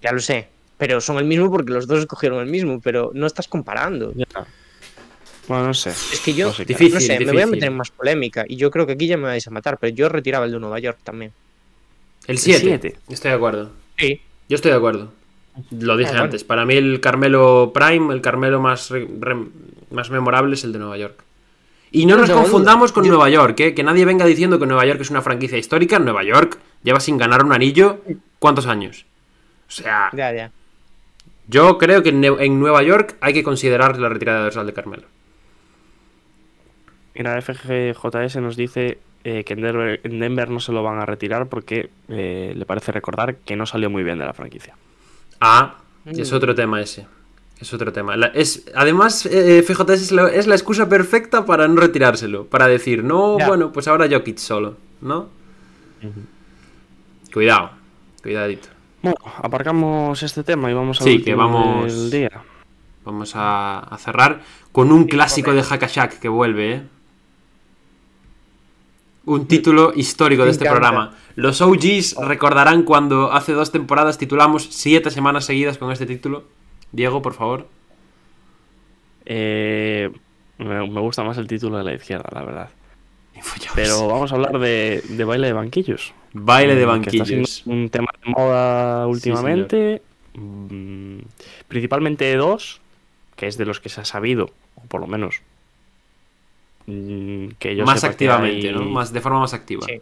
ya lo sé, pero son el mismo porque los dos escogieron el mismo, pero no estás comparando. Ya. Bueno, no sé. Es que yo, No sé, Difícil, no sé, me voy a meter en más polémica y yo creo que aquí ya me vais a matar, pero yo retiraba el de Nueva York también. El 7. siete. Estoy de acuerdo. Sí. Yo estoy de acuerdo. Lo dije Ah, bueno. antes. Para mí el Carmelo Prime, el Carmelo más, re- re- más memorable es el de Nueva York. Y no No nos confundamos con Yo- Nueva York, ¿eh? que nadie venga diciendo que Nueva York es una franquicia histórica. Nueva York lleva sin ganar un anillo ¿cuántos años? O sea, Ya, ya. yo creo que en Nue- en Nueva York hay que considerar la retirada dorsal de Carmelo. Mira, FGJS nos dice eh, que en Denver, en Denver no se lo van a retirar porque eh, le parece recordar que no salió muy bien de la franquicia. Ah, es otro tema ese. Es otro tema. La- es, además, eh, FJS es la, es la excusa perfecta para no retirárselo. Para decir, no, Ya. bueno, pues ahora Jokic solo, ¿no? Cuidado, cuidadito. Bueno, aparcamos este tema y vamos al Sí, que vamos- del día. Vamos a, a cerrar con un clásico de Hackashack que vuelve, ¿eh? Un título histórico de este programa. Los OGs recordarán cuando hace dos temporadas titulamos siete semanas seguidas con este título. Diego, por favor. Eh, me, me gusta más el título de la izquierda, la verdad. Pero vamos a hablar de, de baile de banquillos. Baile de que está banquillos. siendo un tema de moda últimamente. Mm, principalmente de dos, que es de los que se ha sabido, o por lo menos. Mm, que yo Más activamente, hay- ¿no? Más, de forma más activa. Sí.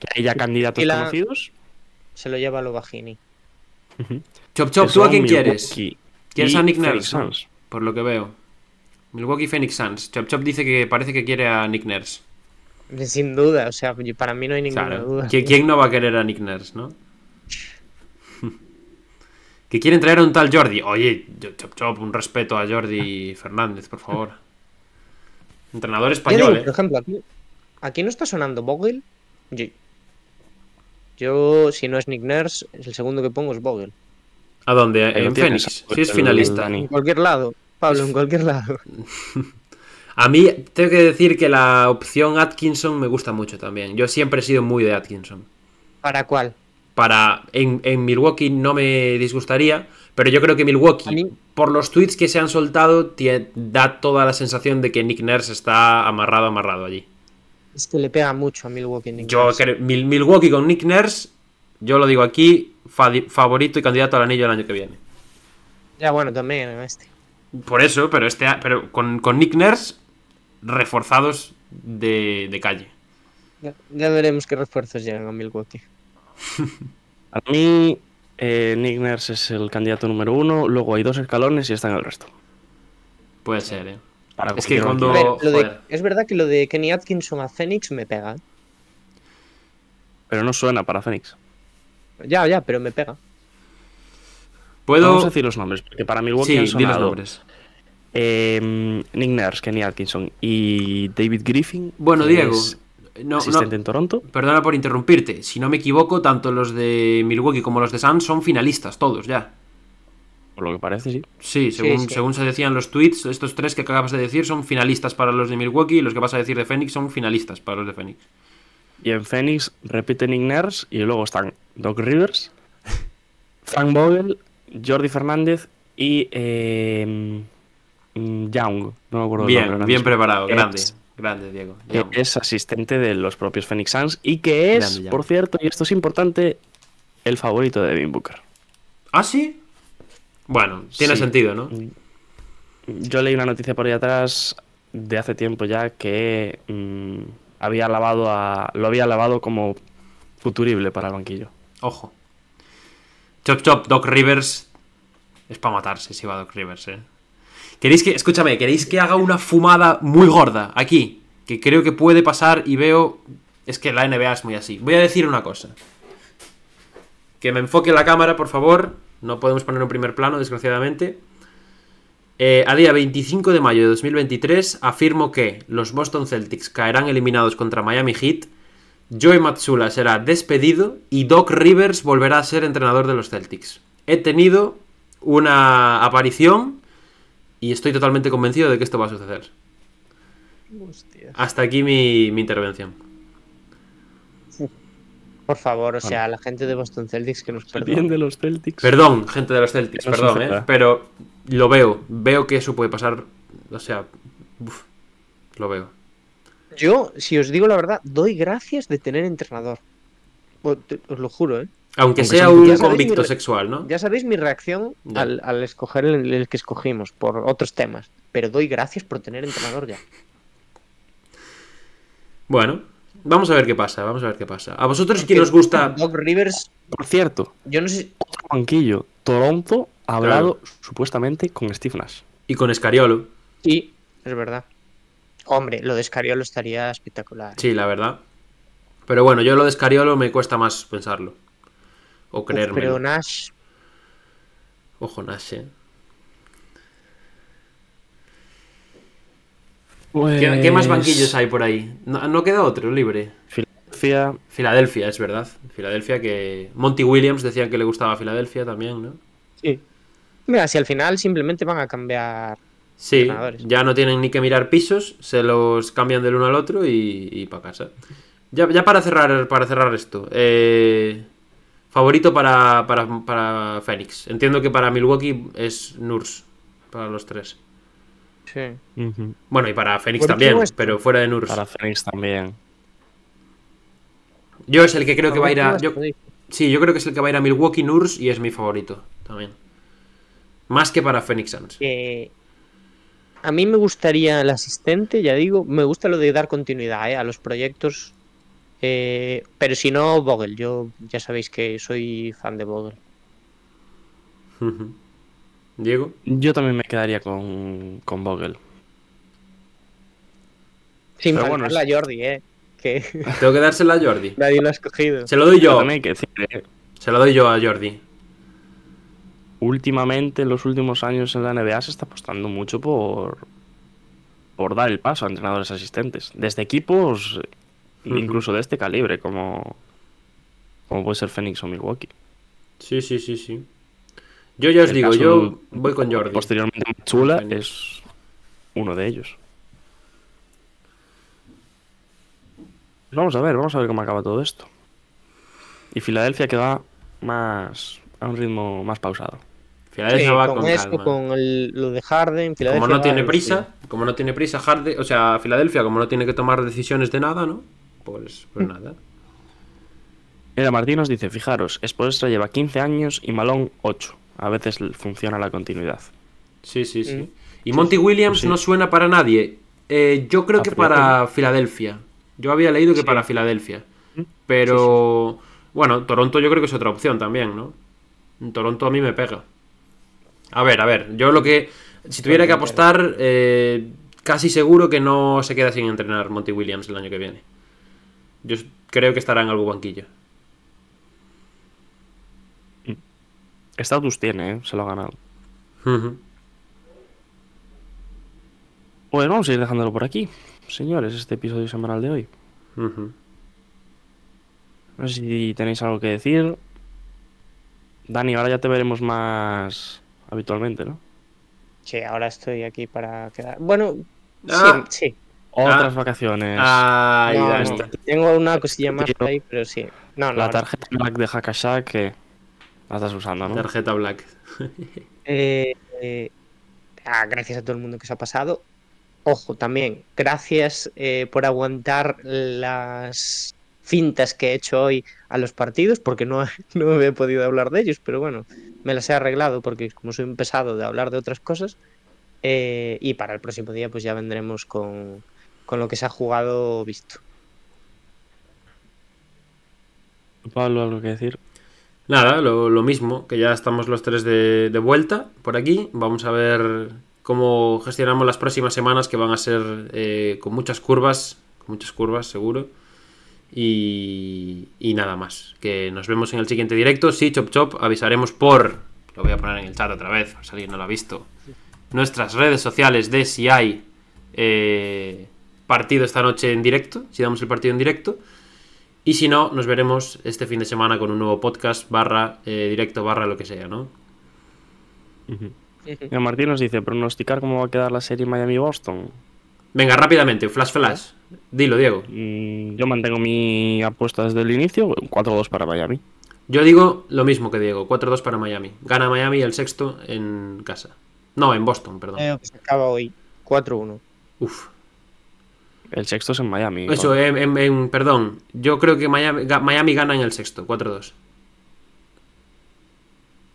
Que hay ya candidatos Y la- conocidos. Se lo lleva lo Bajini. Chop Chop, ¿tú a quién quieres? Milwaukee ¿Quieres a Nick Nurse? no? Por lo que veo. Milwaukee Phoenix Suns. Chop Chop dice que parece que quiere a Nick Nurse. Sin duda, o sea, para mí no hay ninguna Claro. duda. ¿Qui- ¿Quién no va a querer a Nick Nurse, no? que quieren traer a un tal Jordi. Oye, yo- Chop Chop, un respeto a Jordi Fernández, por favor. Entrenador español, digo, por ¿eh? ejemplo, aquí, aquí no está sonando Vogel. Yo, yo, si no es Nick Nurse, el segundo que pongo es Vogel. ¿A dónde? En tienes, Phoenix. Si es finalista. En cualquier lado, Pablo, en cualquier lado. A mí tengo que decir que la opción Atkinson me gusta mucho también. Yo siempre he sido muy de Atkinson. ¿Para cuál? Para en, en Milwaukee no me disgustaría, pero yo creo que Milwaukee, por los tweets que se han soltado, da toda la sensación de que Nick Nurse está amarrado, amarrado allí. Es que le pega mucho a Milwaukee. Nick Yo Nurse. creo, Mil- Milwaukee con Nick Nurse, yo lo digo aquí, fa- favorito y candidato al anillo el año que viene. Ya, bueno, también este. Por eso, pero este, pero con, con Nick Nurse reforzados de, de calle. Ya, ya veremos qué refuerzos llegan a Milwaukee. A mí, eh, Nick Nurse es el candidato número uno. Luego hay dos escalones y están el resto. Puede ser, ¿eh? Para Es que cuando- ver, de- es verdad que lo de Kenny Atkinson a Phoenix me pega. ¿eh? Pero no suena para Phoenix. Ya, ya, pero me pega. Puedo. Vamos a decir los nombres, porque para Milwaukee Sí, han di los nombres. eh, Nick Nurse, Kenny Atkinson y David Griffin. Bueno, Diego, es no, asistente no- en Toronto. perdona por interrumpirte. Si no me equivoco, tanto los de Milwaukee como los de Suns son finalistas, todos ya. Por lo que parece, sí. Sí, según, sí. según se decían los tweets, estos tres que acabas de decir son finalistas para los de Milwaukee y los que vas a decir de Phoenix son finalistas para los de Phoenix. Y en Phoenix repite Nick Nurse y luego están Doc Rivers, Frank Vogel, Jordi Fernández y eh, mm, Young. No me acuerdo nombre Bien, bien mismo. preparado, grande. Grande, Diego. que es asistente de los propios Phoenix Suns y que es, Grande, por cierto, y esto es importante, el favorito de Devin Booker. ¿Ah, sí? Bueno, tiene Sí. sentido, ¿no? Yo leí una noticia por ahí atrás de hace tiempo ya que mm, había lavado a, lo había lavado como futurible para el banquillo. Ojo. Chop Chop, Doc Rivers. Es para matarse si va Doc Rivers, eh. ¿Queréis que, escúchame, queréis que haga una fumada muy gorda aquí? Que creo que puede pasar y veo. Es que la NBA es muy así. Voy a decir una cosa. Que me enfoque la cámara, por favor. No podemos poner un primer plano, desgraciadamente. Eh, a día 25 de mayo de 2023 afirmo que los Boston Celtics caerán eliminados contra Miami Heat, Joey Matsula será despedido y Doc Rivers volverá a ser entrenador de los Celtics. He tenido una aparición y estoy totalmente convencido de que esto va a suceder. Hostia. Hasta aquí mi, mi intervención. Por favor, o sea, la gente de Boston Celtics que nos perdone. de los Celtics. Perdón, gente de los Celtics, perdón, eh, pero lo veo. Veo que eso puede pasar. O sea, uf, lo veo. Yo, si os digo la verdad, doy gracias de tener entrenador. Os os lo juro, ¿eh? Aunque, Aunque sea un convicto mi sexual, ¿no? Ya sabéis mi reacción al, al escoger el, el que escogimos por otros temas. Pero doy gracias por tener entrenador ya. Bueno, vamos a ver qué pasa, vamos a ver qué pasa. ¿A vosotros quién os gusta? Doc Rivers, Por cierto, yo no sé. otro banquillo. Toronto ha hablado supuestamente con Steve Nash. Y con Escariolo. Sí, es verdad. Hombre, lo de Scariolo estaría espectacular. Sí, la verdad. Pero bueno, yo lo de Escariolo me cuesta más pensarlo. O creérmelo. pero Nash, Ojo, Nash, eh. ¿Qué, qué más Pues, banquillos hay por ahí? ¿No, no queda otro libre? Filadelfia. Filadelfia, es verdad. Filadelfia que... Monty Williams decían que le gustaba Filadelfia también, ¿no? sí. Mira, si al final simplemente van a cambiar. Sí, ya no tienen ni que mirar pisos, se los cambian del uno al otro y, y para casa. Ya, ya para cerrar para cerrar esto, eh, favorito para, para, para Phoenix. Entiendo que para Milwaukee es Nurse, para los tres. Sí. Bueno, y para Phoenix ¿Por qué también, pero fuera de Nurse. Para Phoenix también. Yo es el que creo que va a ir a... Yo- sí, yo creo que es el que va a ir a Milwaukee Nurse y es mi favorito también. Más que para Phoenix Suns. que a mí me gustaría el asistente, ya digo, me gusta lo de dar continuidad ¿eh? a los proyectos. Eh, pero si no, Vogel. Yo ya sabéis que soy fan de Vogel. Diego. Yo también me quedaría con, con Vogel. Sin Pero bueno, la Jordi, ¿eh? Que Tengo que dársela a Jordi. nadie lo ha escogido. Se lo doy yo. también hay que decir, eh, Se lo doy yo a Jordi. últimamente, en los últimos años en la NBA se está apostando mucho por, por dar el paso a entrenadores asistentes. Desde equipos, Incluso de este calibre, como, como puede ser Phoenix o Milwaukee. Sí, sí, sí, sí. Yo ya os El digo, yo voy con Jordi. Posteriormente, Chula es uno de ellos. Pues Vamos a ver, vamos a ver cómo acaba todo esto. Y Filadelfia que va más a un ritmo más pausado. Filadelfia Sí, va con, con esto, calma. con el- lo de Harden, Como Filadelfia no va tiene prisa, como no tiene prisa Harden, o sea, Filadelfia, como no tiene que tomar decisiones de nada, ¿no? Pues, pues nada. Mira, Martín nos dice, fijaros, Spoelstra lleva 15 años y Malone 8. A veces funciona la continuidad. Sí, sí, sí. Mm. Y Monty Williams sí. no suena para nadie. Eh, yo creo A que priori. para Filadelfia. Yo había leído que Sí. para Filadelfia. Mm. Pero, bueno, Toronto yo creo que es otra opción también, ¿no? Toronto a mí me pega. A ver, a ver, yo lo que... Si tuviera que apostar, eh, casi seguro que no se queda sin entrenar Monty Williams el año que viene. Yo creo que estará en algún banquillo. Status tiene, ¿eh? se lo ha ganado. Ujú. Pues vamos a ir dejándolo por aquí, señores, este episodio semanal de hoy. No sé si tenéis algo que decir. Dani, ahora ya te veremos más habitualmente, ¿no? Sí, ahora estoy aquí para quedar. Bueno, Ah. sí, sí. Otras Ah. vacaciones. No, Tengo una cosilla más por ahí, pero sí. No, no. la no. tarjeta Black de Hakashak que la estás usando, ¿no? Tarjeta black. Eh, eh, ah, gracias a todo el mundo que se ha pasado. ojo, también, gracias eh, por aguantar las fintas que he hecho hoy a los partidos, porque no, no he podido hablar de ellos, pero bueno, me las he arreglado porque como soy un pesado de hablar de otras cosas, eh, y para el próximo día pues ya vendremos con, con lo que se ha jugado visto. Pablo, ¿algo que decir? Nada, lo, lo mismo, que ya estamos los tres de, de vuelta por aquí. Vamos a ver cómo gestionamos las próximas semanas, que van a ser eh, con muchas curvas, con muchas curvas seguro. Y, y nada más, que nos vemos en el siguiente directo. Sí, Chop Chop, avisaremos por, lo voy a poner en el chat otra vez, por si alguien no lo ha visto, nuestras redes sociales de si hay eh, partido esta noche en directo, si damos el partido en directo. Y si no, nos veremos este fin de semana con un nuevo podcast, barra, eh, directo, barra, lo que sea, ¿no? Mira, Martín nos dice, pronosticar cómo va a quedar la serie Miami-Boston. Venga, rápidamente, flash, flash. Dilo, Diego. Mm, Yo mantengo mi apuesta desde el inicio, 4-2 para Miami. Yo digo lo mismo que Diego, 4-2 para Miami. Gana Miami el sexto en casa. No, en Boston, perdón. Eh, se acaba hoy, 4-1. Uf. El sexto es en Miami. Eso, en, en- en- perdón. Yo creo que Miami, ga- Miami gana en el sexto, 4-2.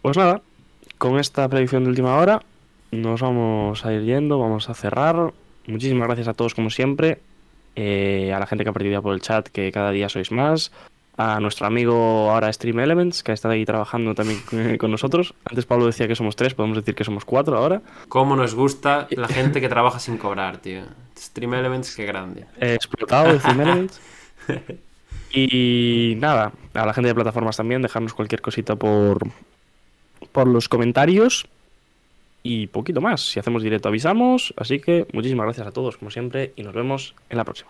Pues nada, con esta predicción de última hora nos vamos a ir yendo, vamos a cerrar. Muchísimas gracias a todos como siempre, eh, a la gente que ha participado por el chat, que cada día sois más, a nuestro amigo ahora Stream Elements, que ha estado ahí trabajando también con- con nosotros. Antes Pablo decía que somos tres, podemos decir que somos cuatro ahora. Cómo nos gusta la gente que trabaja sin cobrar, tío. Stream Elements, qué grande. Eh, explotado de Stream Elements. Y nada, a la gente de plataformas también, dejarnos cualquier cosita por, por los comentarios. Y poquito más. Si hacemos directo avisamos. Así que muchísimas gracias a todos, como siempre, y nos vemos en la próxima.